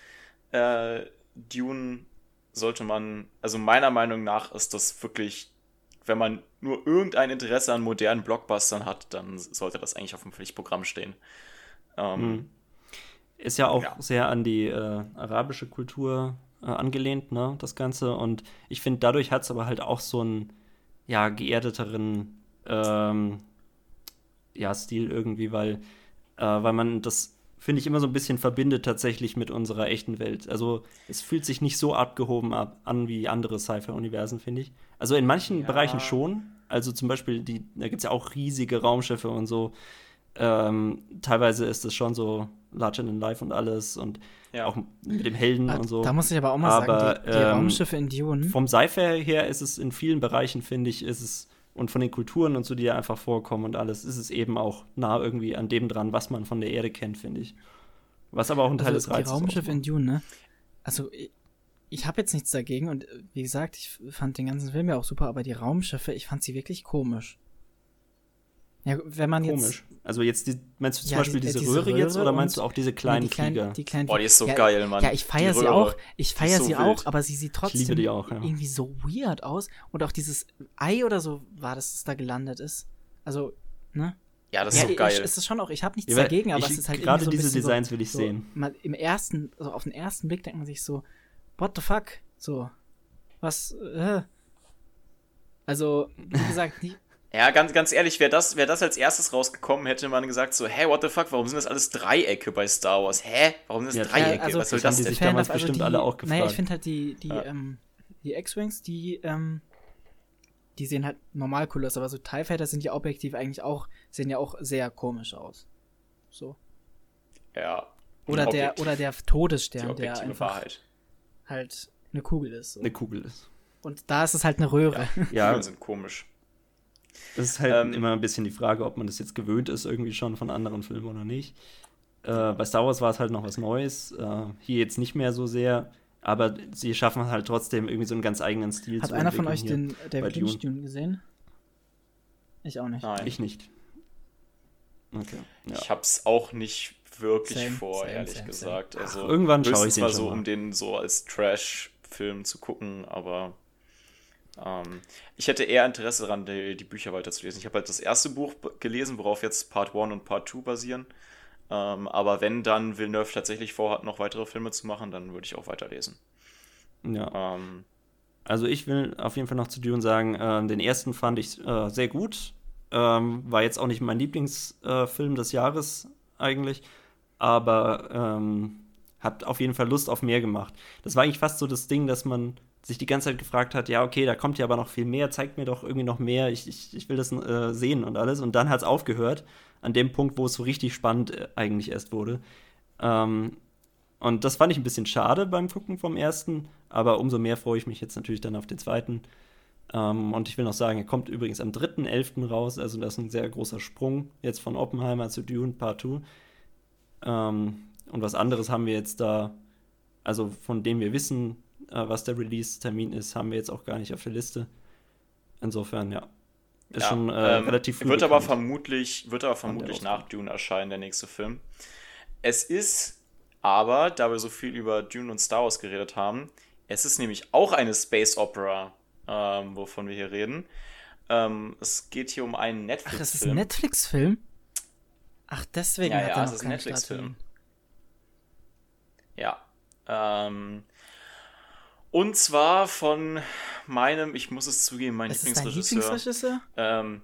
Äh, Dune sollte man, also meiner Meinung nach ist das wirklich, wenn man nur irgendein Interesse an modernen Blockbustern hat, dann sollte das eigentlich auf dem Pflichtprogramm stehen. Ähm, mhm. Ist ja auch ja. sehr an die äh, arabische Kultur äh, angelehnt, ne, das Ganze. Und ich finde, dadurch hat es aber halt auch so einen, ja, geerdeteren ähm, ja, Stil irgendwie, weil, äh, weil man das, finde ich, immer so ein bisschen verbindet tatsächlich mit unserer echten Welt. Also es fühlt sich nicht so abgehoben ab, an wie andere Sci-Fi-Universen, finde ich. Also in manchen ja. Bereichen schon. Also zum Beispiel, die, da gibt es ja auch riesige Raumschiffe und so. Ähm, teilweise ist es schon so Larger than Life und alles und ja. auch mit dem Helden Ah, und so. Da muss ich aber auch mal Aber, sagen, die, die ähm, Raumschiffe in Dune. Vom Sci-Fi her ist es in vielen Bereichen, finde ich, ist es und von den Kulturen und so, die da einfach vorkommen und alles, ist es eben auch nah irgendwie an dem dran, was man von der Erde kennt, finde ich. Was aber auch ein Teil des also die Reizes Raumschiffe in. Dune, ne? Also ich, ich habe jetzt nichts dagegen und äh, wie gesagt, ich fand den ganzen Film ja auch super, aber die Raumschiffe, ich fand sie wirklich komisch. Ja, wenn man Komisch. Also jetzt, die, meinst du zum Ja, Beispiel die- äh, diese, diese Röhre jetzt Röhre oder meinst du auch diese jetzt kleinen die kleinen, Flieger? die kleinen Boah, die ist so ja, geil, Mann. Ja, ich feiere sie Röhre, auch. Ich feiere so sie wild. auch, aber sie sieht trotzdem auch, ja. irgendwie so weird aus und auch dieses Ei oder so war, dass es da gelandet ist. Also, ne? Ja, das ist ja, so ich- geil. Es ist schon auch, ich habe nichts dagegen, aber ich- es ist halt gerade so diese Designs so, will ich so, sehen. Mal Im ersten, also auf den ersten Blick denkt man sich so, what the fuck? So, was, äh. Also, wie gesagt, [laughs] die, Ja, ganz, ganz ehrlich, wäre das, wär das als erstes rausgekommen, hätte man gesagt so, hä, what the fuck, warum sind das alles Dreiecke bei Star Wars? Hä? Warum sind das Ja, Dreiecke? also- Was soll Das das die denn? sich damals also bestimmt die, alle auch Naja, ich gefragt. finde halt die, die, Ja. ähm, die X-Wings, die, ähm, die sehen halt normal cool aus, aber so TIE Fighter sind ja objektiv eigentlich auch, sehen ja auch sehr komisch aus. So. Ja. Oder der, objektiv- oder der die Todesstern, der einfach Wahrheit. halt eine Kugel ist. So. eine Kugel ist. Und da ist es halt eine Röhre. Ja, Kugeln sind komisch. Das ist halt Ähm, immer ein bisschen die Frage, ob man das jetzt gewöhnt ist, irgendwie schon von anderen Filmen oder nicht. Äh, bei Star Wars war es halt noch was Neues. Äh, hier jetzt nicht mehr so sehr. Aber sie schaffen halt trotzdem irgendwie so einen ganz eigenen Stil Hat zu einer von euch den David Lynch Dune. Dune gesehen? Ich auch nicht. Nein. Ich nicht. Okay. Ja. Ich hab's auch nicht wirklich Same, vor, same, ehrlich same, gesagt. Ach, Also irgendwann schaue ich den mal schon so, mal. um den so als Trash-Film zu gucken, aber ähm, ich hätte eher Interesse daran, die, die Bücher weiterzulesen. Ich habe halt das erste Buch gelesen, worauf jetzt Part 1 und Part 2 basieren. Ähm, aber wenn dann Villeneuve tatsächlich vorhat, noch weitere Filme zu machen, dann würde ich auch weiterlesen. ja. Ähm, Also ich will auf jeden Fall noch zu Dune sagen, ähm, den ersten fand ich äh, sehr gut. Ähm, war jetzt auch nicht mein Lieblingsfilm äh, des Jahres eigentlich, aber ähm, hat auf jeden Fall Lust auf mehr gemacht. Das war eigentlich fast so das Ding, dass man sich die ganze Zeit gefragt hat, ja, okay, da kommt ja aber noch viel mehr, zeigt mir doch irgendwie noch mehr, ich, ich, ich will das äh, sehen und alles. Und dann hat es aufgehört, an dem Punkt, wo es so richtig spannend äh, eigentlich erst wurde. Ähm, und das fand ich ein bisschen schade beim Gucken vom ersten, aber umso mehr freue ich mich jetzt natürlich dann auf den zweiten. Ähm, und ich will noch sagen, er kommt übrigens am 3.11. raus, also das ist ein sehr großer Sprung jetzt von Oppenheimer zu Dune Part 2. Ähm, und was anderes haben wir jetzt da, also von dem wir wissen, was der Release-Termin ist, haben wir jetzt auch gar nicht auf der Liste. Insofern, ja. Ist ja, schon äh, ähm, relativ früh Wird aber vermutlich, wird aber vermutlich nach Dune erscheinen, der nächste Film. Es ist aber, da wir so viel über Dune und Star Wars geredet haben, es ist nämlich auch eine Space Opera, ähm, wovon wir hier reden. Ähm, es geht hier um einen Ach, das ist ein Netflix-Film. Netflix-Film? Ach, deswegen Ja, hat ja, er es noch ist ein Netflix-Film. Ja. Ähm, und zwar von meinem, ich muss es zugeben, mein ist dein Lieblingsregisseur. Lieblingsregisseur? Ähm,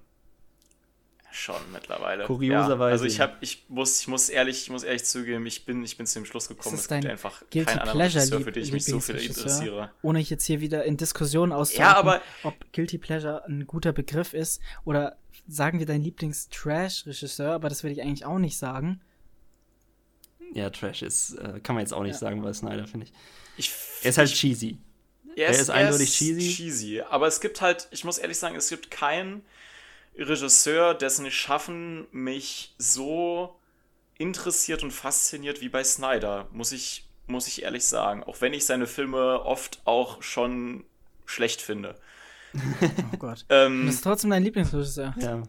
schon mittlerweile. Kurioserweise. Ja, also ich habe, ich muss, ich muss ehrlich, ich muss ehrlich zugeben, ich bin, ich bin zu dem Schluss gekommen, Ist es gibt dein einfach Guilty keinen anderen Pleasure Regisseur, für den ich mich so viel Lieblingsregisseur? interessiere. Ohne ich jetzt hier wieder in Diskussionen auszuhalten, Ja, aber- ob Guilty Pleasure ein guter Begriff ist oder sagen wir dein Lieblings-Trash-Regisseur, aber das würde ich eigentlich auch nicht sagen. Ja, Trash ist, äh, kann man jetzt auch nicht Ja. sagen bei Snyder, finde ich. Ich, Er ist halt cheesy. er er ist eindeutig ist cheesy. cheesy. Aber es gibt halt, ich muss ehrlich sagen, es gibt keinen Regisseur, dessen Schaffen mich so interessiert und fasziniert wie bei Snyder, muss ich, muss ich ehrlich sagen. Auch wenn ich seine Filme oft auch schon schlecht finde. [laughs] Oh Gott. Ähm, Das ist trotzdem dein Lieblingsregisseur. Ja.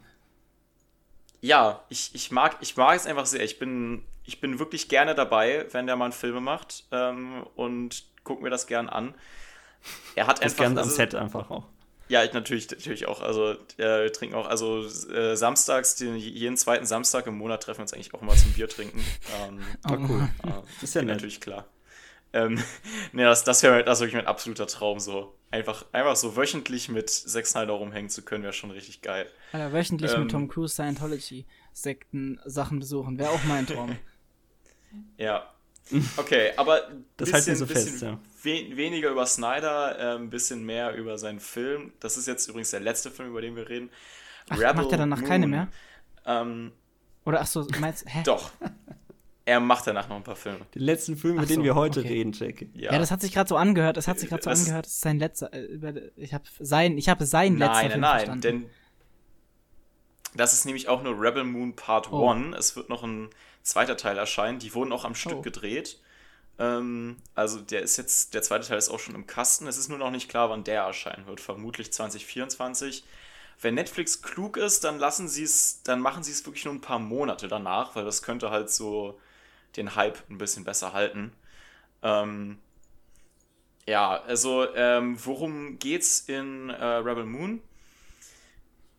ja, ich, ich, mag, ich mag es einfach sehr. Ich bin, ich bin wirklich gerne dabei, wenn der mal Filme macht ähm, und guck mir das gern an. Er hat Das einfach. gerne am also- Set einfach auch. Ja, ich, natürlich, natürlich auch. Also, äh, wir trinken auch, also äh, samstags, den, jeden zweiten Samstag im Monat treffen wir uns eigentlich auch immer zum Bier trinken. Ähm, Oh, cool. [laughs] äh, Das ist ja nett. natürlich klar. Ähm, [laughs] nee, das, das wäre das wär wirklich mein absoluter Traum, so. Einfach, einfach so wöchentlich mit Zack Snyder rumhängen zu können, wäre schon richtig geil. Alter, wöchentlich Ähm. mit Tom Cruise Scientology-Sekten Sachen besuchen. Wäre auch mein Traum. [laughs] Ja. [laughs] Okay, aber Das halten wir so fest, ja. we weniger über Snyder, äh, ein bisschen mehr über seinen Film. Das ist jetzt übrigens der letzte Film, über den wir reden. Ach, macht er danach keine mehr? Ähm, Oder ach so, meinst hä? Doch. Er macht danach noch ein paar Filme. Den letzten Film, über Ach den so, wir heute okay. reden, Jackie. Ja, das hat sich gerade so angehört. Das hat sich gerade so Das- angehört. Das ist sein letzter. Äh, ich habe sein, ich habe sein letzter Nein, nein, Film nein, verstanden. denn das ist nämlich auch nur Rebel Moon Part Oh. 1. Es wird noch ein zweiter Teil erscheinen. Die wurden auch am Stück Oh. gedreht. Ähm, also der ist jetzt, der zweite Teil ist auch schon im Kasten. Es ist nur noch nicht klar, wann der erscheinen wird. Vermutlich 2024. Wenn Netflix klug ist, dann lassen sie es, dann machen sie es wirklich nur ein paar Monate danach, weil das könnte halt so den Hype ein bisschen besser halten. Ähm, ja, also ähm, worum geht's in äh, Rebel Moon?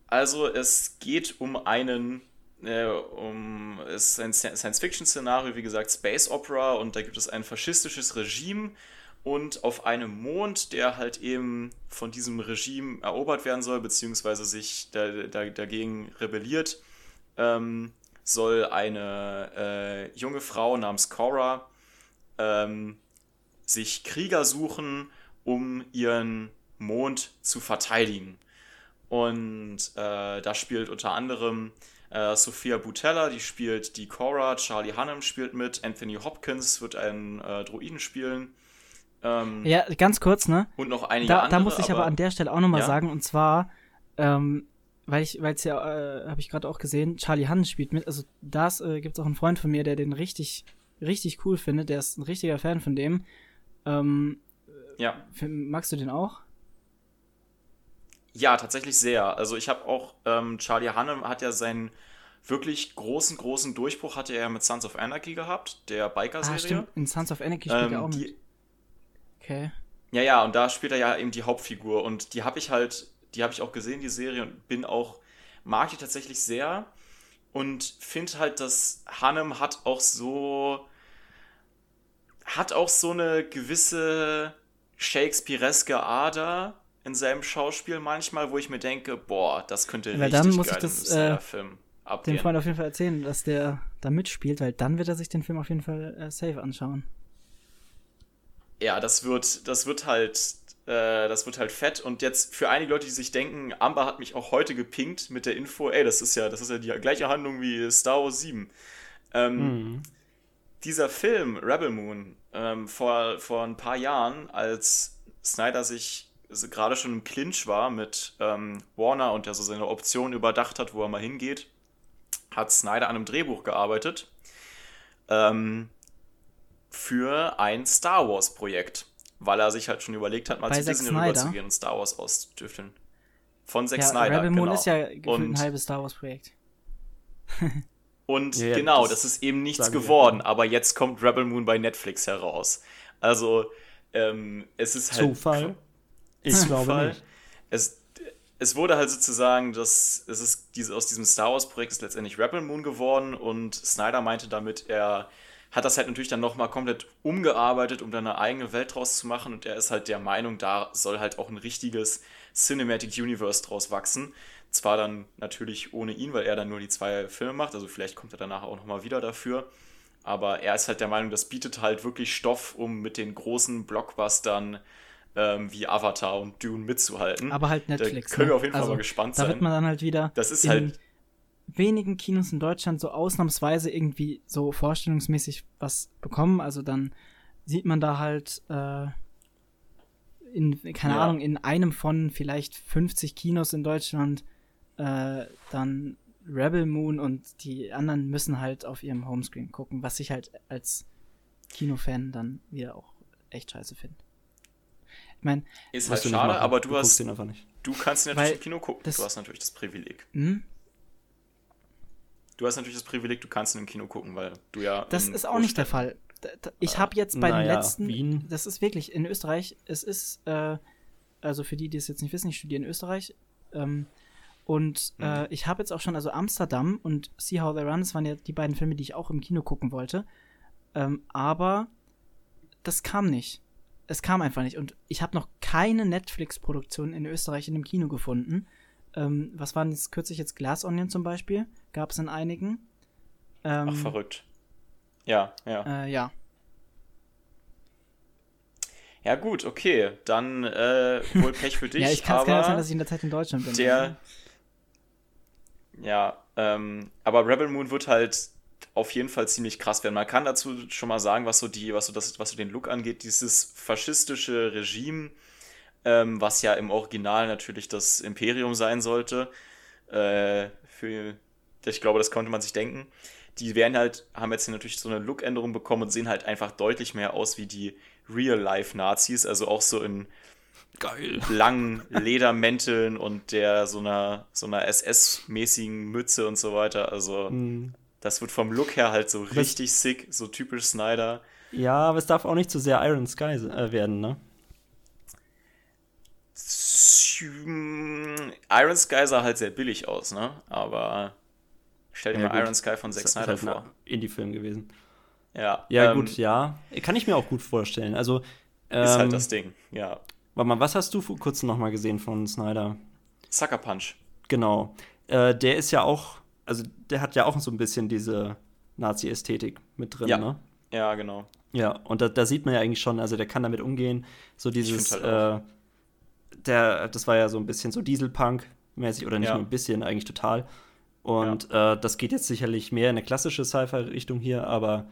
Also es geht um einen, äh, um, es ist ein Science-Fiction-Szenario, wie gesagt, Space Opera und da gibt es ein faschistisches Regime und auf einem Mond, der halt eben von diesem Regime erobert werden soll, beziehungsweise sich da, da, dagegen rebelliert, ähm, soll eine äh, junge Frau namens Cora ähm, sich Krieger suchen, um ihren Mond zu verteidigen. Und äh, da spielt unter anderem äh, Sophia Butella, die spielt die Cora, Charlie Hunnam spielt mit, Anthony Hopkins wird einen äh, Druiden spielen. Ähm, ja, ganz kurz, ne? Und noch einige Da, andere. da muss ich aber, an der Stelle auch nochmal Ja? sagen, und zwar, ähm, weil ich, weil es ja, äh, habe ich gerade auch gesehen, Charlie Hunnam spielt mit. Also das äh, gibt es auch einen Freund von mir, der den richtig, richtig cool findet. Der ist ein richtiger Fan von dem. Ähm, ja. magst du den auch? Ja, tatsächlich sehr. Also ich habe auch, ähm, Charlie Hunnam hat ja seinen wirklich großen, großen Durchbruch hatte er ja mit Sons of Anarchy gehabt, der Ah, Biker-Serie. stimmt. In Sons of Anarchy spielt er auch ähm, mit. die, Okay. ja, ja, und da spielt er ja eben die Hauptfigur und die habe ich halt, die habe ich auch gesehen, die Serie, und bin auch, mag die tatsächlich sehr und finde halt, dass Hunnam hat auch so, hat auch so eine gewisse Shakespeareske Ader in seinem Schauspiel manchmal, wo ich mir denke, boah, das könnte Aber richtig dann muss ich geil das, im äh, Film Den abgehen. Freund auf jeden Fall erzählen, dass der da mitspielt, weil dann wird er sich den Film auf jeden Fall äh, safe anschauen. Ja, das wird, das wird halt, äh, das wird halt fett. Und jetzt für einige Leute, die sich denken, Amber hat mich auch heute gepinkt mit der Info, ey, das ist ja, das ist ja die gleiche Handlung wie Star Wars 7. Ähm, Mhm. Dieser Film, Rebel Moon, ähm, vor, vor ein paar Jahren, als Snyder sich gerade schon im Clinch war mit ähm, Warner und der so seine Option überdacht hat, wo er mal hingeht, hat Snyder an einem Drehbuch gearbeitet. Ähm, für ein Star Wars Projekt, weil er sich halt schon überlegt hat, mal Bei zu Disney rüberzugehen und Star Wars auszudüfteln. Von Zack ja, Snyder, Rebel Moon genau. ist ja gefühlt ein Und- halbes Star Wars Projekt. [laughs] Und Ja, genau, das das, ist eben nichts geworden, aber jetzt kommt Rebel Moon bei Netflix heraus. Also, ähm, es ist halt. Zufall? Ich glaube Zufall. nicht. Es, es wurde halt sozusagen, dass es ist diese, aus diesem Star Wars Projekt ist letztendlich Rebel Moon geworden und Snyder meinte damit, er hat das halt natürlich dann nochmal komplett umgearbeitet, um da eine eigene Welt draus zu machen und er ist halt der Meinung, da soll halt auch ein richtiges Cinematic Universe draus wachsen. Zwar dann natürlich ohne ihn, weil er dann nur die zwei Filme macht, also vielleicht kommt er danach auch nochmal wieder dafür. Aber er ist halt der Meinung, das bietet halt wirklich Stoff, um mit den großen Blockbustern ähm, wie Avatar und Dune mitzuhalten. Aber halt Netflix. Da können wir ne? auf jeden Fall Also, mal gespannt Da sein. wird man dann halt wieder Das ist in halt- wenigen Kinos in Deutschland so ausnahmsweise irgendwie so vorstellungsmäßig was bekommen. Also dann sieht man da halt äh, in, keine Ja. Ahnung, in einem von vielleicht 50 Kinos in Deutschland äh, dann Rebel Moon und die anderen müssen halt auf ihrem Homescreen gucken, was ich halt als Kinofan dann wieder auch echt scheiße finde. Ich meine, ist halt du nicht schade, machen. aber du, guckst hast, ihn einfach nicht. du kannst ihn natürlich im Kino gucken. das- du hast natürlich das Privileg. hm, Du hast natürlich das Privileg, du kannst ihn im Kino gucken, weil du ja. Das ist auch nicht der Fall. Ich habe jetzt bei den naja, letzten, Wien. das ist wirklich in Österreich, es ist, äh, also für die, die es jetzt nicht wissen, ich studiere in Österreich. Ähm, und äh, ich habe jetzt auch schon, also Amsterdam und See How They Run, das waren ja die beiden Filme, die ich auch im Kino gucken wollte. Ähm, aber das kam nicht. Es kam einfach nicht. Und ich habe noch keine Netflix-Produktion in Österreich in dem Kino gefunden. Ähm, was waren jetzt kürzlich jetzt Glass Onion zum Beispiel? Gab es in einigen. Ähm, Ach, verrückt. Ja, ja. Äh, ja. Ja, gut, okay. Dann äh, wohl Pech für [laughs] dich. ja, ich kann es gar nicht sein, dass ich in der Zeit in Deutschland bin. der. Ja, Ähm, aber Rebel Moon wird halt auf jeden Fall ziemlich krass werden. Man kann dazu schon mal sagen, was so die, was so das, was so den Look angeht, dieses faschistische Regime, ähm, was ja im Original natürlich das Imperium sein sollte. Äh, für, ich glaube, das konnte man sich denken. Die werden halt, haben jetzt hier natürlich so eine Look-Änderung bekommen und sehen halt einfach deutlich mehr aus wie die Real-Life-Nazis, also auch so in Geil. langen Ledermänteln und der so einer so einer SS-mäßigen Mütze und so weiter. Also Hm. Das wird vom Look her halt so richtig sick, so typisch Snyder. Ja, aber es darf auch nicht zu sehr Iron Sky äh, werden, ne? Iron Sky sah halt sehr billig aus, ne? Aber stell dir Ja, mal gut. Iron Sky von Zack Ist Snyder halt vor. Indie-Film gewesen. Ja, Ja, ähm, gut, ja. Kann ich mir auch gut vorstellen. Also, ähm, Ist halt das Ding, ja. warte mal, was hast du vor kurzem noch mal gesehen von Snyder? Sucker Punch. Genau. Äh, der ist ja auch, also der hat ja auch so ein bisschen diese Nazi-Ästhetik mit drin, Ja. ne? Ja, genau. Ja, und da, da sieht man ja eigentlich schon, also der kann damit umgehen. So dieses, halt äh, der, das war ja so ein bisschen so Dieselpunk-mäßig oder nicht Ja. nur ein bisschen, eigentlich total. Und äh, das geht jetzt sicherlich mehr in eine klassische Sci-Fi-Richtung hier, aber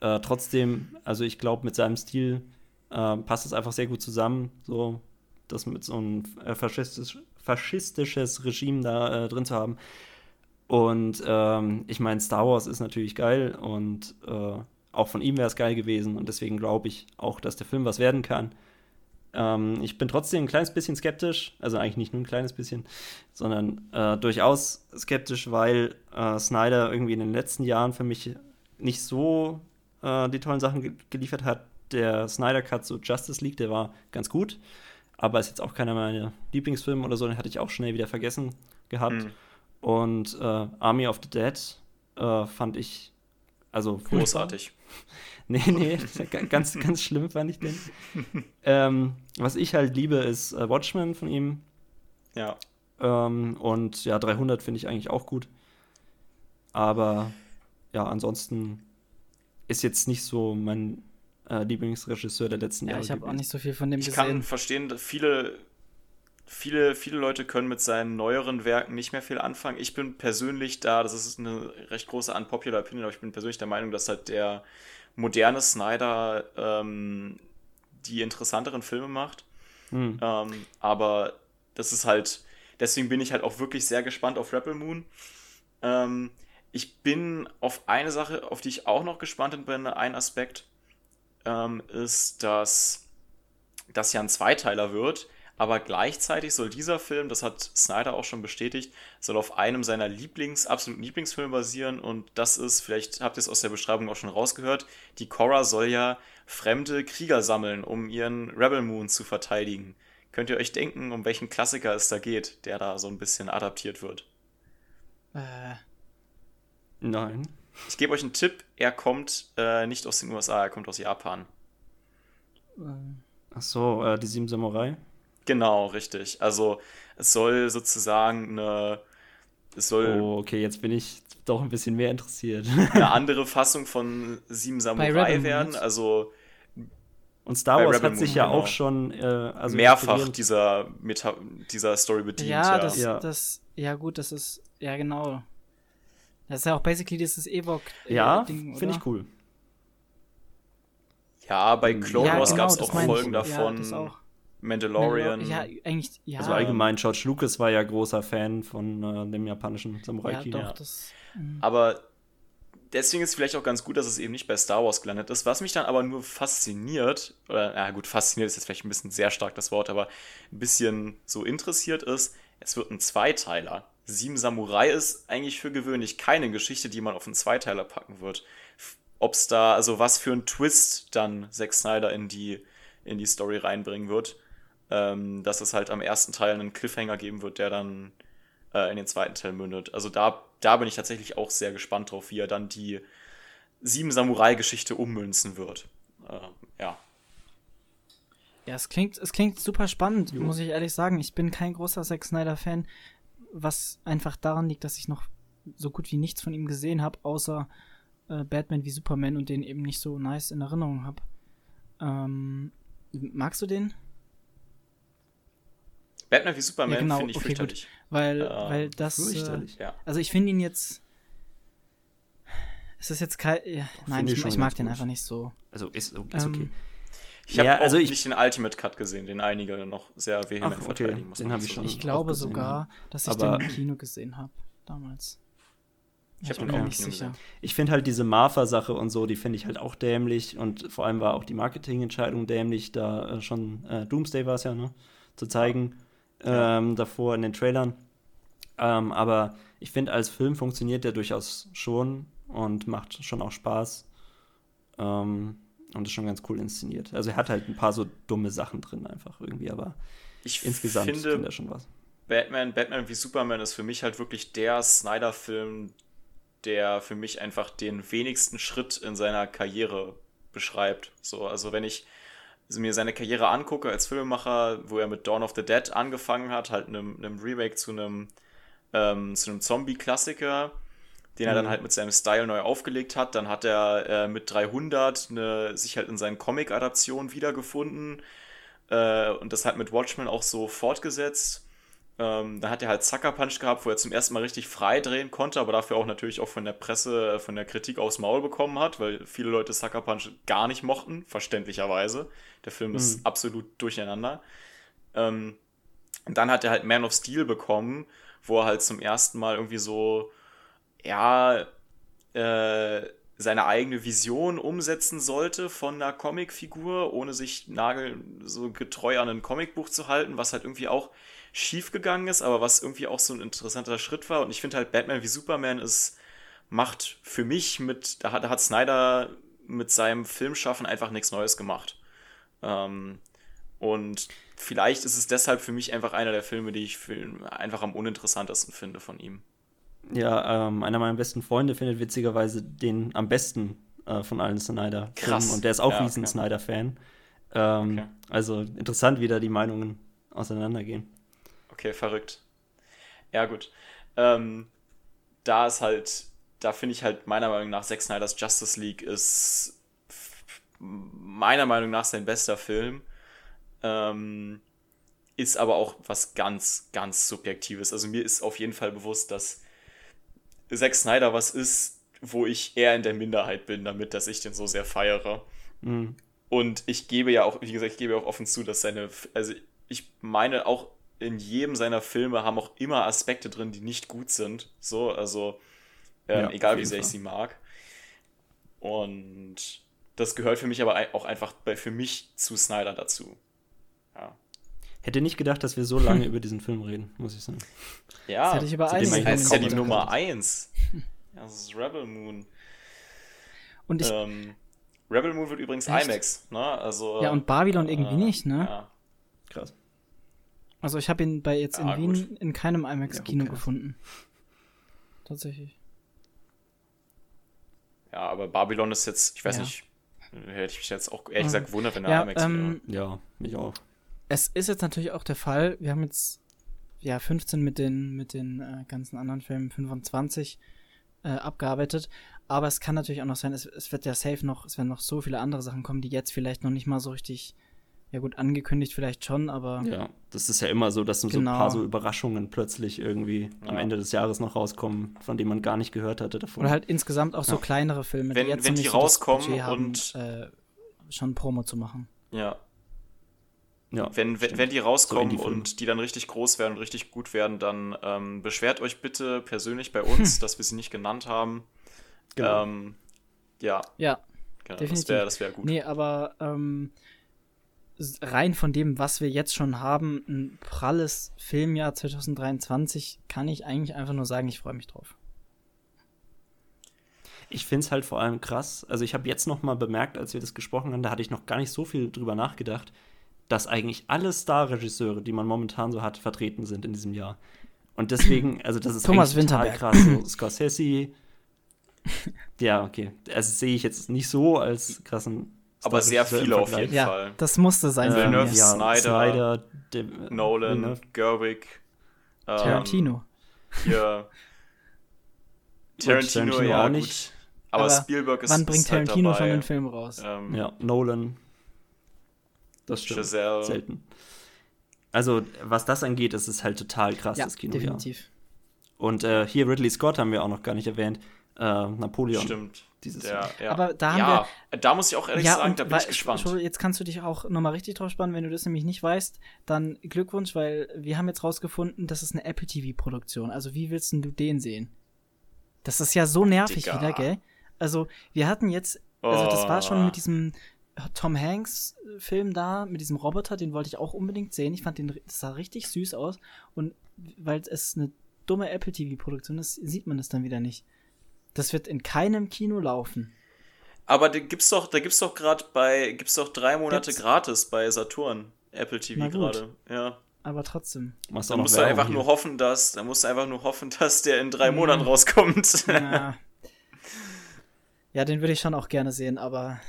äh, trotzdem, also ich glaube, mit seinem Stil äh, passt es einfach sehr gut zusammen, so das mit so einem äh, faschistisch, faschistisches Regime da äh, drin zu haben. Und ähm, ich meine, Star Wars ist natürlich geil und äh, auch von ihm wäre es geil gewesen und deswegen glaube ich auch, dass der Film was werden kann. Ähm, ich bin trotzdem ein kleines bisschen skeptisch, also eigentlich nicht nur ein kleines bisschen, sondern äh, durchaus skeptisch, weil äh, Snyder irgendwie in den letzten Jahren für mich nicht so äh, die tollen Sachen ge geliefert hat. Der Snyder Cut, so Justice League, der war ganz gut, aber ist jetzt auch keiner meiner Lieblingsfilme oder so, den hatte ich auch schnell wieder vergessen gehabt. Mhm. Und äh, Army of the Dead äh, fand ich also. Großartig. [laughs] Nee, nee, [laughs] ganz, ganz schlimm fand ich den. ähm, was ich halt liebe, ist äh, Watchmen von ihm. Ja. Ähm, und ja, 300 finde ich eigentlich auch gut. Aber ja, ansonsten ist jetzt nicht so mein äh, Lieblingsregisseur der letzten Ja, Jahre. ich habe auch nicht so viel von dem Ich gesehen. kann verstehen, dass viele, viele, viele Leute können mit seinen neueren Werken nicht mehr viel anfangen. Ich bin persönlich da, das ist eine recht große unpopular Opinion, aber ich bin persönlich der Meinung, dass halt der moderne Snyder ähm, die interessanteren Filme macht. Hm. Ähm, aber das ist halt, deswegen bin ich halt auch wirklich sehr gespannt auf Rebel Moon. Ähm, ich bin auf eine Sache, auf die ich auch noch gespannt bin, ein Aspekt, ähm, ist, dass das ja ein Zweiteiler wird, aber gleichzeitig soll dieser Film, das hat Snyder auch schon bestätigt, soll auf einem seiner Lieblings, absoluten Lieblingsfilme basieren und das ist, vielleicht habt ihr es aus der Beschreibung auch schon rausgehört, die Korra soll ja fremde Krieger sammeln, um ihren Rebel Moon zu verteidigen. Könnt ihr euch denken, um welchen Klassiker es da geht, der da so ein bisschen adaptiert wird? Äh, Nein. Ich gebe euch einen Tipp, er kommt äh, nicht aus den USA, er kommt aus Japan. äh, Ach so, äh, die Sieben Samurai. Genau, richtig. Also es soll sozusagen eine, es soll Oh, okay, jetzt bin ich doch ein bisschen mehr interessiert. eine [laughs] andere Fassung von Sieben Samurai werden. Also Und Star Wars hat sich Moon, ja genau. auch schon äh, also mehrfach dieser, Meta dieser Story bedient. ja, das, Ja. das, ja gut, das ist, ja genau. Das ist ja auch basically dieses Ewok. äh, Ja, finde ich cool. ja, bei Clone Ja, Wars genau, gab es das auch meine ich. Folgen Ja, Mandalorian. Ja, eigentlich, ja. Also allgemein, George Lucas war ja großer Fan von äh, dem japanischen ja, Samurai-Kino. das. mm. Aber deswegen ist es vielleicht auch ganz gut, dass es eben nicht bei Star Wars gelandet ist. Was mich dann aber nur fasziniert, oder na gut, fasziniert ist jetzt vielleicht ein bisschen sehr stark das Wort, aber ein bisschen so interessiert ist, es wird ein Zweiteiler. Sieben Samurai ist eigentlich für gewöhnlich keine Geschichte, die man auf einen Zweiteiler packen wird. Ob es da, also was für ein Twist dann Zack Snyder in die, in die Story reinbringen wird. Ähm, dass es halt am ersten Teil einen Cliffhanger geben wird, der dann äh, in den zweiten Teil mündet. Also da, da bin ich tatsächlich auch sehr gespannt drauf, wie er dann die Sieben Samurai-Geschichte ummünzen wird. Äh, ja. Ja, es klingt, es klingt super spannend, muss ich ehrlich sagen. Ich bin kein großer Zack Snyder-Fan, was einfach daran liegt, dass ich noch so gut wie nichts von ihm gesehen habe, außer äh, Batman wie Superman und den eben nicht so nice in Erinnerung habe. Ähm, magst du den? Batman wie Superman Ja, genau, finde ich okay, fürchterlich. Weil, Ähm, weil das. Äh, Fürchterlich. Ja. also ich finde ihn jetzt. Es ist jetzt kein. Ja, nein, ich, ich ich mag den gut. einfach nicht so. Also ist, ist okay. Ähm, Ich habe Ja, auch also ich- nicht den Ultimate Cut gesehen, den einige noch sehr vehement Ach, okay. verteidigen, muss Den ich dazu schon. Ich glaube gesehen, sogar, dass ich Aber- den im Kino gesehen habe. Damals. Ich hab bin auch nicht sicher. gesehen. Ich finde halt diese Martha-Sache und so, die finde ich halt auch dämlich und vor allem war auch die Marketingentscheidung dämlich, da äh, schon äh, Doomsday war es ja, ne? Zu zeigen Ja. ähm, davor in den Trailern. Ähm, aber ich finde, als Film funktioniert der durchaus schon und macht schon auch Spaß. Ähm, und ist schon ganz cool inszeniert. Also er hat halt ein paar so dumme Sachen drin einfach irgendwie, aber Ich insgesamt finde, er schon was. Batman, Batman wie Superman ist für mich halt wirklich der Snyder-Film, der für mich einfach den wenigsten Schritt in seiner Karriere beschreibt. So, also wenn ich mir seine Karriere angucke als Filmemacher, wo er mit Dawn of the Dead angefangen hat, halt einem, einem Remake zu einem, ähm, zu einem Zombie-Klassiker, den er dann Mhm. halt mit seinem Style neu aufgelegt hat. Dann hat er äh, mit 300 eine, sich halt in seinen Comic-Adaptionen wiedergefunden äh, und das halt mit Watchmen auch so fortgesetzt. Ähm, dann hat er halt Sucker Punch gehabt, wo er zum ersten Mal richtig frei drehen konnte, aber dafür auch natürlich auch von der Presse, äh, von der Kritik aufs Maul bekommen hat, weil viele Leute Sucker Punch gar nicht mochten, verständlicherweise. Der Film ist Mhm. absolut durcheinander. Ähm, und dann hat er halt Man of Steel bekommen, wo er halt zum ersten Mal irgendwie so, ja, äh, seine eigene Vision umsetzen sollte von einer Comicfigur, ohne sich nagel so getreu an ein Comicbuch zu halten, was halt irgendwie auch schief gegangen ist, aber was irgendwie auch so ein interessanter Schritt war. Und ich finde halt Batman wie Superman ist, macht für mich mit, da hat, da hat Snyder mit seinem Filmschaffen einfach nichts Neues gemacht. Ähm, und vielleicht ist es deshalb für mich einfach einer der Filme, die ich einfach am uninteressantesten finde von ihm. Ja, ähm, einer meiner besten Freunde findet witzigerweise den am besten äh, von allen Snyder. Krass. Und der ist auch Ja, riesen okay. Snyder-Fan. Ähm, Okay. Also interessant, wie da die Meinungen auseinandergehen. Okay, verrückt. Ja, gut. Ähm, da ist halt, da finde ich halt meiner Meinung nach Zack Snyder's Justice League ist meiner Meinung nach sein bester Film. Ähm, ist aber auch was ganz, ganz Subjektives. Also mir ist auf jeden Fall bewusst, dass Zack Snyder was ist, wo ich eher in der Minderheit bin, damit, dass ich den so sehr feiere. Mhm. Und ich gebe ja auch, wie gesagt, ich gebe ja auch offen zu, dass seine, also ich meine auch in jedem seiner Filme haben auch immer Aspekte drin, die nicht gut sind. So, also ähm, Ja, egal wie sehr ich sie mag. Und das gehört für mich aber auch einfach bei, für mich zu Snyder dazu. Ja. Hätte nicht gedacht, dass wir so lange [laughs] über diesen Film reden, muss ich sagen. Ja, Das hätte ich aber zu dem einige man das ist ja die Nummer gedacht. 1. Ja, das ist Rebel Moon. Und ich, Ähm, Rebel Moon wird übrigens Echt? IMAX, ne? Also, ja, und Babylon irgendwie äh, nicht, ne? Ja. Krass. Also ich habe ihn bei jetzt in Ja, Wien gut. in keinem IMAX-Kino Ja, okay. gefunden. Tatsächlich. Ja, aber Babylon ist jetzt, ich weiß Ja. nicht, hätte ich mich jetzt auch ehrlich Ähm, gesagt gewundert, wenn er Ja, IMAX ähm, Ja, mich auch. es ist jetzt natürlich auch der Fall, wir haben jetzt ja 15 mit den, mit den äh, ganzen anderen Filmen, 25 äh, abgearbeitet. Aber es kann natürlich auch noch sein, es, es wird ja safe noch, es werden noch so viele andere Sachen kommen, die jetzt vielleicht noch nicht mal so richtig, ja gut, angekündigt vielleicht schon, aber Ja, das ist ja immer so, dass so ein Genau. paar so Überraschungen plötzlich irgendwie am Ja. Ende des Jahres noch rauskommen, von denen man gar nicht gehört hatte davon. oder halt insgesamt auch so Ja. kleinere Filme, Wenn- die jetzt wenn die so rauskommen Budget haben, und- äh, schon Promo zu machen. Ja, ja, wenn, wenn, wenn die rauskommen Indie-Filme. und die dann richtig groß werden und richtig gut werden, dann ähm, beschwert euch bitte persönlich bei uns, [laughs] dass wir sie nicht genannt haben. Genau. Ähm, ja, Ja, genau, das definitiv. wäre das wär gut. Nee, aber ähm, rein von dem, was wir jetzt schon haben, ein pralles Filmjahr 2023, kann ich eigentlich einfach nur sagen, ich freue mich drauf. Ich finde es halt vor allem krass. Also ich habe jetzt noch mal bemerkt, als wir das gesprochen haben, da hatte ich noch gar nicht so viel drüber nachgedacht, dass eigentlich alle Star-Regisseure, die man momentan so hat, vertreten sind in diesem Jahr. Und deswegen, [clears throat] also das ist Thomas total krass. So [clears throat] Scorsese, ja, okay. Also sehe ich jetzt nicht so als krassen Aber sehr viele auf jeden Ja, Fall. das musste sein. Für Villeneuve, ja, Snyder, Snyder De- Nolan, Villeneuve. Gerwig, ähm, Tarantino. Hier, Tarantino, Tarantino ja, auch gut. nicht. Aber, Aber Spielberg ist Wann bringt ist halt Tarantino dabei. schon einen Film raus? Ähm, Ja, Nolan. Das stimmt. Giselle. Selten. Also, was das angeht, ist es halt total krass, Ja, das Kino. definitiv. Ja. Und äh, hier Ridley Scott haben wir auch noch gar nicht erwähnt. Äh, Napoleon. Stimmt. Dieses Der, ja. Aber da haben ja, da muss ich auch ehrlich sagen, da bin ich gespannt. Jetzt kannst du dich auch nochmal richtig drauf spannen, wenn du das nämlich nicht weißt, dann Glückwunsch, weil wir haben jetzt rausgefunden, das ist eine Apple TV-Produktion. Also wie willst du den sehen? Das ist ja so nervig Digga. wieder, gell? Also wir hatten jetzt, also das war schon Oh. mit diesem Tom Hanks-Film da, mit diesem Roboter, den wollte ich auch unbedingt sehen. Ich fand den, das sah richtig süß aus und weil es eine dumme Apple TV-Produktion ist, sieht man das dann wieder nicht. Das wird in keinem Kino laufen. Aber da gibt's doch, da gibt's doch gerade bei, gibt's doch drei Monate Gibt's? gratis bei Saturn, Apple TV gut. gerade. Ja. Aber trotzdem. Machst Da musst du einfach hier. nur hoffen, dass, da musst du einfach nur hoffen, [laughs] dass der in drei Mhm. Monaten rauskommt. [laughs] Ja. ja, den würde ich schon auch gerne sehen, aber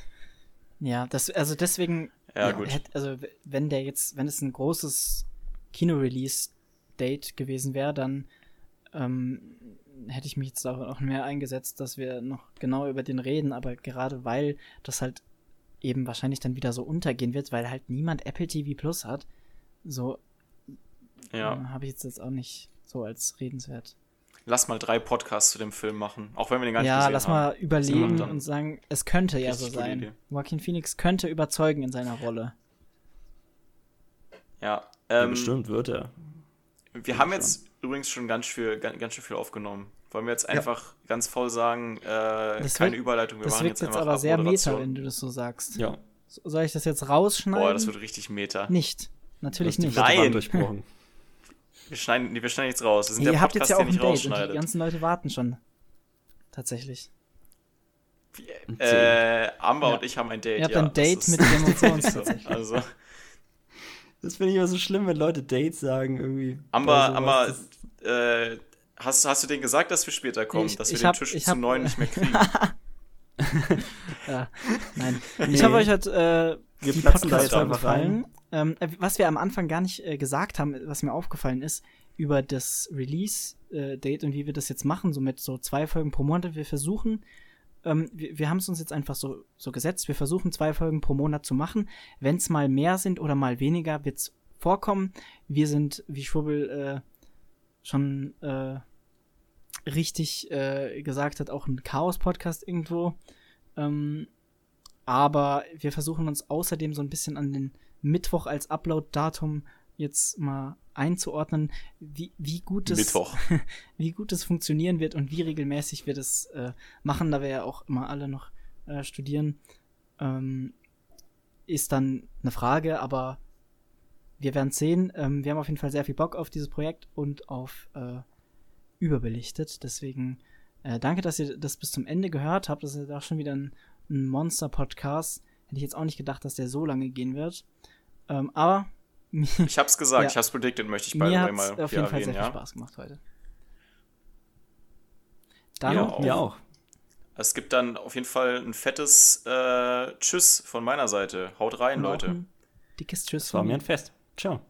ja, das, also deswegen, Ja, gut. hätt- also wenn der jetzt, wenn es ein großes Kino-Release-Date gewesen wäre, dann ähm, hätte ich mich jetzt auch noch mehr eingesetzt, dass wir noch genau über den reden, aber gerade weil das halt eben wahrscheinlich dann wieder so untergehen wird, weil halt niemand Apple TV Plus hat, so ja. äh, habe ich jetzt, jetzt auch nicht so als redenswert. Lass mal drei Podcasts zu dem Film machen, auch wenn wir den gar nicht Ja, gesehen lass haben. mal überlegen und sagen, es könnte ja so sein. Idee. Joaquin Phoenix könnte überzeugen in seiner Rolle. Ja, Ja, ähm, bestimmt wird er. wir haben jetzt übrigens schon ganz, viel, ganz, ganz schön viel aufgenommen. Wollen wir jetzt einfach ganz voll sagen, äh, Das keine wird- Überleitung, wir Das machen jetzt jetzt einfach aber sehr meta, wenn du das so sagst. Ja. So- Soll ich das jetzt rausschneiden? Boah, das wird richtig meta. nicht. Natürlich nicht. Nein. Durchbrochen. Wir schneiden, nee, wir schneiden nichts raus. Wir sind ihr der habt Podcast, jetzt ja auch nicht Date und die rausschneidet. ganzen Leute warten schon. Tatsächlich. Äh, Amber Ja. und ich haben ein Date. Ihr habt ja, ein das Date mit Thrones [laughs] so. Also, Das finde ich immer so schlimm, wenn Leute Dates sagen irgendwie. Amber, Amber, äh, hast, hast du denen gesagt, dass wir später kommen? Ich- dass wir den hab- Tisch zu hab- neun nicht mehr kriegen? [laughs] Ja, nein. Nee. Ich hoffe, euch hat äh, Wir die Podcast jetzt einfach gefallen. Ähm, äh, was wir am Anfang gar nicht äh, gesagt haben, was mir aufgefallen ist, über das Release-Date und wie wir das jetzt machen, so mit so zwei Folgen pro Monat. Wir versuchen, ähm, wir, wir haben es uns jetzt einfach so, so gesetzt, wir versuchen zwei Folgen pro Monat zu machen. Wenn es mal mehr sind oder mal weniger, wird es vorkommen. Wir sind, wie Schwubbel äh, schon äh, richtig äh, gesagt hat, auch ein Chaos-Podcast irgendwo. Ähm, aber wir versuchen uns außerdem so ein bisschen an den Mittwoch als Upload-Datum jetzt mal einzuordnen, wie, wie gut es [laughs] wie gut es funktionieren wird und wie regelmäßig wir das äh, machen, da wir ja auch immer alle noch äh, studieren, ähm, ist dann eine Frage, aber wir werden sehen. Ähm, wir haben auf jeden Fall sehr viel Bock auf dieses Projekt und auf äh, überbelichtet. Deswegen äh, danke, dass ihr das bis zum Ende gehört habt. Das ist auch schon wieder ein, ein Monster-Podcast. Hätte ich jetzt auch nicht gedacht, dass der so lange gehen wird. Ähm, aber Ich hab's gesagt, Ja. ich hab's predicted, möchte ich the mir mal auf jeden Fall sehr erwähnen, viel ja. Spaß gemacht heute. Dann Ja, auch. Mir auch. Es gibt dann auf jeden Fall ein fettes äh, Tschüss von meiner Seite. Haut rein, und Leute. dickes Tschüss. Das war von mir ein Fest. Ciao.